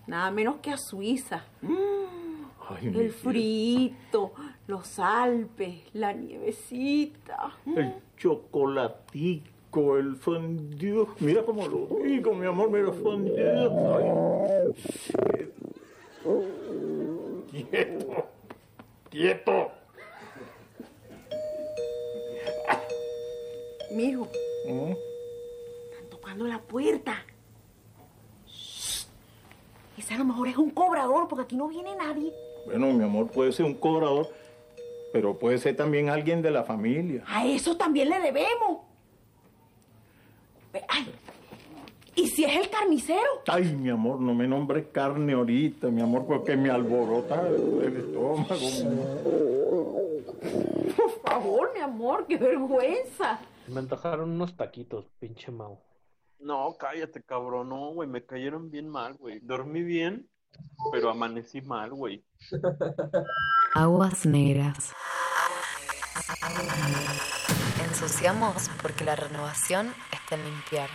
Nada menos que a Suiza. Ay, mi El frito, los Alpes, la nievecita. El chocolatico, el fondue. Mira cómo lo digo, mi amor, mira el fondue. Ay. Quieto, quieto. Mijo, ¿Mm? Tocando la puerta. Shh. Ese a lo mejor es un cobrador, porque aquí no viene nadie. Bueno, mi amor, puede ser un cobrador, pero puede ser también alguien de la familia. A eso también le debemos. Ay, ¿y si es el carnicero? Ay, mi amor, no me nombres carne ahorita, mi amor, porque me alborota el estómago. Por favor, mi amor, qué vergüenza. Me antojaron unos taquitos, pinche Mau. No, cállate, cabrón. No, güey, me cayeron bien mal, güey. Dormí bien, pero amanecí mal, güey. Aguas negras. Ensuciamos porque la renovación está en limpiar.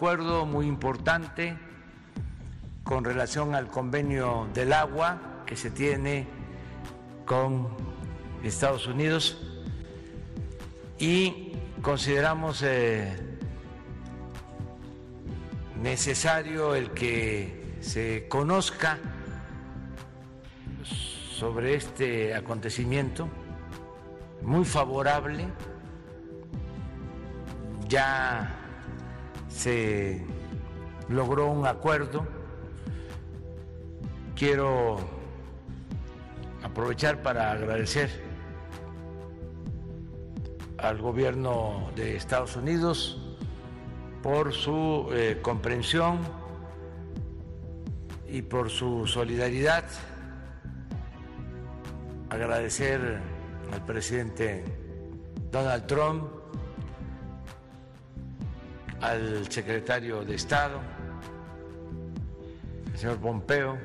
Acuerdo muy importante con relación al convenio del agua que se tiene con Estados Unidos y consideramos eh, necesario el que se conozca sobre este acontecimiento muy favorable ya se logró un acuerdo. Quiero aprovechar para agradecer al gobierno de Estados Unidos por su eh, comprensión y por su solidaridad. Agradecer al presidente Donald Trump al secretario de Estado, el señor Pompeo,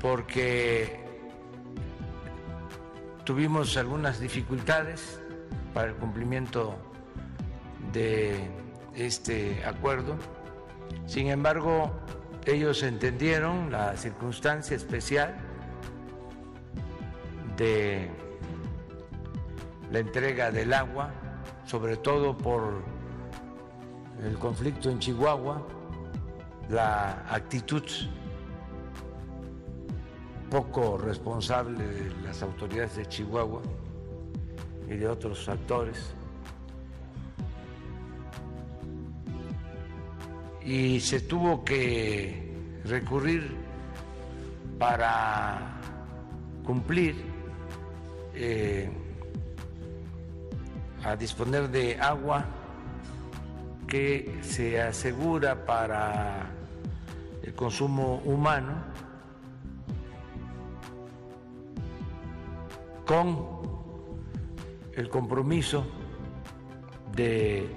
porque tuvimos algunas dificultades para el cumplimiento de este acuerdo. Sin embargo, ellos entendieron la circunstancia especial de la entrega del agua sobre todo por el conflicto en Chihuahua, la actitud poco responsable de las autoridades de Chihuahua y de otros actores. Y se tuvo que recurrir para cumplir eh, a disponer de agua que se asegura para el consumo humano con el compromiso de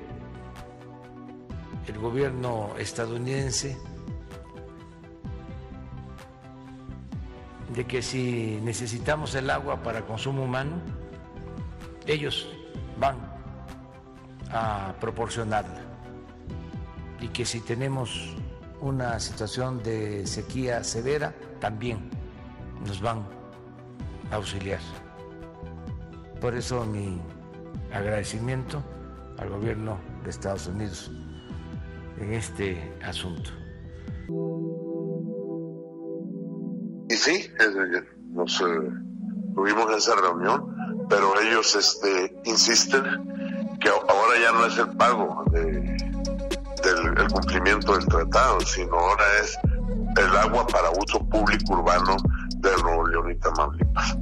el gobierno estadounidense de que si necesitamos el agua para consumo humano, ellos van a proporcionarla y que si tenemos una situación de sequía severa, también nos van a auxiliar. Por eso mi agradecimiento al gobierno de Estados Unidos en este asunto. Y sí, eh, nos eh, tuvimos esa reunión pero ellos este, insisten que ahora ya no es el pago del el cumplimiento del tratado, sino ahora es el agua para uso público urbano de Nuevo León y Tamaulipas,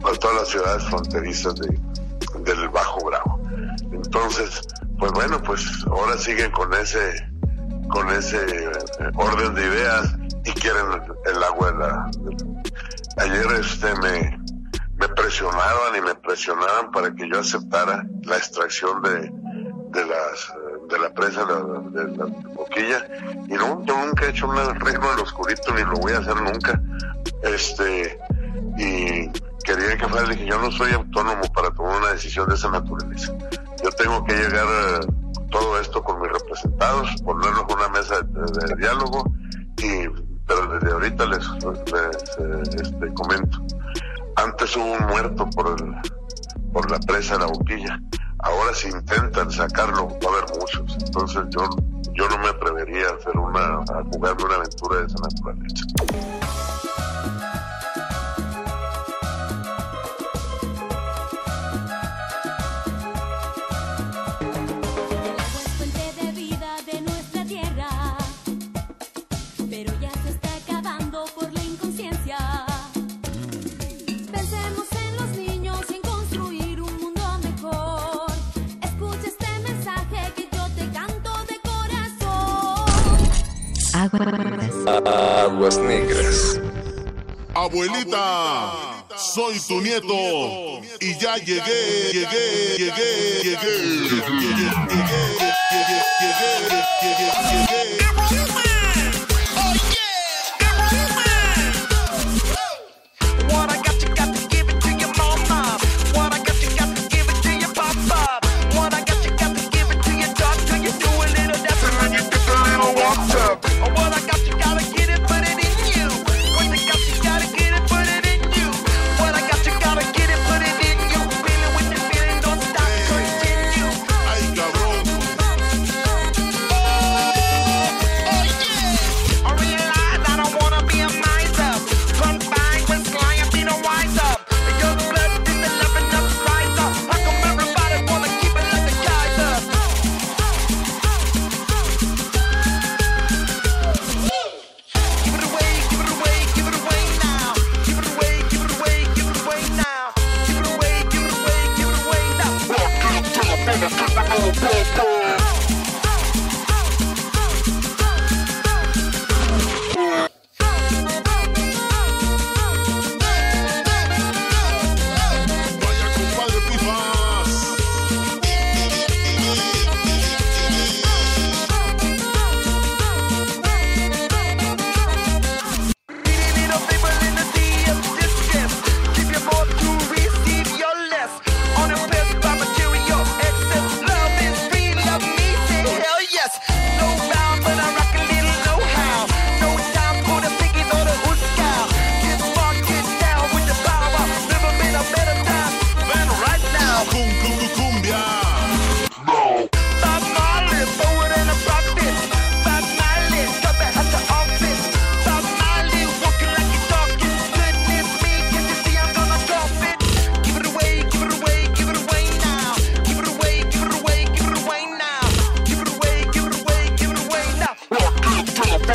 para todas las ciudades fronterizas del Bajo Bravo. Entonces, pues bueno, pues ahora siguen con ese con ese eh, orden de ideas y quieren el, agua de la, ayer este me me presionaban y me presionaban para que yo aceptara la extracción de, de las de la presa de, la boquilla. Y no yo nunca he hecho un arreglo en oscurito ni lo voy a hacer nunca. Este y quería que fuera dije yo no soy autónomo para tomar una decisión de esa naturaleza. Yo tengo que llegar a todo esto con mis representados ponernos una mesa de, diálogo y pero desde ahorita les, les este, comento antes hubo un muerto por, el, por la presa de la boquilla. Ahora si intentan sacarlo, va a haber muchos. Entonces yo, yo no me atrevería a hacer una, a jugarme una aventura de esa naturaleza. Aguas negras. Abuelita, soy tu nieto y ya llegué, llegué, llegué, llegué, llegué, llegué, llegué, llegué.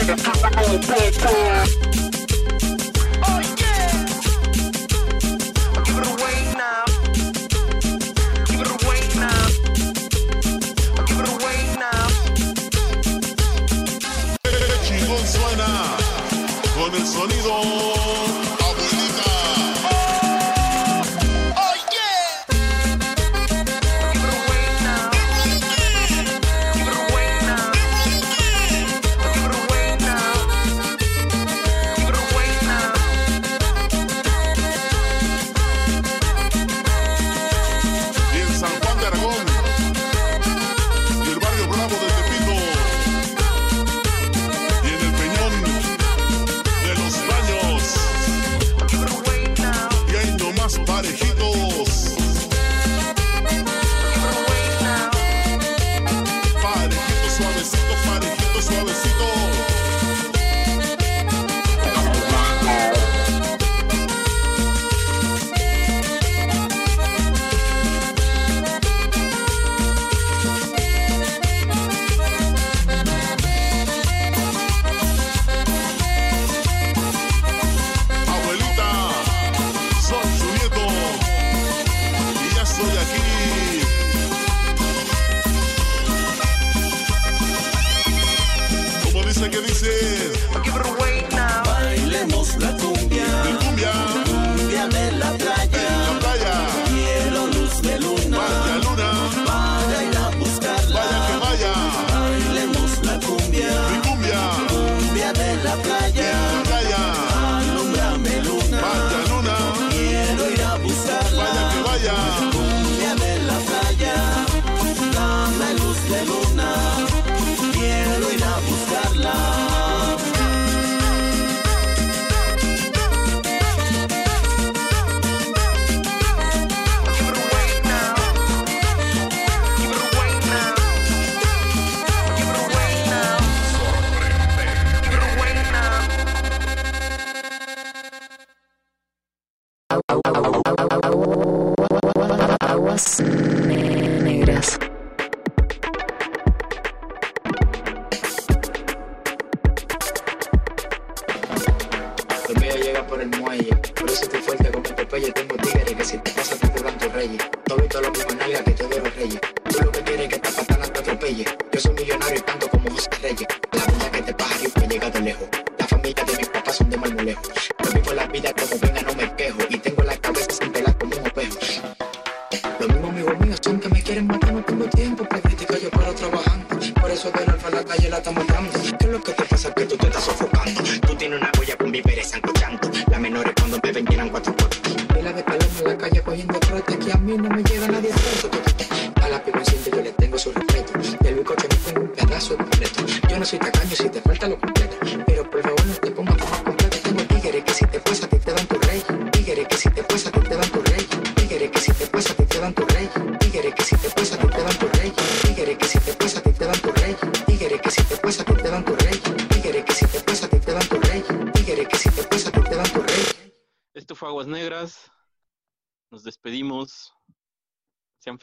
Pop a whole bitch.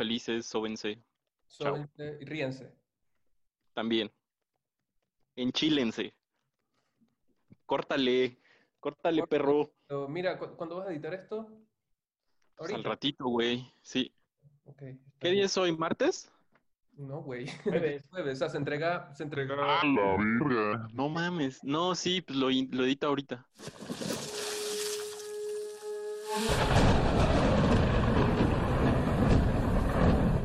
felices, sóbense. Sóbense y ríense. También. Enchílense. Córtale, córtale, perro. Mira, ¿cu ¿cuándo vas a editar esto? Al ratito, güey, sí. ¿Qué día es hoy? ¿Martes? No, güey. Jueves. Jueves, o sea, se entrega... Se entrega... ¡A la virga! No mames. No, sí, pues lo, lo edita ahorita.